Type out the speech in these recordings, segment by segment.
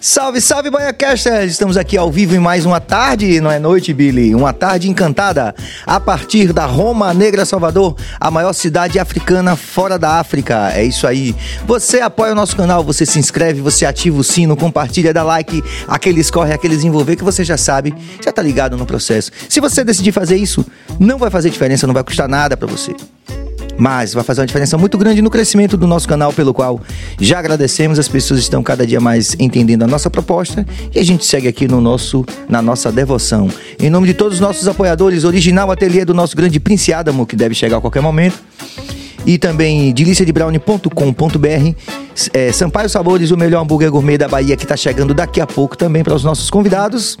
Salve, salve, BaiaCasters! Estamos aqui ao vivo em mais uma tarde, não é noite, Billy? Uma tarde encantada. A partir da Roma Negra, Salvador, a maior cidade africana fora da África. É isso aí. Você apoia o nosso canal, você se inscreve, você ativa o sino, compartilha, dá like, aqueles corre, aqueles envolver, que você já sabe, já tá ligado no processo. Se você decidir fazer isso, não vai fazer diferença, não vai custar nada para você mas vai fazer uma diferença muito grande no crescimento do nosso canal, pelo qual já agradecemos. As pessoas estão cada dia mais entendendo a nossa proposta e a gente segue aqui no nosso, na nossa devoção. Em nome de todos os nossos apoiadores, original ateliê do nosso grande Prince Adamo, que deve chegar a qualquer momento. E também deliciadebrownie.com.br é, Sampaio Sabores, o melhor hambúrguer gourmet da Bahia, que está chegando daqui a pouco também para os nossos convidados.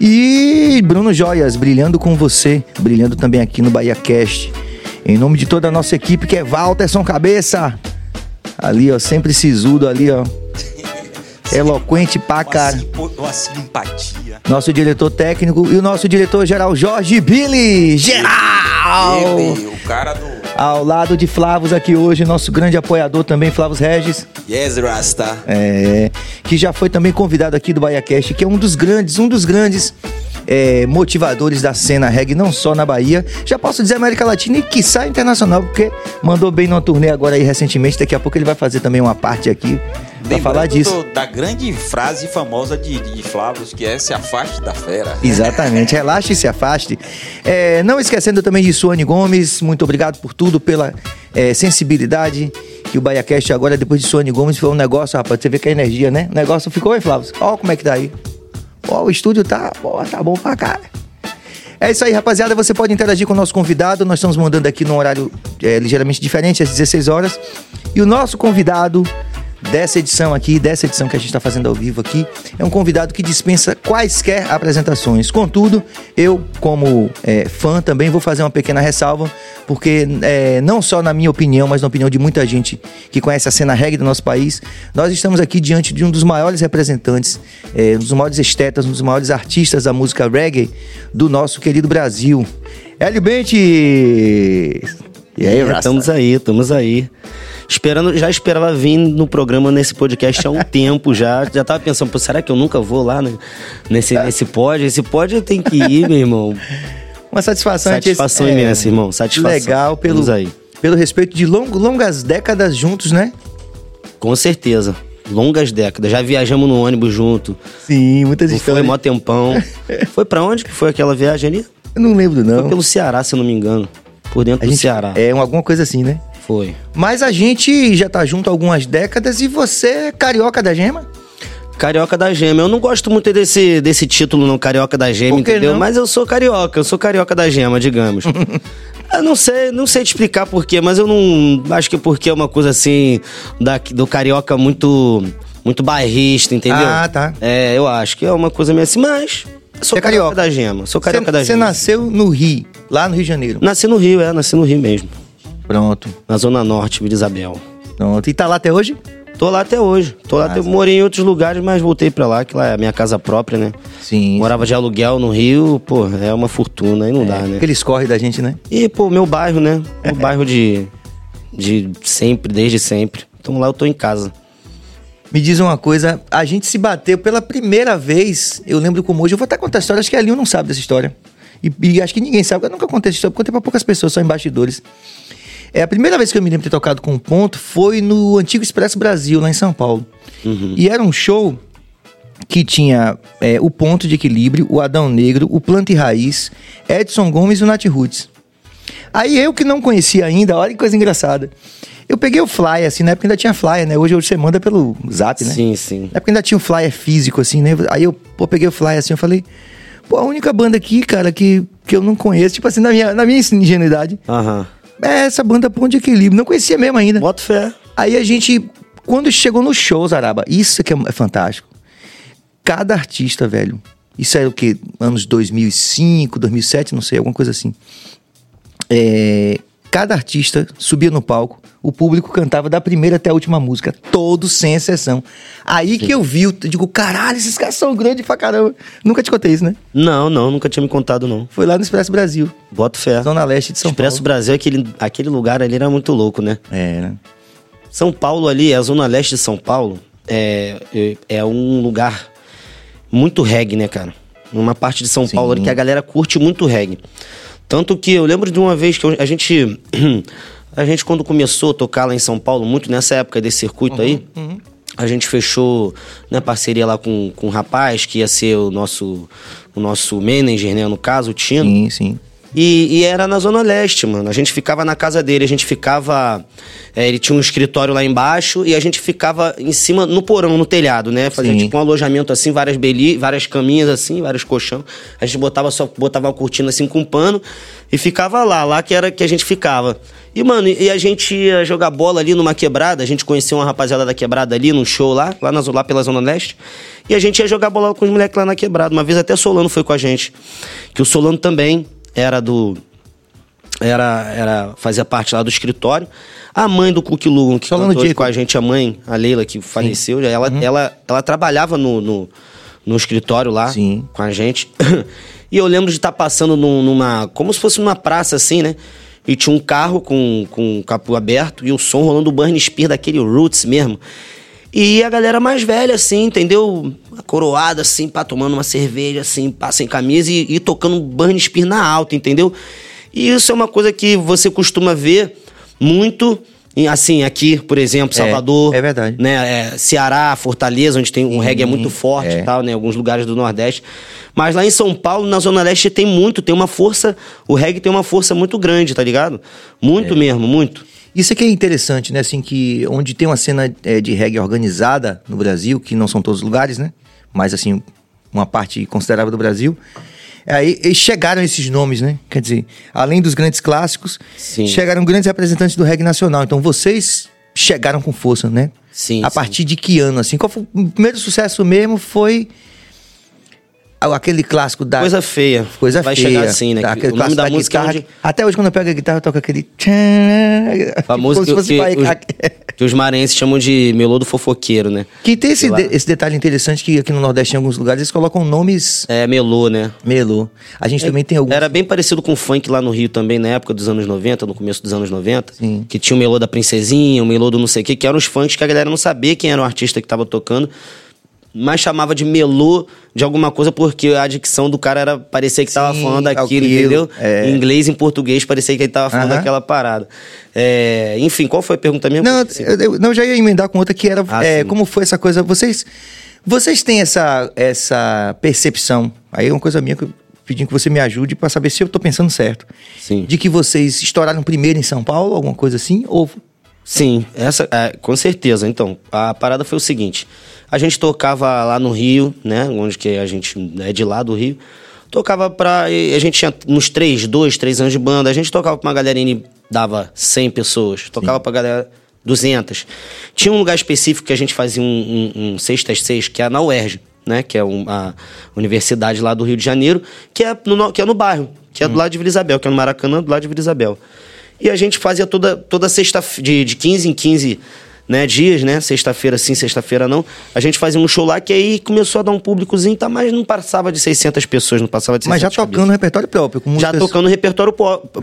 E Bruno Joias, brilhando com você, brilhando também aqui no Bahia Cast. Em nome de toda a nossa equipe, que é Walterson Cabeça. Ali, ó, sempre sisudo ali, ó. Eloquente pra cara. Uma simpatia. Nosso diretor técnico e o nosso diretor geral, Jorge Billy. Geral! Ele, o cara do. Ao lado de Flavos aqui hoje, nosso grande apoiador também, Flavos Regis. Yes, Rasta. É, que já foi também convidado aqui do BahiaCast, que é um dos grandes, um dos grandes é, motivadores da cena reggae, não só na Bahia, já posso dizer América Latina e quiçá internacional, porque mandou bem numa turnê agora aí recentemente, daqui a pouco ele vai fazer também uma parte aqui pra falar disso. Do, da grande frase famosa de, de Flavos, que é se afaste da fera. Exatamente, relaxe e se afaste. É, não esquecendo também de Suane Gomes, muito obrigado por tudo, pela é, sensibilidade que o BaiaCast agora, depois de Suane Gomes, foi um negócio, rapaz, você vê que a energia, né? O negócio ficou, hein, Flávio? Ó como é que tá aí. Ó, o estúdio tá, pô, tá bom pra cá. É isso aí, rapaziada. Você pode interagir com o nosso convidado. Nós estamos mandando aqui num horário é, ligeiramente diferente, às 16 horas. E o nosso convidado dessa edição aqui, dessa edição que a gente está fazendo ao vivo aqui, é um convidado que dispensa quaisquer apresentações. Contudo, eu, como é, fã, também vou fazer uma pequena ressalva, porque é, não só na minha opinião, mas na opinião de muita gente que conhece a cena reggae do nosso país, nós estamos aqui diante de um dos maiores representantes, é, um dos maiores estetas, um dos maiores artistas da música reggae do nosso querido Brasil. Hélio Bentes! E aí, é, estamos aí, estamos aí. Esperando, já esperava vir no programa nesse podcast há um tempo já. Já tava pensando, pô, será que eu nunca vou lá né? nesse, nesse pod? Esse pod tem que ir, meu irmão. Uma satisfação. Satisfação imensa, é, irmão. Satisfação. Legal pelo, aí. pelo respeito de long, longas décadas juntos, né? Com certeza. Longas décadas. Já viajamos no ônibus junto. Sim, muitas não histórias. Foi mó tempão. foi para onde que foi aquela viagem ali? Eu não lembro, não. Foi pelo Ceará, se eu não me engano. Por dentro a do Ceará. É, alguma coisa assim, né? Foi. Mas a gente já tá junto há algumas décadas e você é carioca da gema? Carioca da Gema. Eu não gosto muito desse, desse título, não, Carioca da Gema, entendeu? Não? Mas eu sou carioca, eu sou carioca da Gema, digamos. eu não sei, não sei te explicar porquê, mas eu não. Acho que porque é uma coisa assim, da, do carioca muito. Muito bairrista, entendeu? Ah, tá. É, eu acho que é uma coisa meio assim, mas. Sou é carioca. carioca da Gema. Sou carioca cê, da Gema. Você nasceu no Rio, lá no Rio de Janeiro? Nasci no Rio, é, nasci no Rio mesmo. Pronto. Na Zona Norte, Vila Isabel. Pronto. E tá lá até hoje? Tô lá até hoje. Tô lá, até, morei em outros lugares, mas voltei pra lá, que lá é a minha casa própria, né? Sim. Morava de aluguel no Rio, pô, é uma fortuna, aí não é, dá, né? Aqueles corre da gente, né? E, pô, meu bairro, né? O bairro de, de sempre, desde sempre. Então lá eu tô em casa. Me diz uma coisa, a gente se bateu pela primeira vez, eu lembro como hoje, eu vou até contar a história, acho que a Linho não sabe dessa história. E, e, acho que ninguém sabe, eu nunca contei essa história, contei pra poucas pessoas, só embastidores. É, a primeira vez que eu me lembro de ter tocado com um ponto foi no antigo Expresso Brasil, lá em São Paulo. Uhum. E era um show que tinha é, o Ponto de Equilíbrio, o Adão Negro, o Planta e Raiz, Edson Gomes e o Nat Roots. Aí eu que não conhecia ainda, olha que coisa engraçada. Eu peguei o flyer, assim, na época ainda tinha flyer, né? Hoje, hoje você manda pelo zap, né? Sim, sim. Na época ainda tinha um flyer físico, assim, né? Aí eu pô, peguei o flyer assim, eu falei, pô, a única banda aqui, cara, que, que eu não conheço, tipo assim, na minha, na minha ingenuidade. Aham. Uhum é, essa banda Ponto de Equilíbrio. Não conhecia mesmo ainda. Bota fé. Aí a gente, quando chegou no show, Zaraba, isso que é, é fantástico. Cada artista, velho. Isso é o que? Anos 2005, 2007, não sei, alguma coisa assim. É, cada artista subia no palco, o público cantava da primeira até a última música, todos sem exceção. Aí Sim. que eu vi, eu digo, caralho, esses caras são grandes pra caramba. Nunca te contei isso, né? Não, não, nunca tinha me contado, não. Foi lá no Expresso Brasil. Boto fé. Zona Leste de São Expresso Paulo. Brasil, aquele, aquele lugar ali era muito louco, né? É, né? São Paulo ali, a Zona Leste de São Paulo, é, é, é um lugar muito reggae, né, cara? Uma parte de São Sim. Paulo que a galera curte muito reggae. Tanto que eu lembro de uma vez que a gente. A gente, quando começou a tocar lá em São Paulo, muito nessa época desse circuito uhum, aí, uhum. a gente fechou né, parceria lá com, com um rapaz que ia ser o nosso, o nosso manager, né? No caso, o Tino. Sim, sim. E, e, era na Zona Leste, mano. A gente ficava na casa dele, a gente ficava. É, ele tinha um escritório lá embaixo e a gente ficava em cima, no porão, no telhado, né? Fazia Sim. tipo um alojamento assim, várias beli várias caminhas assim, vários colchão. A gente botava só botava uma cortina assim com um pano e ficava lá, lá que era que a gente ficava. E, mano, e a gente ia jogar bola ali numa quebrada, a gente conheceu uma rapaziada da quebrada ali, num show lá, lá, na, lá pela Zona Leste. E a gente ia jogar bola com os moleques lá na quebrada. Uma vez até Solano foi com a gente. Que o Solano também era do. Era, era, fazia parte lá do escritório. A mãe do Cook Lugan, que cantou hoje com a gente, a mãe, a Leila, que faleceu, Sim. ela, uhum. ela, ela trabalhava no, no, no, escritório lá Sim. com a gente. e eu lembro de estar tá passando numa. como se fosse numa praça assim, né? E tinha um carro com, com o capô aberto e o som rolando o Burn Spear daquele Roots mesmo. E a galera mais velha, assim, entendeu? Coroada, assim, pá, tomando uma cerveja, assim, pá, sem camisa e, e tocando Burn Spear na alta, entendeu? E isso é uma coisa que você costuma ver muito assim, aqui, por exemplo, é, Salvador. É, é verdade. Né, é, Ceará, Fortaleza, onde tem um reggae é muito forte é. e tal, né? Alguns lugares do Nordeste. Mas lá em São Paulo, na Zona Leste, tem muito, tem uma força. O reggae tem uma força muito grande, tá ligado? Muito é. mesmo, muito. Isso aqui é interessante, né? Assim, que onde tem uma cena de reggae organizada no Brasil, que não são todos os lugares, né? Mas, assim, uma parte considerável do Brasil. Aí chegaram esses nomes, né? Quer dizer, além dos grandes clássicos, sim. chegaram grandes representantes do reggae nacional. Então vocês chegaram com força, né? Sim. A partir de que ano, assim? Qual foi o primeiro sucesso mesmo? Foi aquele clássico da. Coisa feia. Coisa Vai feia. chegar assim, né? Tá, aquele o nome da, da música é guitarra, onde... Até hoje, quando eu pego a guitarra, eu toco aquele. Famoso que, que, os, que os maranhenses chamam de melodo fofoqueiro, né? Que tem esse, de, esse detalhe interessante que aqui no Nordeste, em alguns lugares, eles colocam nomes. É, melô, né? Melô. A gente é, também tem alguns. Era bem parecido com o funk lá no Rio também, na época dos anos 90, no começo dos anos 90. Sim. Que tinha o melô da Princesinha, o melô do não sei o quê, que eram os funks que a galera não sabia quem era o artista que tava tocando mas chamava de melô de alguma coisa porque a dicção do cara era parecia que Sim, tava falando daquilo, aquilo, entendeu? É. Em inglês, em português, parecia que ele tava falando uh -huh. daquela parada. É, enfim, qual foi a pergunta mesmo? Não, eu, não, já ia emendar com outra que era ah, é, como foi essa coisa. Vocês, vocês têm essa, essa percepção? Aí é uma coisa minha que eu pedindo que você me ajude para saber se eu tô pensando certo. Sim. De que vocês estouraram primeiro em São Paulo, alguma coisa assim? Ou Sim, essa, é, com certeza. Então, a parada foi o seguinte: a gente tocava lá no Rio, né? Onde que a gente é de lá do Rio. Tocava pra. A gente tinha uns três, dois, três anos de banda. A gente tocava pra uma galerinha e dava 100 pessoas. Tocava Sim. pra galera 200. Tinha um lugar específico que a gente fazia um, um, um sextas seis, que é na UERJ, né? Que é uma universidade lá do Rio de Janeiro, que é no, que é no bairro, que é do hum. lado de Vila Isabel, que é no Maracanã, do lado de Vila Isabel. E a gente fazia toda, toda sexta, de, de 15 em 15 né, dias, né? Sexta-feira sim, sexta-feira não. A gente fazia um show lá que aí começou a dar um públicozinho, tá, mas não passava de 600 pessoas, não passava de 600 Mas já tocando cabeças. repertório próprio. Com já pessoas... tocando repertório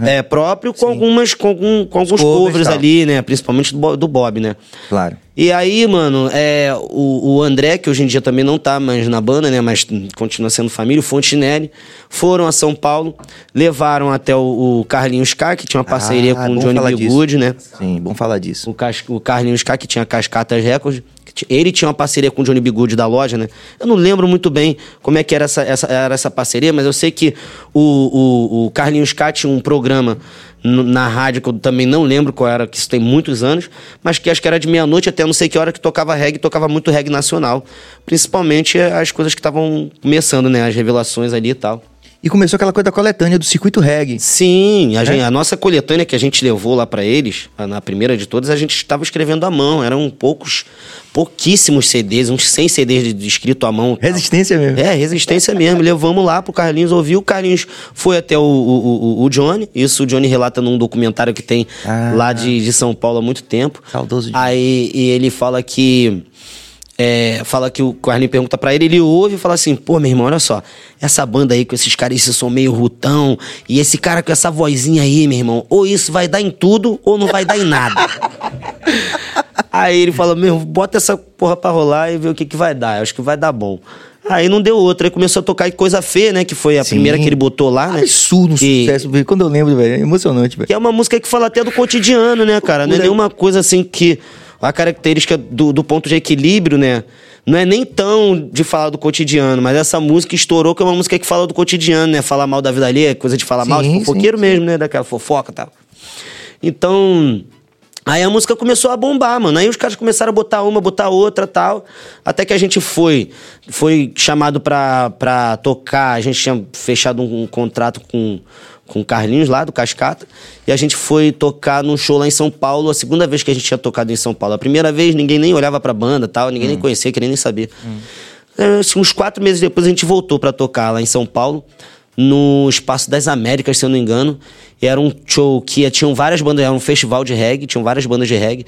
é. É, próprio com algumas com, algum, com alguns covers, covers ali, né? Principalmente do, do Bob, né? Claro. E aí, mano, é, o, o André, que hoje em dia também não tá mais na banda, né? Mas continua sendo família, o Fontinelli, foram a São Paulo, levaram até o, o Carlinhos K, que tinha uma parceria ah, com o Johnny B. Good, né? Sim, bom falar disso. O, o Carlinhos K, que tinha Cascatas Records. Ele tinha uma parceria com o Johnny B. Good da loja, né? Eu não lembro muito bem como é que era essa, essa, era essa parceria, mas eu sei que o, o, o Carlinhos K tinha um programa na rádio, que eu também não lembro qual era, que isso tem muitos anos, mas que acho que era de meia-noite até não sei que hora que tocava reggae, tocava muito reggae nacional. Principalmente as coisas que estavam começando, né? As revelações ali e tal. E começou aquela coisa da coletânea do circuito reggae. Sim, a, é? gente, a nossa coletânea que a gente levou lá para eles, na primeira de todas, a gente estava escrevendo à mão. Eram poucos, pouquíssimos CDs, uns 100 CDs de, de escrito à mão. Resistência mesmo. É, resistência mesmo. Levamos lá pro Carlinhos ouvir. O Carlinhos foi até o, o, o, o Johnny. Isso o Johnny relata num documentário que tem ah, lá de, de São Paulo há muito tempo. Saudoso. Aí e ele fala que é, fala que o Carlinhos pergunta para ele, ele ouve e fala assim: pô, meu irmão, olha só, essa banda aí com esses caras, esse som meio rutão, e esse cara com essa vozinha aí, meu irmão, ou isso vai dar em tudo ou não vai dar em nada. Aí ele falou, meu, bota essa porra pra rolar e vê o que que vai dar. Eu acho que vai dar bom. Aí não deu outra. Aí começou a tocar Coisa Feia, né? Que foi a Sim. primeira que ele botou lá, né? Absurdo um E- sucesso, velho. Quando eu lembro, velho, é emocionante, velho. Que é uma música que fala até do cotidiano, né, cara? Não é aí. nenhuma coisa assim que. A característica do, do ponto de equilíbrio, né? Não é nem tão de falar do cotidiano, mas essa música estourou que é uma música que fala do cotidiano, né? Falar mal da vida alheia, coisa de falar mal, Sim, de fofoqueiro sim, sim. mesmo, né? Daquela fofoca e tal. Então. Aí a música começou a bombar, mano. Aí os caras começaram a botar uma, botar outra tal. Até que a gente foi foi chamado pra, pra tocar. A gente tinha fechado um, um contrato com, com o Carlinhos lá, do Cascata. E a gente foi tocar num show lá em São Paulo. A segunda vez que a gente tinha tocado em São Paulo. A primeira vez ninguém nem olhava pra banda tal. Ninguém nem conhecia, queria nem saber. É, assim, uns quatro meses depois a gente voltou pra tocar lá em São Paulo no Espaço das Américas, se eu não me engano. E era um show que tinham várias bandas, era um festival de reggae, tinham várias bandas de reggae.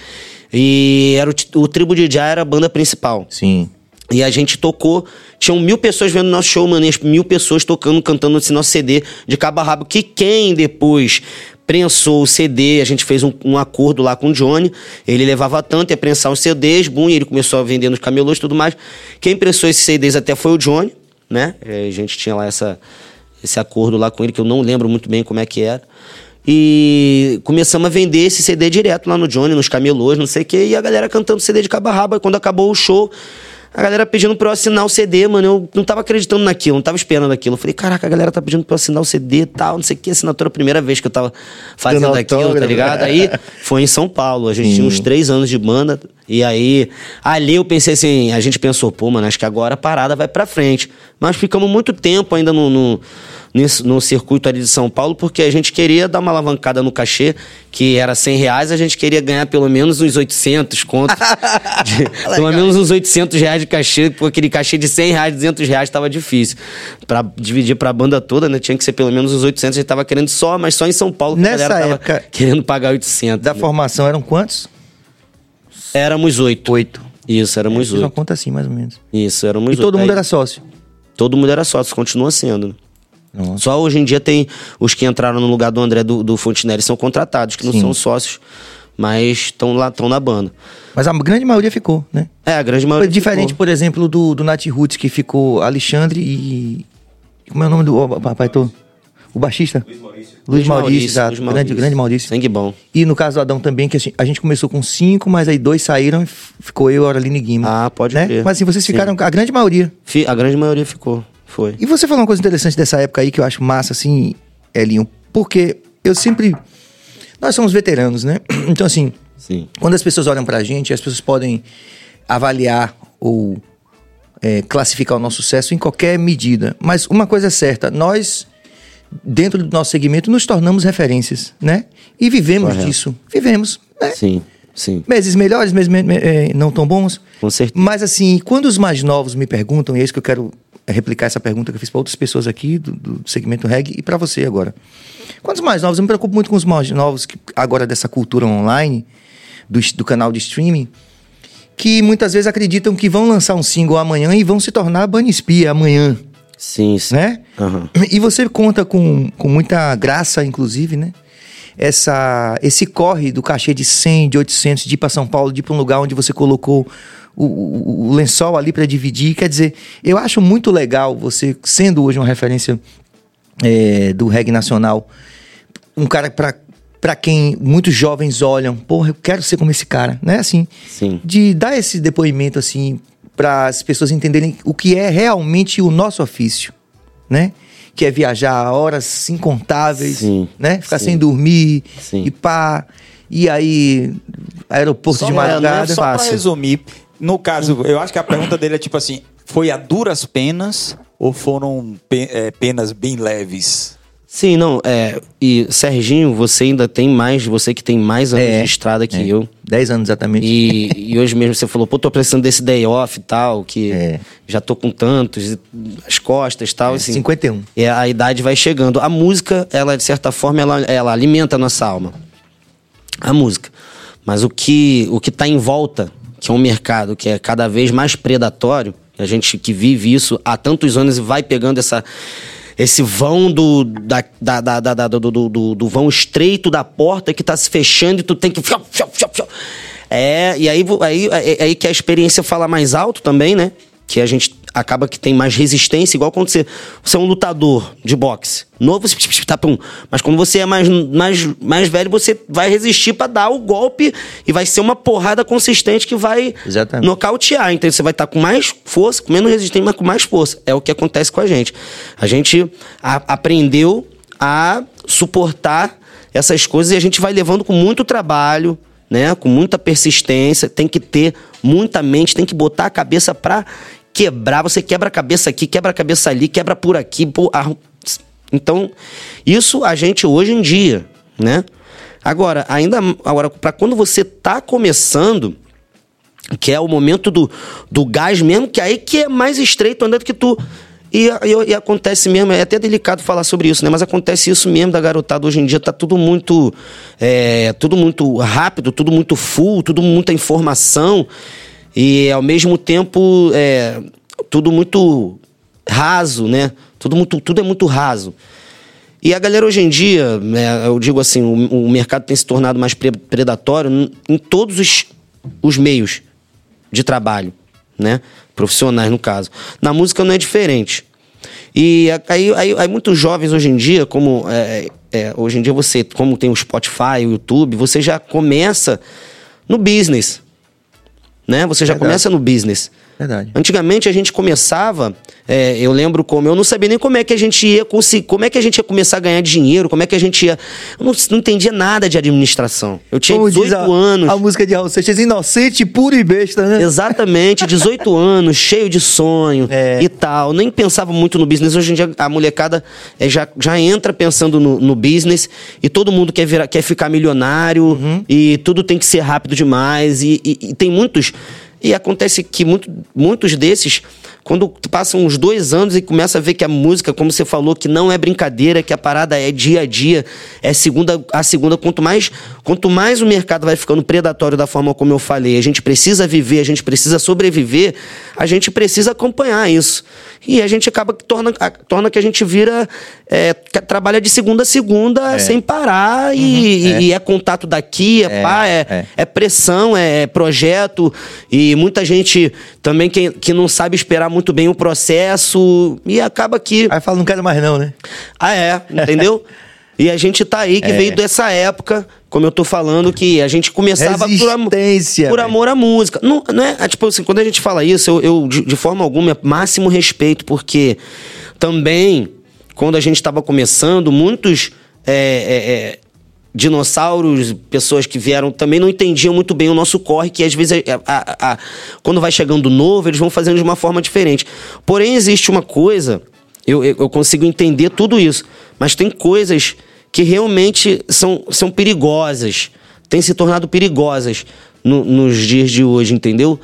E era o, o Tribo de Já era a banda principal. Sim. E a gente tocou, tinham mil pessoas vendo nosso show, mano, e as mil pessoas tocando, cantando esse nosso CD de cabo a rabo. Que quem depois prensou o CD, a gente fez um, um acordo lá com o Johnny, ele levava tanto, ia prensar os CDs, bum, e ele começou a vender nos camelôs e tudo mais. Quem prensou esses CDs até foi o Johnny, né? Eh, A gente tinha lá essa, esse acordo lá com ele, que eu não lembro muito bem como é que era. E começamos a vender esse CD direto lá no Johnny, nos camelôs, não sei o quê, e a galera cantando CD de cabo a rabo. Aí quando acabou o show, a galera pedindo pra eu assinar o CD, mano. Eu não tava acreditando naquilo, não tava esperando aquilo. Eu falei, caraca, a galera tá pedindo pra eu assinar o CD e tal, não sei o que, assinatura a primeira vez que eu tava fazendo aquilo, tá ligado? Aí foi em São Paulo. A gente tinha uns três anos de banda. E aí, ali eu pensei assim, a gente pensou, pô, mano, acho que agora a parada vai pra frente. Mas ficamos muito tempo ainda no, no, nesse- no circuito ali de São Paulo, porque a gente queria dar uma alavancada no cachê, que era 100 reais, a gente queria ganhar pelo menos uns 800 contos. de- pelo menos uns 800 reais de cachê, porque aquele cachê de 100 reais, 200 reais tava difícil. Pra dividir pra banda toda, né, tinha que ser pelo menos uns 800, a gente tava querendo só, mas só em São Paulo, que Nessa a galera tava época- querendo pagar 800. Da né? formação eram quantos? Éramos oito. Oito. Isso, éramos uma oito. conta assim, mais ou menos. Isso, éramos E oito. todo mundo Aí, era sócio. Todo mundo era sócio, continua sendo. Nossa. Só hoje em dia tem os que entraram no lugar do André do, do Fontinelli são contratados, que não Sim. são sócios, mas estão lá, estão na banda. Mas a grande maioria ficou, né? É, a grande Foi maioria. diferente, ficou. por exemplo, do, do Nat Roots, que ficou Alexandre e. Como é o nome do. Papai, tô. O baixista? Luiz Maurício. Luiz Maurício, exato. Grande, Maurício. grande Maurício. Sangue bom. E no caso do Adão também, que a gente- a gente começou com cinco, mas aí dois saíram e ficou eu, Auraline e Guima. Ah, pode né? crer. Mas assim, vocês Sim. ficaram, a grande maioria. Fi- A grande maioria ficou. Foi. E você falou uma coisa interessante dessa época aí que eu acho massa, assim, Elinho, porque eu sempre. Nós somos veteranos, né? Então, assim, Sim. quando as pessoas olham pra gente, as pessoas podem avaliar ou é, classificar o nosso sucesso em qualquer medida. Mas uma coisa é certa, nós, dentro do nosso segmento, nos tornamos referências, né? E vivemos Correto. disso. Vivemos, né? Sim, sim. Meses melhores, meses me- me- eh, não tão bons. Com certeza. Mas assim, quando os mais novos me perguntam, e é isso que eu quero replicar essa pergunta que eu fiz para outras pessoas aqui do, do segmento reggae e para você agora. Quando os mais novos, eu me preocupo muito com os mais novos que agora dessa cultura online, do, do canal de streaming, que muitas vezes acreditam que vão lançar um single amanhã e vão se tornar Bunny Espia amanhã, Sim, sim. né? Aham. E você conta com, com muita graça, inclusive, né? Essa, esse corre do cachê de 100, de 800, de ir para São Paulo, de ir para um lugar onde você colocou o, o- o lençol ali para dividir. Quer dizer, eu acho muito legal você, sendo hoje uma referência é, do reggae nacional, um cara para para quem muitos jovens olham, porra, eu quero ser como esse cara, né? Assim, Sim. de dar esse depoimento assim para as pessoas entenderem o que é realmente o nosso ofício, né? Que é viajar horas incontáveis, Sim, né? Ficar sim. sem dormir Sim. e pá. E aí aeroporto Só de pra- madrugada. Só pra fácil. resumir, no caso, eu acho que a pergunta dele é tipo assim: foi a duras penas ou foram pe- é, penas bem leves? Sim, não, é. E Serginho, você ainda tem mais, você que tem mais anos É, de estrada que é. eu. 10 anos exatamente. E, e hoje mesmo você falou, pô, tô precisando desse day off e tal, que É. já tô com tantos, as costas e tal, assim. 51. E a idade vai chegando. A música, ela, de certa forma, ela, ela alimenta a nossa alma. A música. Mas o que, o que tá em volta, que é um mercado que é cada vez mais predatório, a gente que vive isso há tantos anos e vai pegando essa, esse vão do, da, da, da, da- do, do, do, do vão estreito da porta que tá se fechando e tu tem que. É, e aí, aí, aí, aí que a experiência fala mais alto também, né? Que a gente acaba que tem mais resistência, igual quando você, você é um lutador de boxe. Novo, você tá pum. Mas quando você é mais, mais, mais velho, você vai resistir para dar o golpe e vai ser uma porrada consistente que vai Exatamente. nocautear. Então você vai estar tá com mais força, com menos resistência, mas com mais força. É o que acontece com a gente. A gente a, aprendeu a suportar essas coisas e a gente vai levando com muito trabalho, né? Com muita persistência, tem que ter muita mente, tem que botar a cabeça para quebrar, você quebra a cabeça aqui, quebra a cabeça ali, quebra por aqui, por... então isso a gente hoje em dia, né? Agora, ainda agora para quando você tá começando, que é o momento do, do gás mesmo, que aí que é mais estreito andando que tu e, e, e, acontece mesmo, é até delicado falar sobre isso, né? Mas acontece isso mesmo da garotada hoje em dia, tá tudo muito. É, tudo muito rápido, tudo muito full, tudo muita informação. E ao mesmo tempo, é, tudo muito raso, né? Tudo, muito, tudo é muito raso. E a galera hoje em dia, é, eu digo assim, o, o, mercado tem se tornado mais predatório em todos os, os meios de trabalho, né? profissionais no caso. Na música não é diferente. E aí, aí, aí muitos jovens hoje em dia, como é, é, hoje em dia você, como tem o Spotify, o YouTube, você já começa no business, né? Você já Verdade. começa no business. Verdade. Antigamente a gente começava, é, eu lembro como, eu não sabia nem como é que a gente ia conseguir, como é que a gente ia começar a ganhar dinheiro, como é que a gente ia. Eu não, não entendia nada de administração. Eu tinha como 18 a, anos. A música de Raul Seixas, inocente, puro e besta, né? Exatamente, 18 anos, cheio de sonho é. e tal. Nem pensava muito no business. Hoje em dia a molecada é, já, já entra pensando no, no business e todo mundo quer, virar, quer ficar milionário uhum. e tudo tem que ser rápido demais. e, e, e tem muitos e acontece que muito, muitos desses, quando passam uns dois anos e começa a ver que a música, como você falou, que não é brincadeira, que a parada é dia a dia, é segunda a segunda, quanto mais, quanto mais o mercado vai ficando predatório da forma como eu falei, a gente precisa viver, a gente precisa sobreviver, a gente precisa acompanhar isso. E a gente acaba que torna, torna que a gente vira. É, trabalha de segunda a segunda é. sem parar e, uhum, é. e, é. contato daqui, é, é pá, é, é, é. pressão, é projeto. E muita gente também que, que não sabe esperar muito bem o processo e acaba que. Aí fala, não quero mais, não, né? Ah, é, entendeu? E a gente tá aí que é. veio dessa época, como eu tô falando, que a gente começava por, am por amor à música. Não, não é, é, tipo assim, quando a gente fala isso, eu, eu de, de, forma alguma, é máximo respeito, porque também, quando a gente estava começando, muitos é, é, é, dinossauros, pessoas que vieram, também não entendiam muito bem o nosso corre, que às vezes, a, a, a, quando vai chegando novo, eles vão fazendo de uma forma diferente. Porém, existe uma coisa, eu, eu consigo entender tudo isso, mas tem coisas que realmente são, são perigosas, têm se tornado perigosas no, nos dias de hoje, entendeu?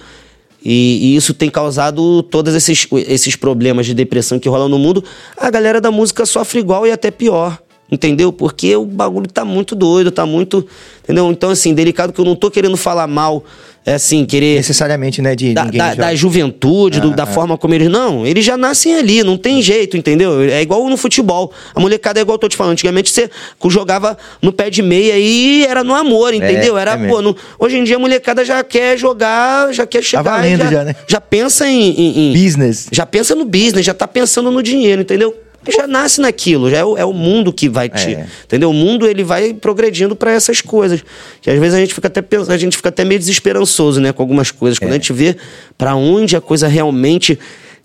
E, e, isso tem causado todos esses, esses problemas de depressão que rolam no mundo. A galera da música sofre igual e até pior. Entendeu? Porque o bagulho tá muito doido, tá muito. Entendeu? Então, assim, delicado que eu não tô querendo falar mal é assim, querer. Necessariamente, né? De da, da, da juventude, ah, do, da ah. forma como eles. Não, eles já nascem ali, não tem jeito, entendeu? É igual no futebol. A molecada é igual eu tô te falando. Antigamente você jogava no pé de meia e era no amor, entendeu? É, era, é pô, no... hoje em dia a molecada já quer jogar, já quer chegar. Tá valendo já, já, né? Já pensa em, em, em. Business. Já pensa no business, já tá pensando no dinheiro, entendeu? Já nasce naquilo, já é o, é o mundo que vai te. É. Entendeu? O mundo ele vai progredindo para essas coisas. Que às vezes a gente fica até a gente fica até meio desesperançoso, né, com algumas coisas. Quando é. a gente vê para onde a coisa realmente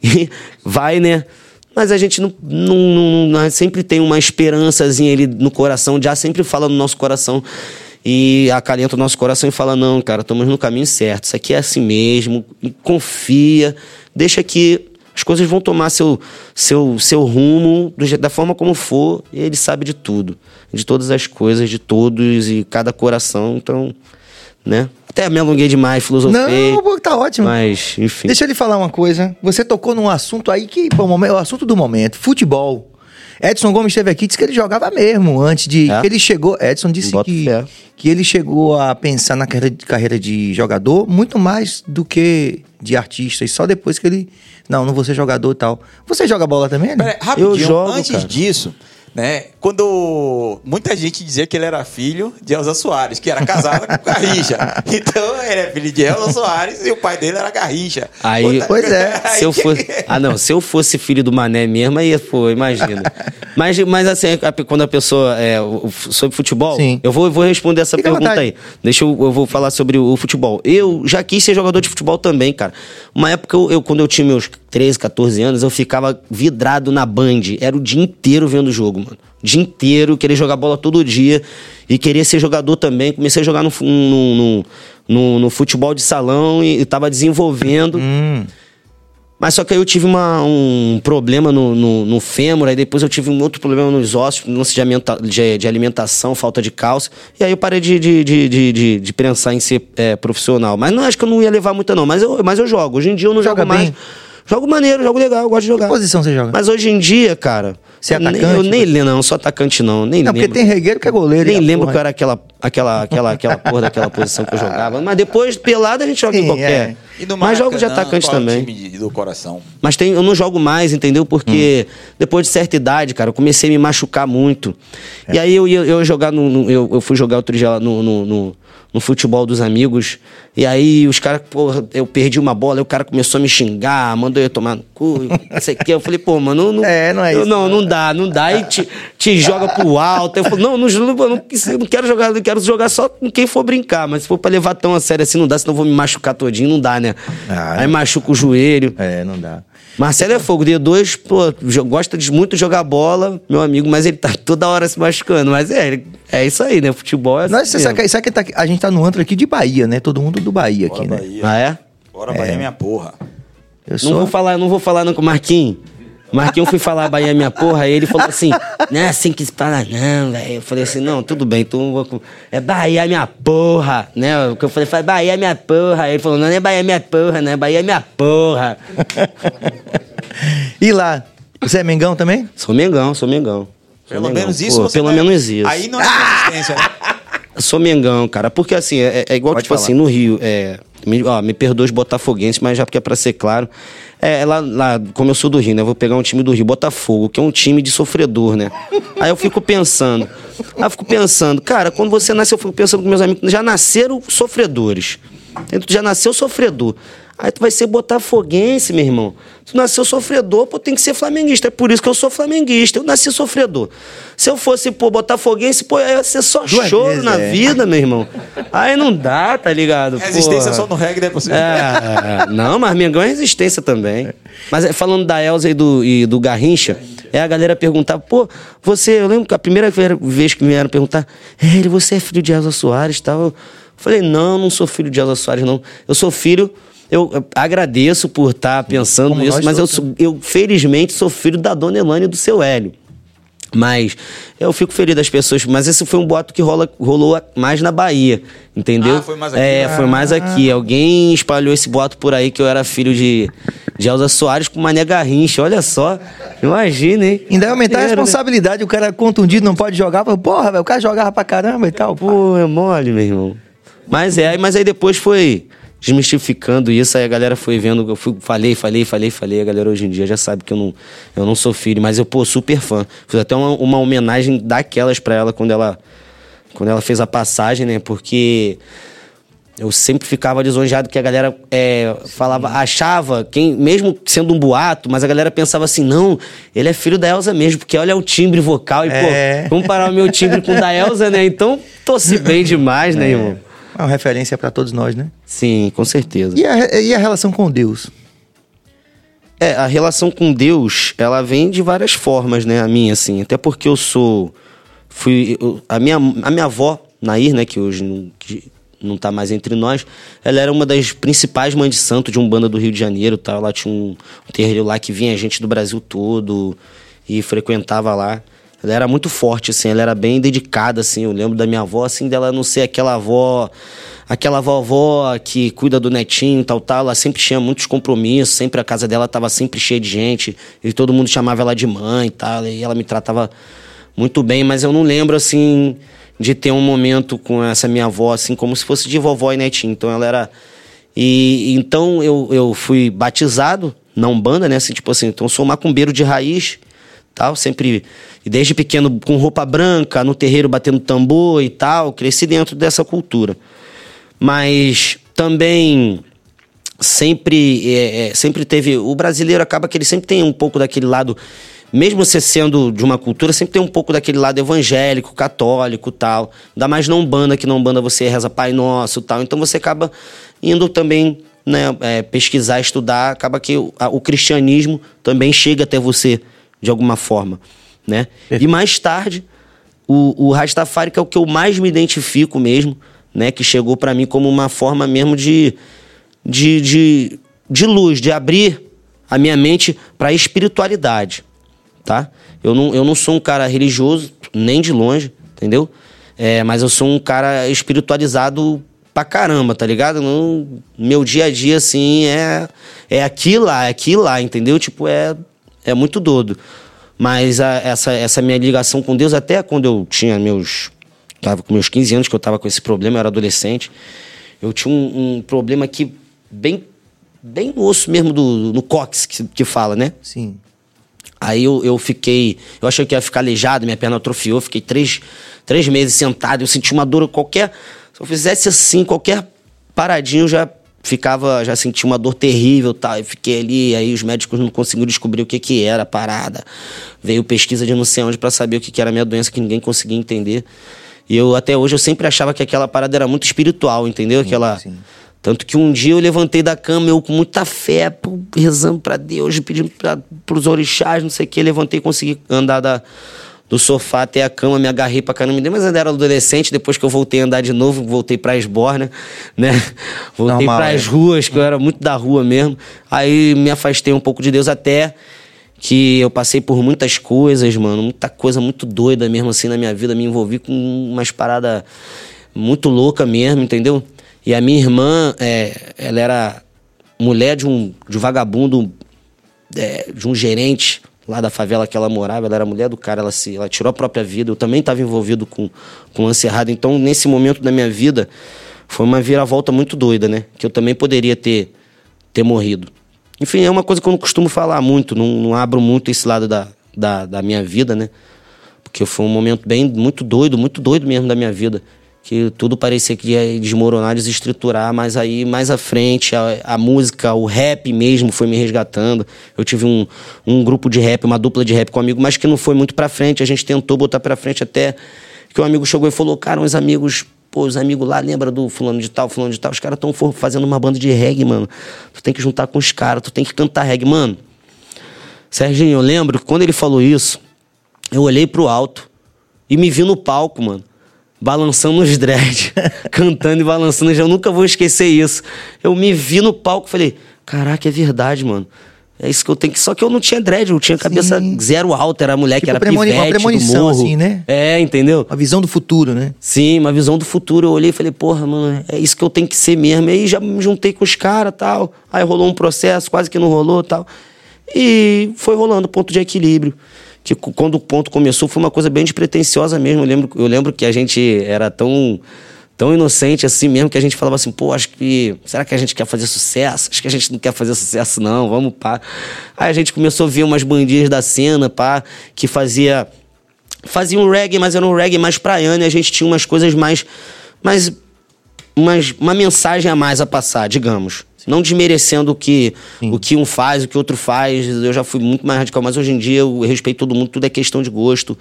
vai, né? Mas a gente não, não, não, sempre tem uma esperançazinha ali no coração, já sempre fala no nosso coração e acalenta o nosso coração e fala: não, cara, estamos no caminho certo, isso aqui é assim mesmo, confia, deixa que as coisas vão tomar seu, seu, seu rumo da forma como for, e ele sabe de tudo, de todas as coisas, de todos e cada coração, então, né? Até me alonguei demais, filosofei. Não, tá ótimo. Mas, enfim. Deixa eu lhe falar uma coisa. Você tocou num assunto aí que, bom, o assunto do momento, futebol. Edson Gomes esteve aqui disse que ele jogava mesmo antes de. É? ele chegou. Edson disse que, que ele chegou a pensar na carreira de, carreira de jogador muito mais do que de artista. E só depois que ele não, não vou ser jogador e tal. Você joga bola também? Né? Pera, rapidinho, eu jogo, antes cara. disso, né? Quando muita gente dizia que ele era filho de Elza Soares, que era casada com Garrincha. Então, ele é filho de Elza Soares e o pai dele era Garrincha. Aí, Outra- pois é. Aí Se eu fosse, ah, não, se eu fosse filho do Mané mesmo, aí, pô, imagina. Mas, mas assim, a- quando a pessoa é sobre futebol, Sim. eu vou, vou responder essa Fica pergunta aí. Deixa eu, eu vou falar sobre o, o futebol. Eu já quis ser jogador de futebol também, cara. Uma época, eu, eu, quando eu tinha meus 13, 14 anos, eu ficava vidrado na Band. Era o dia inteiro vendo o jogo, mano. O dia inteiro, queria jogar bola todo dia. E queria ser jogador também. Comecei a jogar no, no, no, no- futebol de salão e, e tava desenvolvendo. Hum. Mas só que aí eu tive uma- um problema no, no, no fêmur, aí depois eu tive um outro problema nos ossos, lance de, de- alimentação, falta de cálcio. E aí eu parei de, de, de, de, de- pensar em ser é, profissional. Mas não acho que eu não ia levar muita, não. Mas eu, mas eu jogo. Hoje em dia eu não Joga jogo mais. Jogo maneiro, jogo legal, eu gosto de jogar. Que posição você joga? Mas hoje em dia, cara. Você é eu nem- atacante, Eu nem você- lembro, não, sou atacante, não. Nem Não, porque lembro. tem regueiro que é goleiro. Nem lembro porra- que eu era aquela, aquela, aquela, aquela porra daquela posição que eu jogava. Mas depois, pelada, a gente joga Sim, em qualquer. é. E no Mas jogo de atacante qual é o também. time de- do coração. Mas tem, eu não jogo mais, entendeu? Porque depois de certa idade, cara, eu comecei a me machucar muito. E aí eu ia eu jogar no. no- eu, eu fui jogar outro dia lá no, no, no, no futebol dos amigos. E aí os caras, porra, eu perdi uma bola, aí o cara começou a me xingar, mandou eu tomar no cu, não sei o quê. Eu falei, pô, mano, não. É, não é eu- isso, Não, não dá, não dá. E te, te joga pro alto. Eu falo, não, não, não, não, não quero jogar, eu quero jogar só com quem for brincar. Mas se for pra levar tão a sério assim, não dá, senão eu vou me machucar todinho, não dá, né? Ah, aí machuca o joelho. É, não dá. Marcelo é fogo, D2, pô, jo- gosta de muito jogar bola, meu amigo, mas ele tá toda hora se machucando. Mas é, ele- é isso aí, né? Futebol é Nós, assim você sabe, sabe que tá- a gente tá no antro aqui de Bahia, né? Todo mundo do Bahia aqui, Bora, né? Bahia. Ah, é? Bora, Bahia, minha porra. Eu Não sou. vou falar, não vou falar não com o Marquinhos. Marquinhos fui falar Bahia é minha porra, aí ele falou assim, não é assim que se fala não, velho. Eu falei assim, não, tudo bem, então vou com- é Bahia é minha porra, né? O que eu falei, foi Bahia é minha porra. Aí ele falou, não, não é Bahia é minha porra, né? Bahia é minha porra. E lá? Você é Mengão também? Sou Mengão, sou Mengão. Sou Pelo Mengão. menos isso Pô, você Pelo não é- menos isso. Aí não é resistência, né? Eu Sou Mengão, cara. Porque assim, é, é igual, Pode tipo falar. assim, no Rio. É, me, ó, me perdoa os botafoguenses, mas já porque é pra ser claro. É, lá, lá, como eu sou do Rio, né? Vou pegar um time do Rio, Botafogo, que é um time de sofredor, né? Aí eu fico pensando. Aí eu fico pensando, cara, quando você nasceu, eu fico pensando com meus amigos, já nasceram sofredores. Tu já nasceu sofredor. Aí tu vai ser botafoguense, meu irmão. Tu nasceu sofredor, pô, tem que ser flamenguista. É por isso que eu sou flamenguista. Eu nasci sofredor. Se eu fosse, pô, botafoguense, pô, ia ser só Duas choro vezes, na é. vida, meu irmão. Aí não dá, tá ligado? Resistência Porra. só no reggae, né? Você... É, não, mas Mengão é resistência também. Mas é, falando da Elza e do, e do Garrincha, é a galera perguntar, pô, você, eu lembro que a primeira vez que me vieram perguntar, ele, você é filho de Elza Soares e tal. Falei, não, não sou filho de Elza Soares, não. Eu sou filho. Eu agradeço por estar pensando Como isso, nós mas eu, sou- eu felizmente sou filho da dona Elane e do seu Hélio. Mas eu fico feliz das pessoas. Mas esse foi um boato que rola, rolou mais na Bahia, entendeu? Ah, foi mais aqui? É, foi mais aqui. Alguém espalhou esse boato por aí que eu era filho de, de Elza Soares com Mané Garrincha. Olha só. Imagina, hein? Ainda vai aumentar a né? responsabilidade. O cara contundido não pode jogar. Porra, velho, o cara jogava pra caramba e tal. Pô, é mole, meu irmão. Mas é, mas aí depois foi desmistificando isso, aí a galera foi vendo, eu fui, falei, falei, falei, falei, a galera hoje em dia já sabe que eu não, eu não sou filho, mas eu, pô, super fã. Fiz até uma, uma homenagem daquelas pra ela quando ela quando ela fez a passagem, né? Porque eu sempre ficava lisonjeado que a galera é, falava, achava, quem, mesmo sendo um boato, mas a galera pensava assim, não, ele é filho da Elsa mesmo, porque olha o timbre vocal e, É. pô, comparar o meu timbre com o da Elsa, né? Então, torci bem demais, né, irmão? É uma referência pra todos nós, né? Sim, com certeza. E a, e a relação com Deus? É, a relação com Deus, ela vem de várias formas, né? A minha, assim. Até porque eu sou. Fui. eu- a, minha, a minha avó, Nair, né? Que hoje não, que não tá mais entre nós, ela era uma das principais mães de santo de Umbanda do Rio de Janeiro, tá? Lá tinha um, um terreiro lá que vinha gente do Brasil todo e frequentava lá. Ela era muito forte, assim, ela era bem dedicada, assim. Eu lembro da minha avó, assim, dela não ser aquela avó, aquela vovó que cuida do netinho tal, tal. Ela sempre tinha muitos compromissos, sempre a casa dela tava sempre cheia de gente, e todo mundo chamava ela de mãe e tal, e ela me tratava muito bem, mas eu não lembro, assim, de ter um momento com essa minha avó, assim, como se fosse de vovó e netinho. Então ela era. E então eu, eu fui batizado na Umbanda, né? Assim, tipo assim, então eu sou macumbeiro de raiz tal, sempre desde pequeno com roupa branca, no terreiro batendo tambor e tal, cresci dentro dessa cultura. Mas também sempre é, é, sempre teve o brasileiro acaba que ele sempre tem um pouco daquele lado mesmo você sendo de uma cultura, sempre tem um pouco daquele lado evangélico, católico tal. Ainda mais não banda, que não banda você reza Pai Nosso tal. Então você acaba indo também né, é, pesquisar, estudar, acaba que o, a, o, cristianismo também chega até você de alguma forma. Né? E mais tarde, o, o Rastafari, que é o que eu mais me identifico mesmo, né, que chegou para mim como uma forma mesmo de, de, de, de luz, de abrir a minha mente para a espiritualidade tá? Eu não, eu não sou um cara religioso, nem de longe, entendeu? É, mas eu sou um cara espiritualizado pra caramba, tá ligado? No, meu dia a dia, assim, é, é aqui lá, é aqui lá, entendeu? Tipo, é, é muito doido. Mas a, essa, essa minha ligação com Deus, até quando eu tinha meus. Tava com meus 15 anos que eu tava com esse problema, eu era adolescente. Eu tinha um, um problema aqui bem bem no osso mesmo do no cóccix que, que fala, né? Sim. Aí eu, eu fiquei. Eu achei que ia ficar aleijado, minha perna atrofiou. Fiquei três, três meses sentado. Eu senti uma dor qualquer. Se eu fizesse assim, qualquer paradinho, já ficava. Já sentia uma dor terrível tal. Eu fiquei ali. Aí os médicos não conseguiram descobrir o que, que era a parada. Veio pesquisa de não sei onde para saber o que, que era a minha doença, que ninguém conseguia entender. E eu, até hoje, eu sempre achava que aquela parada era muito espiritual, entendeu? Aquela. Sim tanto que um dia eu levantei da cama, eu com muita fé, rezando para Deus, pedindo para os orixás, não sei o que, levantei e consegui andar da, do sofá até a cama, me agarrei pra caramba, mas ainda era adolescente, depois que eu voltei a andar de novo, voltei pra esborna, né? Voltei Normal, pras é. ruas, que eu era muito da rua mesmo. Aí me afastei um pouco de Deus até que eu passei por muitas coisas, mano, muita coisa muito doida mesmo assim na minha vida, me envolvi com umas paradas muito louca mesmo, entendeu? E a minha irmã, é, ela era mulher de um, de um vagabundo, é, de um gerente lá da favela que ela morava, ela era mulher do cara, ela, se, ela tirou a própria vida. Eu também estava envolvido com, com lance errado. Então, nesse momento da minha vida, foi uma viravolta muito doida, né? Que eu também poderia ter, ter morrido. Enfim, é uma coisa que eu não costumo falar muito, não, não abro muito esse lado da, da, da minha vida, né? Porque foi um momento bem, muito doido, muito doido mesmo da minha vida que tudo parecia que ia desmoronar, desestruturar, mas aí mais à frente a, a, música, o rap mesmo foi me resgatando. Eu tive um, um grupo de rap, uma dupla de rap com um amigo, mas que não foi muito pra frente. A gente tentou botar pra frente até que um amigo chegou e falou: Cara, uns amigos, pô, os amigos lá, lembra do fulano de tal, fulano de tal? Os caras estão fazendo uma banda de reggae, mano. Tu tem que juntar com os caras, tu tem que cantar reggae, mano. Serginho, eu lembro que quando ele falou isso, eu olhei pro alto e me vi no palco, mano balançando os dread, cantando e balançando. Eu nunca vou esquecer isso. Eu me vi no palco e falei, caraca, é verdade, mano. É isso que eu tenho que. Só que eu não tinha dread, eu tinha cabeça Sim. zero alta, era a mulher tipo que era premoni pivete, uma premonição, assim, né? É, entendeu? Uma visão do futuro, né? Sim, uma visão do futuro. Eu olhei e falei, porra, mano, é isso que eu tenho que ser mesmo. E aí já me juntei com os caras tal. Aí rolou um processo, quase que não rolou tal. E foi rolando ponto de equilíbrio que quando o ponto começou foi uma coisa bem despretensiosa mesmo. Eu lembro, eu lembro que a gente era tão tão inocente assim mesmo que a gente falava assim, pô, acho que será que a gente quer fazer sucesso? Acho que a gente não quer fazer sucesso não, vamos pá. Aí a gente começou a ver umas bandinhas da cena, pá, que fazia fazia um reggae, mas era um reggae mais praiano e a gente tinha umas coisas mais mais umas, uma mensagem a mais a passar, digamos. Não desmerecendo o que, o que um faz, o que outro faz. Eu já fui muito mais radical, mas hoje em dia eu respeito todo mundo, tudo é questão de gosto.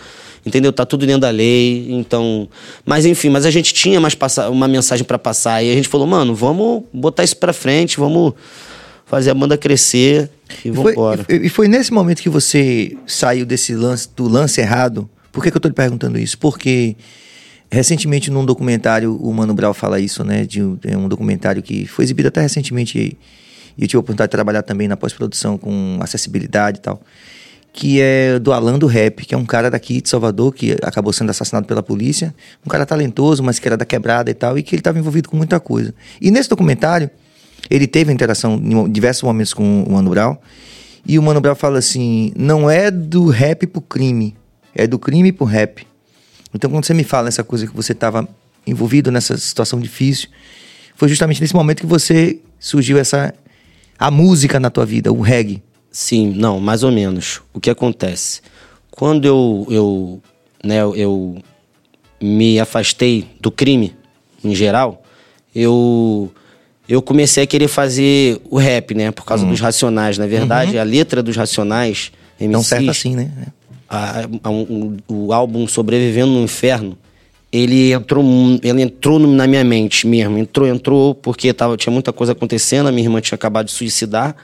Entendeu? Tá tudo dentro da lei. Então. Mas enfim, mas a gente tinha mais passar, uma mensagem para passar. E a gente falou, mano, vamos botar isso pra frente, vamos fazer a banda crescer e, vamos embora. E, e foi nesse momento que você saiu desse lance, do lance errado. Por que, que eu tô lhe perguntando isso? Porque Recentemente, num documentário, o Mano Brown fala isso, né? De um, um documentário que foi exibido até recentemente e eu tive a oportunidade de trabalhar também na pós-produção com acessibilidade e tal. Que é do Alan do Rap, que é um cara daqui de Salvador que acabou sendo assassinado pela polícia. Um cara talentoso, mas que era da quebrada e tal, e que ele estava envolvido com muita coisa. E nesse documentário, ele teve interação em diversos momentos com o Mano Brown. E o Mano Brown fala assim: não é do rap pro crime, é do crime pro rap. Então, quando você me fala essa coisa que você estava envolvido nessa situação difícil, foi justamente nesse momento que você surgiu essa a música na tua vida, o reggae. Sim, não, mais ou menos. O que acontece? quando eu, eu, né, eu me afastei do crime em geral, eu eu comecei a querer fazer o rap, né? Por causa uhum. dos Racionais. Na verdade, uhum. a letra dos Racionais... MCs, Não certo assim, né? A, a, um, o álbum Sobrevivendo no Inferno, ele entrou, ele entrou na minha mente mesmo. Entrou, entrou, porque tava, tinha muita coisa acontecendo. A minha irmã tinha acabado de suicidar.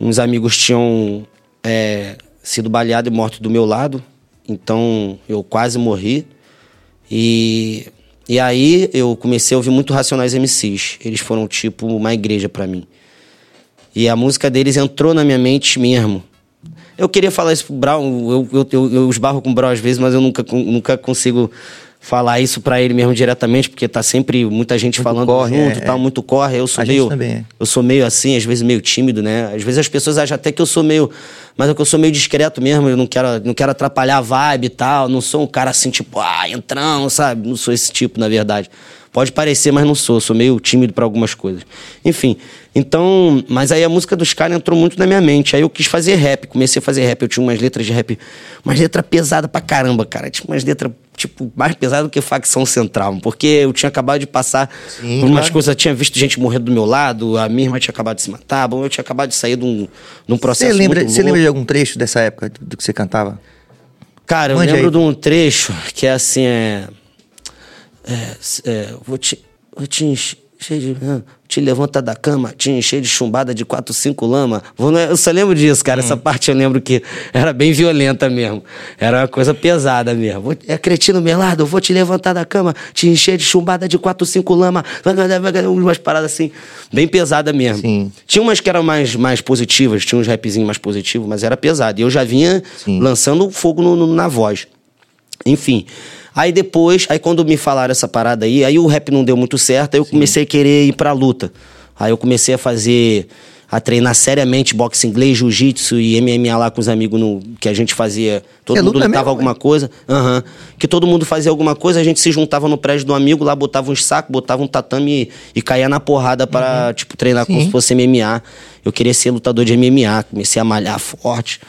Uns amigos tinham é, sido baleados e mortos do meu lado. Então, eu quase morri. E e aí eu comecei a ouvir muito Racionais MCs. Eles foram tipo uma igreja para mim. E a música deles entrou na minha mente mesmo. Eu queria falar isso pro Brown, eu, eu, eu, eu esbarro com o Brown às vezes, mas eu nunca, nunca consigo falar isso para ele mesmo diretamente, porque tá sempre muita gente muito falando corre, junto, é, tá, é. muito corre. Eu sou meio. É. Eu sou meio assim, às vezes meio tímido, né? Às vezes as pessoas acham até que eu sou meio. Mas é que eu sou meio discreto mesmo, eu não quero, não quero atrapalhar a vibe e tal. Não sou um cara assim, tipo, ah, entrão, sabe? Não sou esse tipo, na verdade. Pode parecer, mas não sou. Sou meio tímido para algumas coisas. Enfim, então. Mas aí a música dos caras entrou muito na minha mente. Aí eu quis fazer rap. Comecei a fazer rap. Eu tinha umas letras de rap. Umas letras pesadas pra caramba, cara. Tinha umas letras, tipo, mais pesadas do que facção central. Porque eu tinha acabado de passar Sim, por umas claro. coisas. Eu tinha visto gente morrer do meu lado. A minha irmã tinha acabado de se matar. Bom, eu tinha acabado de sair de um, de um processo. Você lembra, você lembra de algum trecho dessa época do que você cantava? Cara, eu Mande lembro aí. de um trecho que é assim, é é, é, vou te, vou te encher de. Te levanta da cama, te encher de chumbada de quatro, cinco lama. Eu só lembro disso, cara. Hum. Essa parte eu lembro que era bem violenta mesmo. Era uma coisa pesada mesmo. É cretino melado, vou te levantar da cama, te encher de chumbada de quatro, cinco lama. Umas paradas assim, bem pesada mesmo. Sim. Tinha umas que eram mais, mais positivas, tinha uns rapzinhos mais positivos, mas era pesado. E eu já vinha Sim. lançando fogo no, no, na voz. Enfim. Aí depois, aí quando me falaram essa parada aí, aí o rap não deu muito certo, aí eu Sim. comecei a querer ir pra luta. Aí eu comecei a fazer, a treinar seriamente boxe inglês, jiu-jitsu e MMA lá com os amigos no, que a gente fazia. Todo é mundo lutava mesmo, alguma coisa. Uhum, que todo mundo fazia alguma coisa, a gente se juntava no prédio do amigo, lá botava uns sacos, botava um tatame e, e caía na porrada para uhum. tipo, treinar Sim. como se fosse MMA. Eu queria ser lutador de MMA, comecei a malhar forte.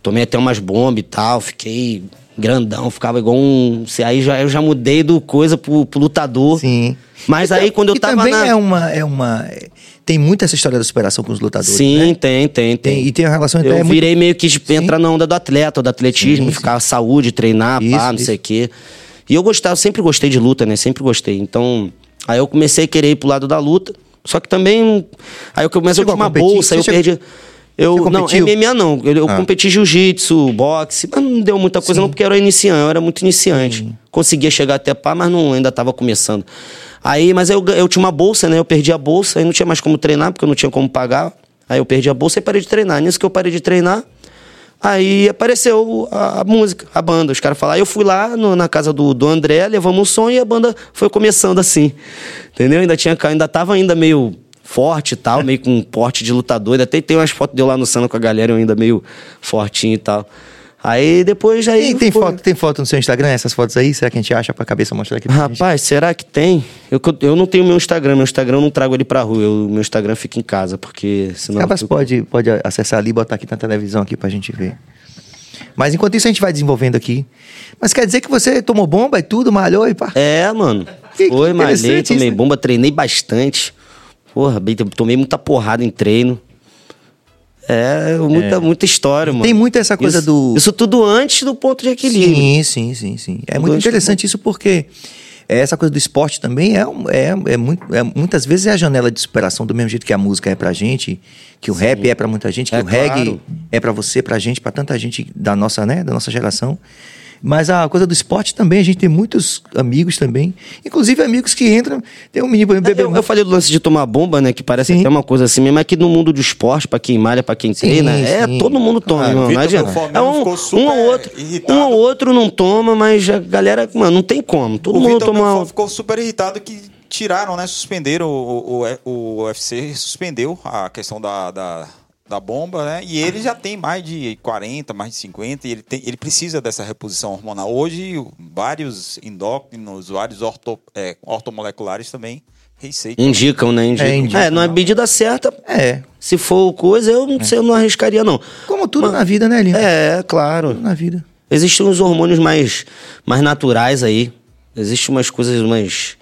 Tomei até umas bombas e tal, fiquei grandão, ficava igual um. Aí já, eu já mudei do coisa pro, pro lutador. Sim. Mas aí quando eu tava. também na... é uma. É uma tem muita essa história da superação com os lutadores. Sim, né? tem, tem, tem, tem. E tem a relação Eu é virei muito... meio que entrar na onda do atleta, do atletismo, sim, ficar sim. saúde, treinar, isso, pá, não isso. sei o quê. E eu gostava, sempre gostei de luta, né? Sempre gostei. Então, aí eu comecei a querer ir pro lado da luta. Só que também. Aí eu comecei a uma bolsa, aí eu perdi. Eu, não, MMA não. Eu, eu ah. competi jiu-jitsu, boxe, mas não deu muita coisa Sim. não, porque eu era iniciante, eu era muito iniciante. Sim. Conseguia chegar até pá, mas não, ainda estava começando. Aí, mas eu, eu tinha uma bolsa, né? Eu perdi a bolsa, aí não tinha mais como treinar, porque eu não tinha como pagar. Aí eu perdi a bolsa e parei de treinar. Nisso que eu parei de treinar, aí apareceu a, a música, a banda. Os caras falaram, eu fui lá no, na casa do, do André, levamos um som e a banda foi começando assim. Entendeu? Ainda tinha, ainda tava ainda meio forte e tal, meio com um porte de lutador. Até tem umas fotos de eu lá no Sano com a galera, eu ainda meio fortinho e tal. Aí depois aí. E tem, foi... foto, tem foto no seu Instagram, essas fotos aí? Será que a gente acha pra cabeça mostrar aqui? Rapaz, será que tem? Eu, eu não tenho meu Instagram, meu Instagram eu não trago ele pra rua, eu, meu Instagram fica em casa, porque senão. Capaz fico... pode, pode acessar ali e botar aqui na televisão aqui pra gente ver. Mas enquanto isso a gente vai desenvolvendo aqui. Mas quer dizer que você tomou bomba e tudo, malhou e pá? É, mano. Que, Foi, malhei, tomei né? bomba, treinei bastante. Porra, tomei muita porrada em treino. É, muita, é. muita história, mano. Tem muita essa coisa isso, do. Isso tudo antes do ponto de equilíbrio. Sim, sim, sim, sim. É tudo muito interessante isso porque essa coisa do esporte também é, é, é, muito, é, muitas vezes é a janela de superação, do mesmo jeito que a música é pra gente, que o sim. rap é pra muita gente, que é, o reggae claro. é pra você, pra gente, pra tanta gente da nossa, né, da nossa geração. Mas a coisa do esporte também, a gente tem muitos amigos também. Inclusive amigos que entram. Tem um menino, bebê. Eu, eu falei do lance de tomar bomba, né? Que parece sim. até uma coisa assim mesmo. É que no mundo do esporte, pra quem malha, pra quem sim, treina, é todo mundo toma, irmão. Não adianta. É um, um ou outro. Irritado. Um ou outro não toma, mas a galera, mano, não tem como. Todo o mundo Vitor toma. ficou super irritado que tiraram, né? Suspenderam o, o, o UFC, suspendeu a questão da, da da bomba, né? E ele já tem mais de 40, mais de 50, e ele, tem, ele precisa dessa reposição hormonal. Hoje, vários endócrinos, vários orto, é, ortomoleculares também Receita. Indicam, né? Indicam. É, indicam. É, não é medida certa. É. Se for coisa, eu não sei, eu não arriscaria, não. Como tudo na vida, né, Lino? É, claro. Tudo na vida. Existem uns hormônios mais, mais naturais aí. Existem umas coisas, umas,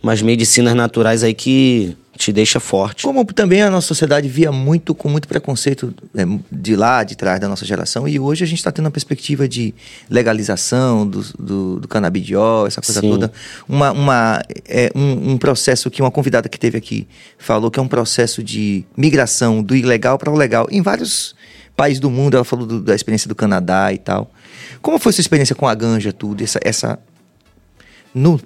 umas medicinas naturais aí que te deixa forte. Como também a nossa sociedade via muito, com muito preconceito é, de lá, de trás da nossa geração, e hoje a gente está tendo uma perspectiva de legalização do, do, do canabidiol, essa coisa Sim. toda. Uma, uma, é, um, um processo que uma convidada que teve aqui falou que é um processo de migração do ilegal para o legal em vários países do mundo. Ela falou do- da experiência do Canadá e tal. Como foi sua experiência com a ganja, tudo? Essa, essa no,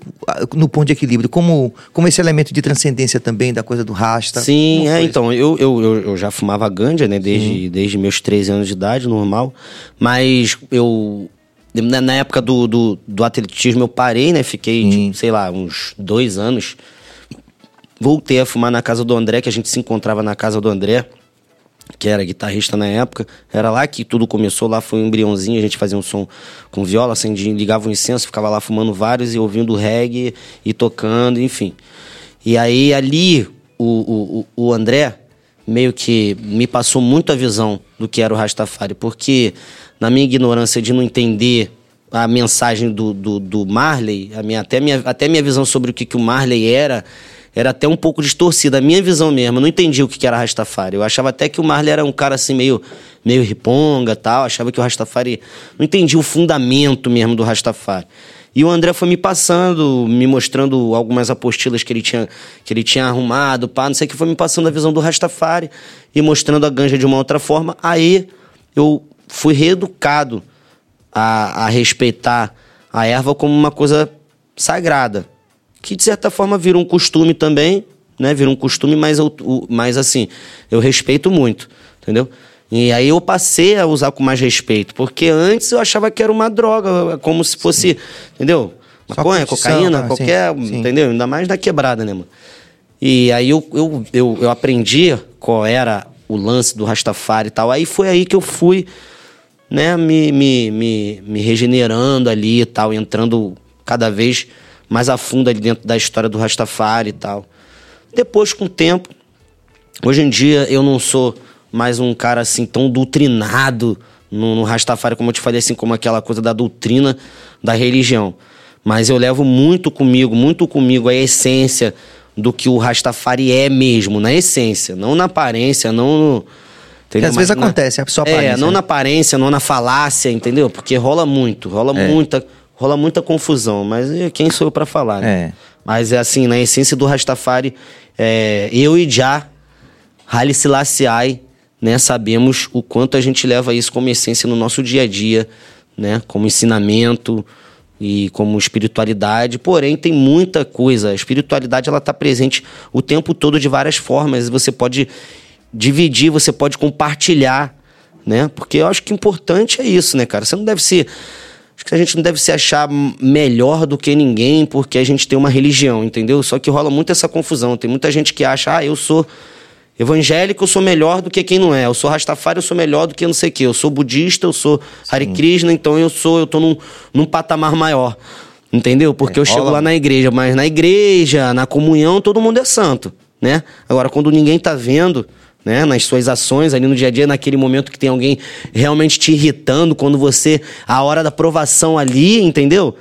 no ponto de equilíbrio, como, como esse elemento de transcendência também da coisa do rasta. Sim, é, então, eu, eu, eu, eu já fumava ganja, né, desde, desde meus 13 anos de idade, normal. Mas eu. Na, na época do, do, do atletismo eu parei, né? Fiquei, tipo, sei lá, uns dois anos. Voltei a fumar na casa do André, que a gente se encontrava na casa do André, que era guitarrista na época. Era lá que tudo começou, lá foi um embriãozinho, a gente fazia um som com viola, acendia, ligava um incenso, ficava lá fumando vários e ouvindo reggae e tocando, enfim. E aí ali o, o, o André meio que me passou muito a visão do que era o Rastafari, porque na minha ignorância de não entender a mensagem do, do, do Marley, a minha, até, minha, até minha visão sobre o que, que o Marley era, era até um pouco distorcida, a minha visão mesmo. Eu não entendi o que, era Rastafari. Eu achava até que o Marley era um cara assim meio, meio riponga tal, achava que o Rastafari. Não entendi o fundamento mesmo do Rastafari. E o André foi me passando, me mostrando algumas apostilas que ele tinha, que ele tinha arrumado, pá, não sei o que, foi me passando a visão do Rastafari e mostrando a ganja de uma outra forma. Aí eu fui reeducado a, a respeitar a erva como uma coisa sagrada. Que de certa forma vira um costume também, né? Vira um costume, mas, eu, o- mas assim, eu respeito muito, entendeu? E aí eu passei a usar com mais respeito, porque antes eu achava que era uma droga, como se fosse, entendeu? Só Maconha, cocaína, tá? qualquer, Sim, sim. entendeu? Ainda mais na quebrada, né, mano? E aí eu, eu, eu, eu aprendi qual era o lance do Rastafari e tal. Aí foi aí que eu fui, né, me, me, me, me regenerando ali e tal, entrando cada vez mais a fundo ali dentro da história do Rastafari e tal. Depois, com o tempo, hoje em dia eu não sou mais um cara assim tão doutrinado no, no Rastafari, como eu te falei, assim, como aquela coisa da doutrina da religião. Mas eu levo muito comigo, muito comigo a essência do que o Rastafari é mesmo, na essência, não na aparência, não no. Que às vezes acontece, é só É, aparência, não né? na aparência, não na falácia, entendeu? Porque rola muito, rola É. muita, rola muita confusão, mas eh, quem sou eu pra falar, né? É. Mas é assim, na essência do Rastafari, é, eu e Já, Haile Selassie, né, sabemos o quanto a gente leva isso como essência no nosso dia a dia, né, como ensinamento e como espiritualidade. Porém, tem muita coisa. A espiritualidade ela está presente o tempo todo de várias formas. Você pode dividir, você pode compartilhar, né? Porque eu acho que o importante é isso, né, cara? Você não deve ser Acho que a gente não deve se achar melhor do que ninguém porque a gente tem uma religião, entendeu? Só que rola muito essa confusão. Tem muita gente que acha, ah, eu sou evangélico, eu sou melhor do que quem não é. Eu sou Rastafari, eu sou melhor do que não sei o quê. Eu sou budista, eu sou Hare Krishna, então eu sou, eu tô num, num patamar maior. Entendeu? Porque eu chego lá na igreja, mas na igreja, na comunhão, todo mundo é santo, né? Agora, quando ninguém tá vendo, né, nas suas ações ali no dia a dia, naquele momento que tem alguém realmente te irritando, quando você, a hora da provação ali, entendeu?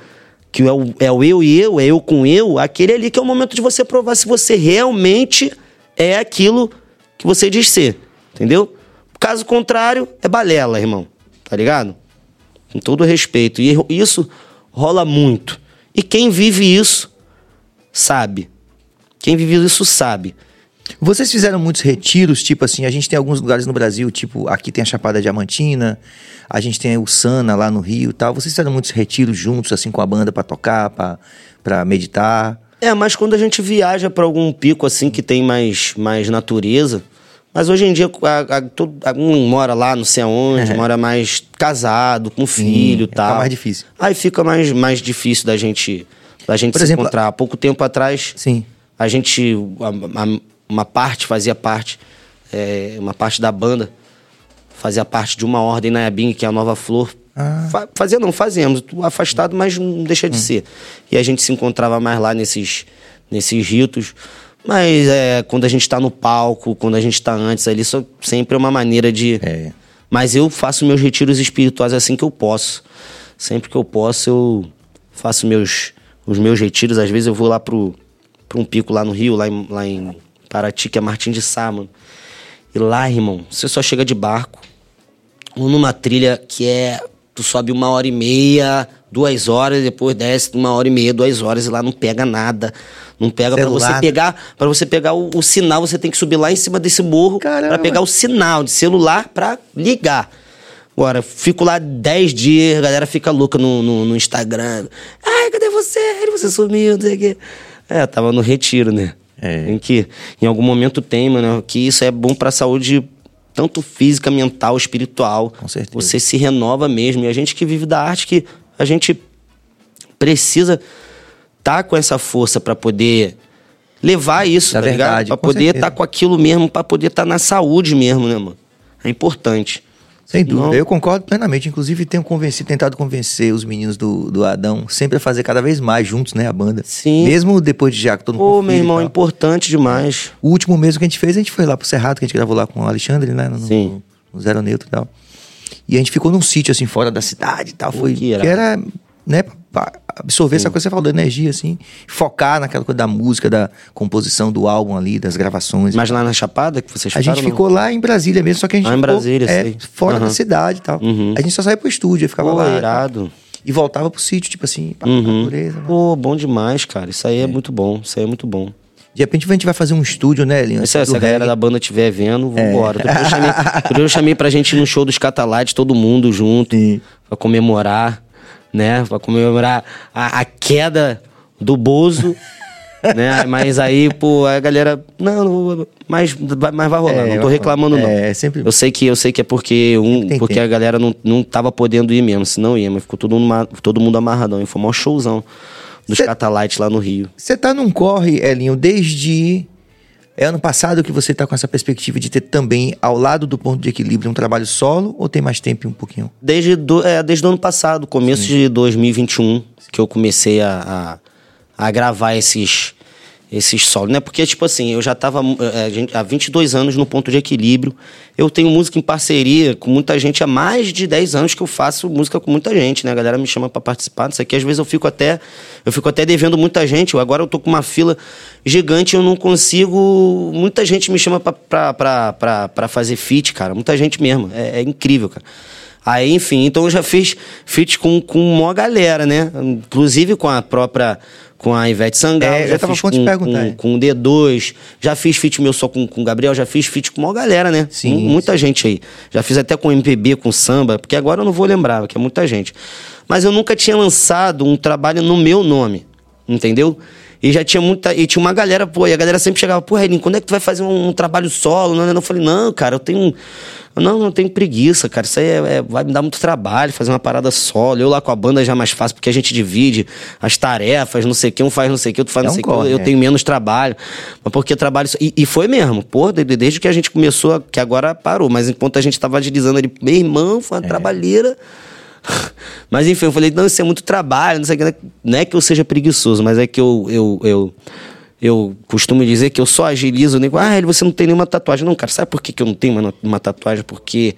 Que é o, é o eu e eu, é eu com eu, aquele ali que é o momento de você provar se você realmente é aquilo que você diz ser, entendeu? Caso contrário, é balela, irmão, tá ligado? Com todo respeito. E isso rola muito. E quem vive isso, sabe. Quem vive isso sabe. Vocês fizeram muitos retiros, tipo assim, a gente tem alguns lugares no Brasil, tipo, aqui tem a Chapada Diamantina, a gente tem o Sana lá no Rio e tal. Vocês fizeram muitos retiros juntos, assim, com a banda pra tocar, pra, pra meditar. É, mas quando a gente viaja pra algum pico assim que tem mais, mais natureza. Mas hoje em dia, a, a, todo, um mora lá, não sei aonde, mora mais casado, com filho e fica tal. mais difícil. Aí fica mais, mais difícil da gente, da gente Por se exemplo, encontrar. Há pouco tempo atrás, Sim. a gente. a- uma parte fazia parte, é, uma parte da banda fazia parte de uma ordem na Iabing, que é a Nova Flor. Ah. Fa- fazia não, fazíamos, afastado, mas não deixa de Hum. ser. E a gente se encontrava mais lá nesses, nesses ritos. Mas é, quando a gente está no palco, quando a gente está antes ali, isso sempre é uma maneira de. É. Mas eu faço meus retiros espirituais assim que eu posso. Sempre que eu posso, eu faço meus, os meus retiros. Às vezes eu vou lá pro, pro um pico lá no Rio, lá em, lá em Paraty, que é Martim de Sá, mano. E lá, irmão, você só chega de barco. Ou numa trilha que é. Tu sobe uma hora e meia, duas horas, depois desce uma hora e meia, duas horas, e lá não pega nada. Não pega para você pegar, para você pegar o, o, sinal, você tem que subir lá em cima desse morro para pegar o sinal de celular para ligar. Agora, fico lá 10 dias, a galera fica louca no, no, no Instagram. Ai, cadê você? Você sumiu, não sei o quê. É, tava no retiro, né? É. Em que em algum momento tem, mano, que isso é bom pra saúde tanto física, mental, espiritual. Com certeza. Você se renova mesmo. E a gente que vive da arte, que a gente precisa estar tá com essa força para poder levar isso, é tá verdade? Pra poder estar tá com aquilo mesmo, para poder estar tá na saúde mesmo, né, mano? É importante. Sem dúvida, eu concordo plenamente. Inclusive, tenho convencido, tentado convencer os meninos do, do Adão sempre a fazer cada vez mais juntos, né, a banda. Sim. Mesmo depois de já que todo mundo. Pô, meu irmão, importante demais. O último mesmo que a gente fez, a gente foi lá pro Cerrado, que a gente gravou lá com o Alexandre, né? No, Sim. no Zero Neutro e tal. E a gente ficou num sítio, assim, fora da cidade e tal. Foi, que era, que era né, pra absorver Sim. essa coisa que você falou da energia, assim, focar naquela coisa da música, da composição do álbum ali, das gravações. Mas lá na Chapada que vocês A gente ficou lá em Brasília mesmo, só que a gente ah, ficou, em Brasília, é, sei. fora uhum. da cidade e tal. Uhum. A gente só saía pro estúdio, ficava Pô, lá. Irado. E voltava pro sítio, tipo assim, pra uhum. natureza. Né? Pô, bom demais, cara. Isso aí é. é. muito bom. Isso aí é muito bom. De repente a gente vai fazer um estúdio, né, Linho? Se, se a galera da banda estiver vendo, vambora. É. Depois, eu chamei, depois eu chamei pra gente ir no show dos Catalites, todo mundo junto, Sim. pra comemorar né? Pra comemorar a, a queda do Bozo. né? Mas aí, pô, a galera. Não, não mas, mas vai rolar, é, não tô reclamando, não. É, sempre... Eu sei que eu sei que é porque um, porque a galera não, não tava podendo ir mesmo, senão ia, mas ficou todo mundo, todo mundo amarradão. E foi um showzão dos Cê, Catalites lá no Rio. Você tá num corre, Elinho, desde é ano passado que você está com essa perspectiva de ter também, ao lado do ponto de equilíbrio, um trabalho solo ou tem mais tempo um pouquinho? Desde, do, é, desde o ano passado, começo Sim. de 2021, que eu comecei a, a, a gravar esses, esses solos, né? Porque, tipo assim, eu já estava é, há 22 anos no ponto de equilíbrio. Eu tenho música em parceria com muita gente há mais de 10 anos que eu faço música com muita gente, né? A galera me chama para participar disso aqui. Às vezes eu fico até eu fico até devendo muita gente. Agora eu tô com uma fila gigante, eu não consigo. Muita gente me chama para fazer feat, cara. Muita gente mesmo. É, é incrível, cara. Aí, enfim, então eu já fiz feat com, com uma galera, né? Inclusive com a própria com a Ivete Sangalo, é, já fiz com, com, com o D2, já fiz feat meu só com o Gabriel, já fiz feat com uma galera, né? Sim. Muita sim. gente aí. Já fiz até com MPB, com samba, porque agora eu não vou lembrar, que é muita gente. Mas eu nunca tinha lançado um trabalho no meu nome, entendeu? E já tinha muita. E tinha uma galera, pô, e a galera sempre chegava, pô, Renin, quando é que tu vai fazer um, um trabalho solo? Não, eu falei, não, cara, eu tenho. Não, não tenho preguiça, cara. Isso aí é, é, vai me dar muito trabalho fazer uma parada solo. Eu lá com a banda já é mais fácil, porque a gente divide as tarefas, não sei o que, um faz não sei o que, outro faz não, não sei o que. Eu é. tenho menos trabalho. Mas porque trabalho. E, e foi mesmo, pô, desde que a gente começou, que agora parou. Mas enquanto a gente tava agilizando ali, meu irmão, foi uma é. trabalheira. Mas enfim, eu falei, não, isso é muito trabalho, não sei o que. Não é que eu seja preguiçoso, mas é que eu, eu, eu, eu costumo dizer que eu só agilizo, nego, ah, você não tem nenhuma tatuagem. Não, cara, sabe por que, que eu não tenho uma, uma tatuagem? Porque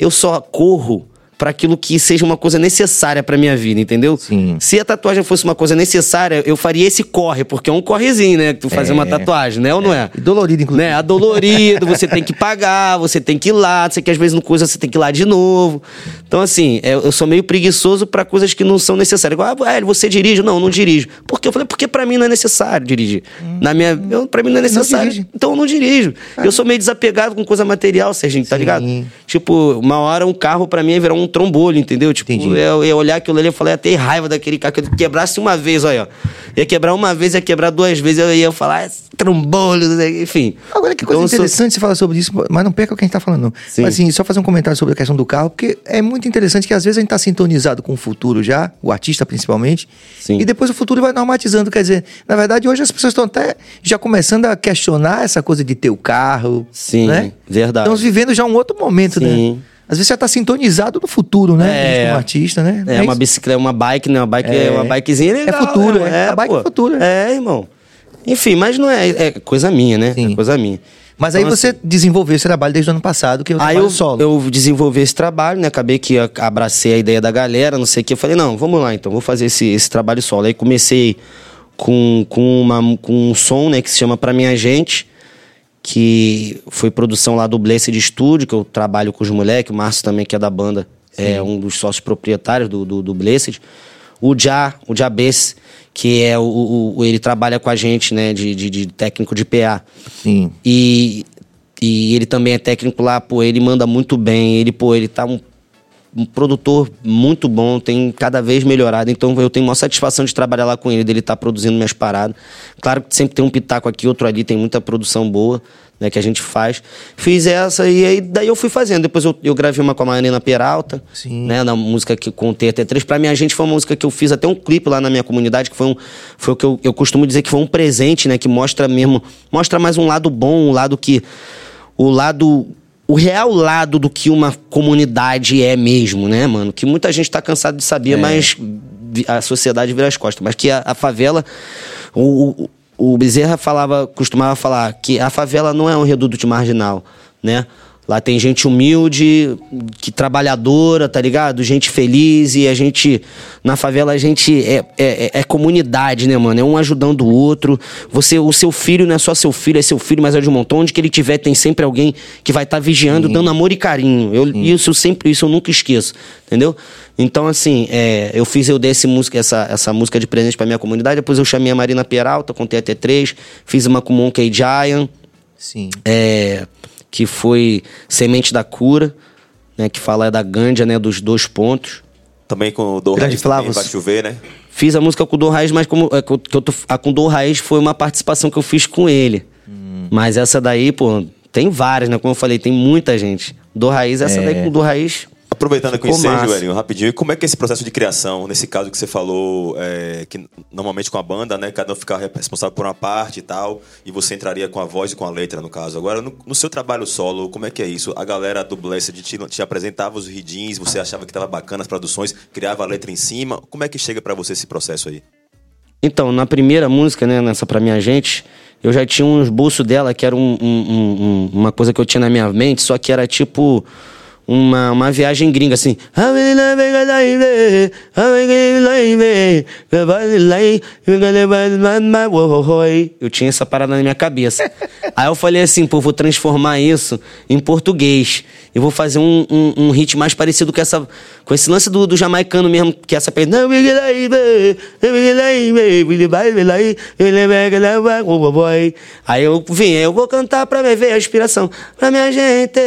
eu só corro para aquilo que seja uma coisa necessária para minha vida, entendeu? Sim. Se a tatuagem fosse uma coisa necessária, eu faria esse corre, porque é um correzinho, né? Tu fazer é. uma tatuagem, né? Ou não é? é? E dolorido, inclusive. Né? Adolorido, você tem que pagar, você tem que ir lá, você que às vezes não coisa, você tem que ir lá de novo. Então, assim, é, eu sou meio preguiçoso para coisas que não são necessárias. Igual, ah, você dirige? Não, não dirijo. Por quê? Eu falei, porque para mim não é necessário dirigir. Hum. Na minha, eu, pra mim não é necessário. Não então eu não dirijo. Ah. Eu sou meio desapegado com coisa material, Serginho, tá ligado? Tipo, uma hora um carro para mim ia virar um trombolho, entendeu? Tipo, eu ia olhar aquilo ali e falei, ia ter raiva daquele cara que eu quebrasse uma vez, olha. Ia quebrar uma vez, ia quebrar duas vezes, eu ia falar, trombolho, enfim. Agora, que coisa então, interessante sou... você falar sobre isso, mas não perca o que a gente tá falando, não. Sim. Mas assim, só fazer um comentário sobre a questão do carro, porque é muito interessante que às vezes a gente tá sintonizado com o futuro já, o artista principalmente, Sim. e depois o futuro vai normatizando. Quer dizer, na verdade, hoje as pessoas estão até já começando a questionar essa coisa de ter o carro. Sim, né? verdade. Estamos vivendo já um outro momento, Sim. né? Às vezes você tá sintonizado no futuro, né? É. Como artista, né? É, é uma bicicleta, uma bike, né? Uma bike, é. uma bikezinha é legal. É futuro, é. é. A bike pô. é futuro. É, irmão. Enfim, mas não é, é coisa minha, né? Sim. É coisa minha. Mas aí então, você assim, desenvolveu esse trabalho desde o ano passado, que o aí eu, solo. eu desenvolvi esse trabalho, né? Acabei que abracei a ideia da galera, não sei o que. Eu falei, não, vamos lá então, vou fazer esse, esse trabalho solo. Aí comecei com, com, uma, com um som, né, que se chama Pra Minha Gente, que foi produção lá do Blessed Studio, que eu trabalho com os moleques, o Márcio também, que é da banda, Sim. é um dos sócios proprietários do, do, do Blessed. O Já, o Jabes, que é o, o, ele trabalha com a gente, né, de, de, de, técnico de PA. Sim. E, e ele também é técnico lá, pô, ele manda muito bem, ele, pô, ele tá um, um produtor muito bom, tem cada vez melhorado, então eu tenho uma satisfação de trabalhar lá com ele, dele estar tá produzindo minhas paradas. Claro que sempre tem um pitaco aqui, outro ali, tem muita produção boa, né, que a gente faz. Fiz essa e aí daí eu fui fazendo. Depois eu, eu gravei uma com a Marina Peralta, Sim. né, na música que com o TT3. Pra minha gente foi uma música que eu fiz até um clipe lá na minha comunidade, que foi um foi o que eu, eu costumo dizer que foi um presente, né, que mostra mesmo, mostra mais um lado bom, um lado que o lado o real lado do que uma comunidade é mesmo, né, mano? Que muita gente tá cansado de saber, é. mas a sociedade vira as costas. Mas que a, a favela, o, o Bezerra falava, costumava falar que a favela não é um reduto de marginal, né? Lá tem gente humilde, que trabalhadora, tá ligado? Gente feliz e a gente. Na favela a gente é, é, é, comunidade, né, mano? É um ajudando o outro. Você, o seu filho não é só seu filho, é seu filho, mas é de um montão. Onde que ele tiver, tem sempre alguém que vai estar tá vigiando, Sim. dando amor e carinho. Eu, isso eu sempre, isso eu nunca esqueço, entendeu? Então, assim, é, eu fiz, eu dei esse música, essa, essa música de presente pra minha comunidade, depois eu chamei a Marina Peralta, contei até três, fiz uma com o Monkey Giant. Sim. É que foi Semente da Cura, né, que fala da Gândia, né, dos dois pontos. Também com o Dor Raiz vai chover, né? Fiz a música com o Dor Raiz, mas como, é, que eu tô, a com o Dor Raiz foi uma participação que eu fiz com ele. Hum. Mas essa daí, pô, tem várias, né? Como eu falei, tem muita gente. Dor Raiz, essa é. daí com o Dor Raiz Aproveitando aqui o ensejo, Elinho, rapidinho, como é que é esse processo de criação, nesse caso que você falou, é, que normalmente com a banda, né, cada um fica responsável por uma parte e tal, e você entraria com a voz e com a letra, no caso. Agora, no, no seu trabalho solo, como é que é isso? A galera do Blessed te, te apresentava os readings, você achava que tava bacana as produções, criava a letra em cima. Como é que chega para você esse processo aí? Então, na primeira música, né, nessa Pra Minha Gente, eu já tinha um esboço dela, que era um, um, um, uma coisa que eu tinha na minha mente, só que era tipo uma, uma viagem gringa, assim. Eu tinha essa parada na minha cabeça. Aí eu falei assim, pô, vou transformar isso em português. E vou fazer um, um, um hit mais parecido com essa. Com esse lance do, do jamaicano mesmo, que é essa Aí eu vim, eu vou cantar pra me ver a inspiração. Pra minha gente,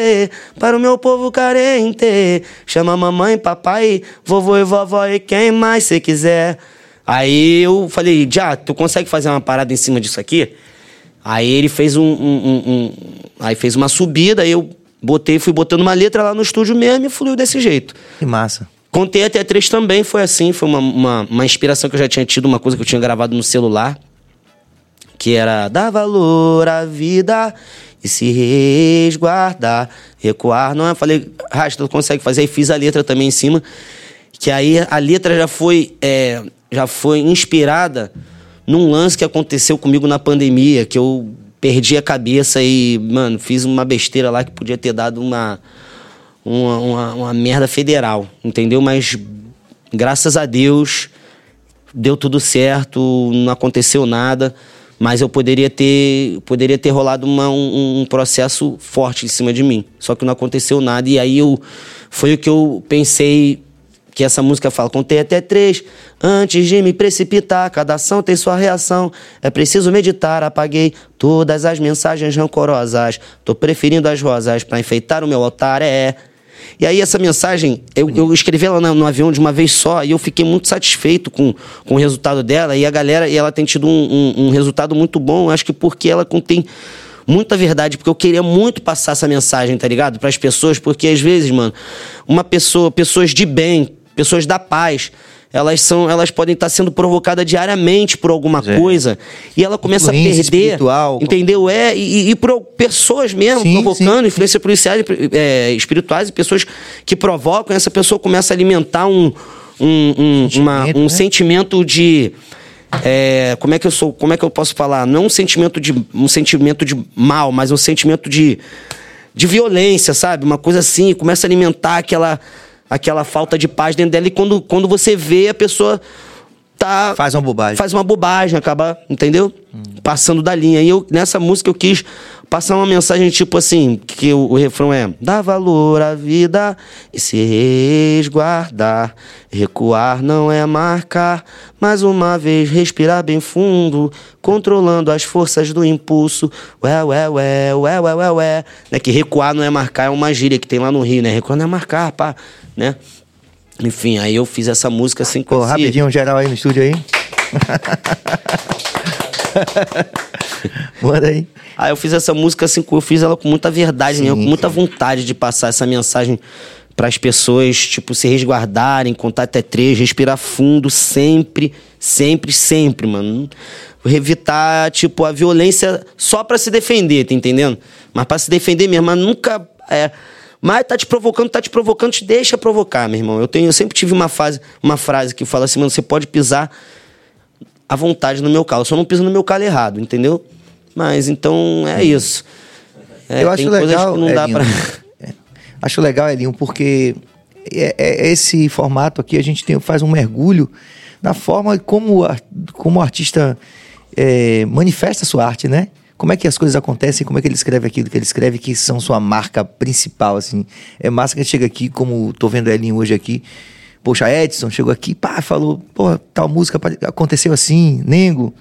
para o meu povo carente. Chama mamãe, papai, vovô e vovó e quem mais você quiser. Aí eu falei, já, tu consegue fazer uma parada em cima disso aqui? Aí ele fez um, um, um, um aí fez uma subida, aí eu Botei, fui botando uma letra lá no estúdio mesmo e fluiu desse jeito. Que massa. Contei até três também, foi assim, foi uma, uma, uma, inspiração que eu já tinha tido, uma coisa que eu tinha gravado no celular, que era dar valor à vida e se resguardar, recuar. Não, eu falei, Rasta, tu consegue fazer? Aí fiz a letra também em cima, que aí a letra já foi, é, já foi inspirada num lance que aconteceu comigo na pandemia, que eu perdi a cabeça e, mano, fiz uma besteira lá que podia ter dado uma, uma, uma, uma merda federal, entendeu? Mas graças a Deus deu tudo certo, não aconteceu nada, mas eu poderia ter, poderia ter rolado uma, um, um, processo forte em cima de mim. Só que não aconteceu nada. E aí eu foi o que eu pensei que essa música fala, contei até três, antes de me precipitar, cada ação tem sua reação, é preciso meditar, apaguei todas as mensagens rancorosas, tô preferindo as rosas para enfeitar o meu altar, é... E aí essa mensagem, eu, eu escrevi ela no, no, avião de uma vez só e eu fiquei muito satisfeito com, com o resultado dela. E a galera, e ela tem tido um, um, um resultado muito bom, acho que porque ela contém muita verdade, porque eu queria muito passar essa mensagem, tá ligado? Para as pessoas, porque às vezes, mano, uma pessoa, pessoas de bem, pessoas da paz, elas são, elas podem estar sendo provocadas diariamente por alguma é. coisa e ela começa a perder, espiritual. entendeu? É e, e por pessoas mesmo sim, provocando sim. influências policiais, é, espirituais e pessoas que provocam. Essa pessoa começa a alimentar um um, um, sentimento, uma, um né? sentimento de É, como é que eu sou? Como é que eu posso falar? Não um sentimento de um sentimento de mal, mas um sentimento de, de violência, sabe? Uma coisa assim, começa a alimentar aquela aquela falta de paz dentro dela e quando, quando você vê a pessoa tá faz uma bobagem. Faz uma bobagem, acaba, entendeu? Hum. Passando da linha. E eu nessa música eu quis passar uma mensagem tipo assim, que o, o, refrão é: dá valor à vida e se resguardar. Recuar não é marcar, mais uma vez respirar bem fundo, controlando as forças do impulso. Ué, ué, ué, ué, ué, ué, ué. Né, que recuar não é marcar, é uma gíria que tem lá no Rio, né? Recuar não é marcar, pá, né? Enfim, aí eu fiz essa música assim com. Pô, rapidinho, geral aí no estúdio aí. Manda aí. Aí eu fiz essa música assim, eu fiz ela com muita verdade, Sim, com muita vontade de passar essa mensagem para as pessoas, tipo, se resguardarem, contar até três, respirar fundo sempre, sempre, sempre, mano. Evitar, tipo, a violência só para se defender, tá entendendo? Mas para se defender mesmo, mas nunca. É, mas tá te provocando, tá te provocando, te deixa provocar, meu irmão. Eu, tenho, eu sempre tive uma, fase, uma frase que fala assim, mano, você pode pisar à vontade no meu calo. Eu só não piso no meu calo errado, entendeu? Mas então é isso. É, eu acho legal. Não Elinho, pra... É, acho legal, Elinho, porque é, é, esse formato aqui a gente tem, faz um mergulho na forma como, como o artista é, manifesta a sua arte, né? Como é que as coisas acontecem, como é que ele escreve aquilo que ele escreve, que são sua marca principal, assim. É massa que chega aqui, como tô vendo Elinho hoje aqui, Poxa, Edson chegou aqui, pá, falou, pô, tal música aconteceu assim, Nengo.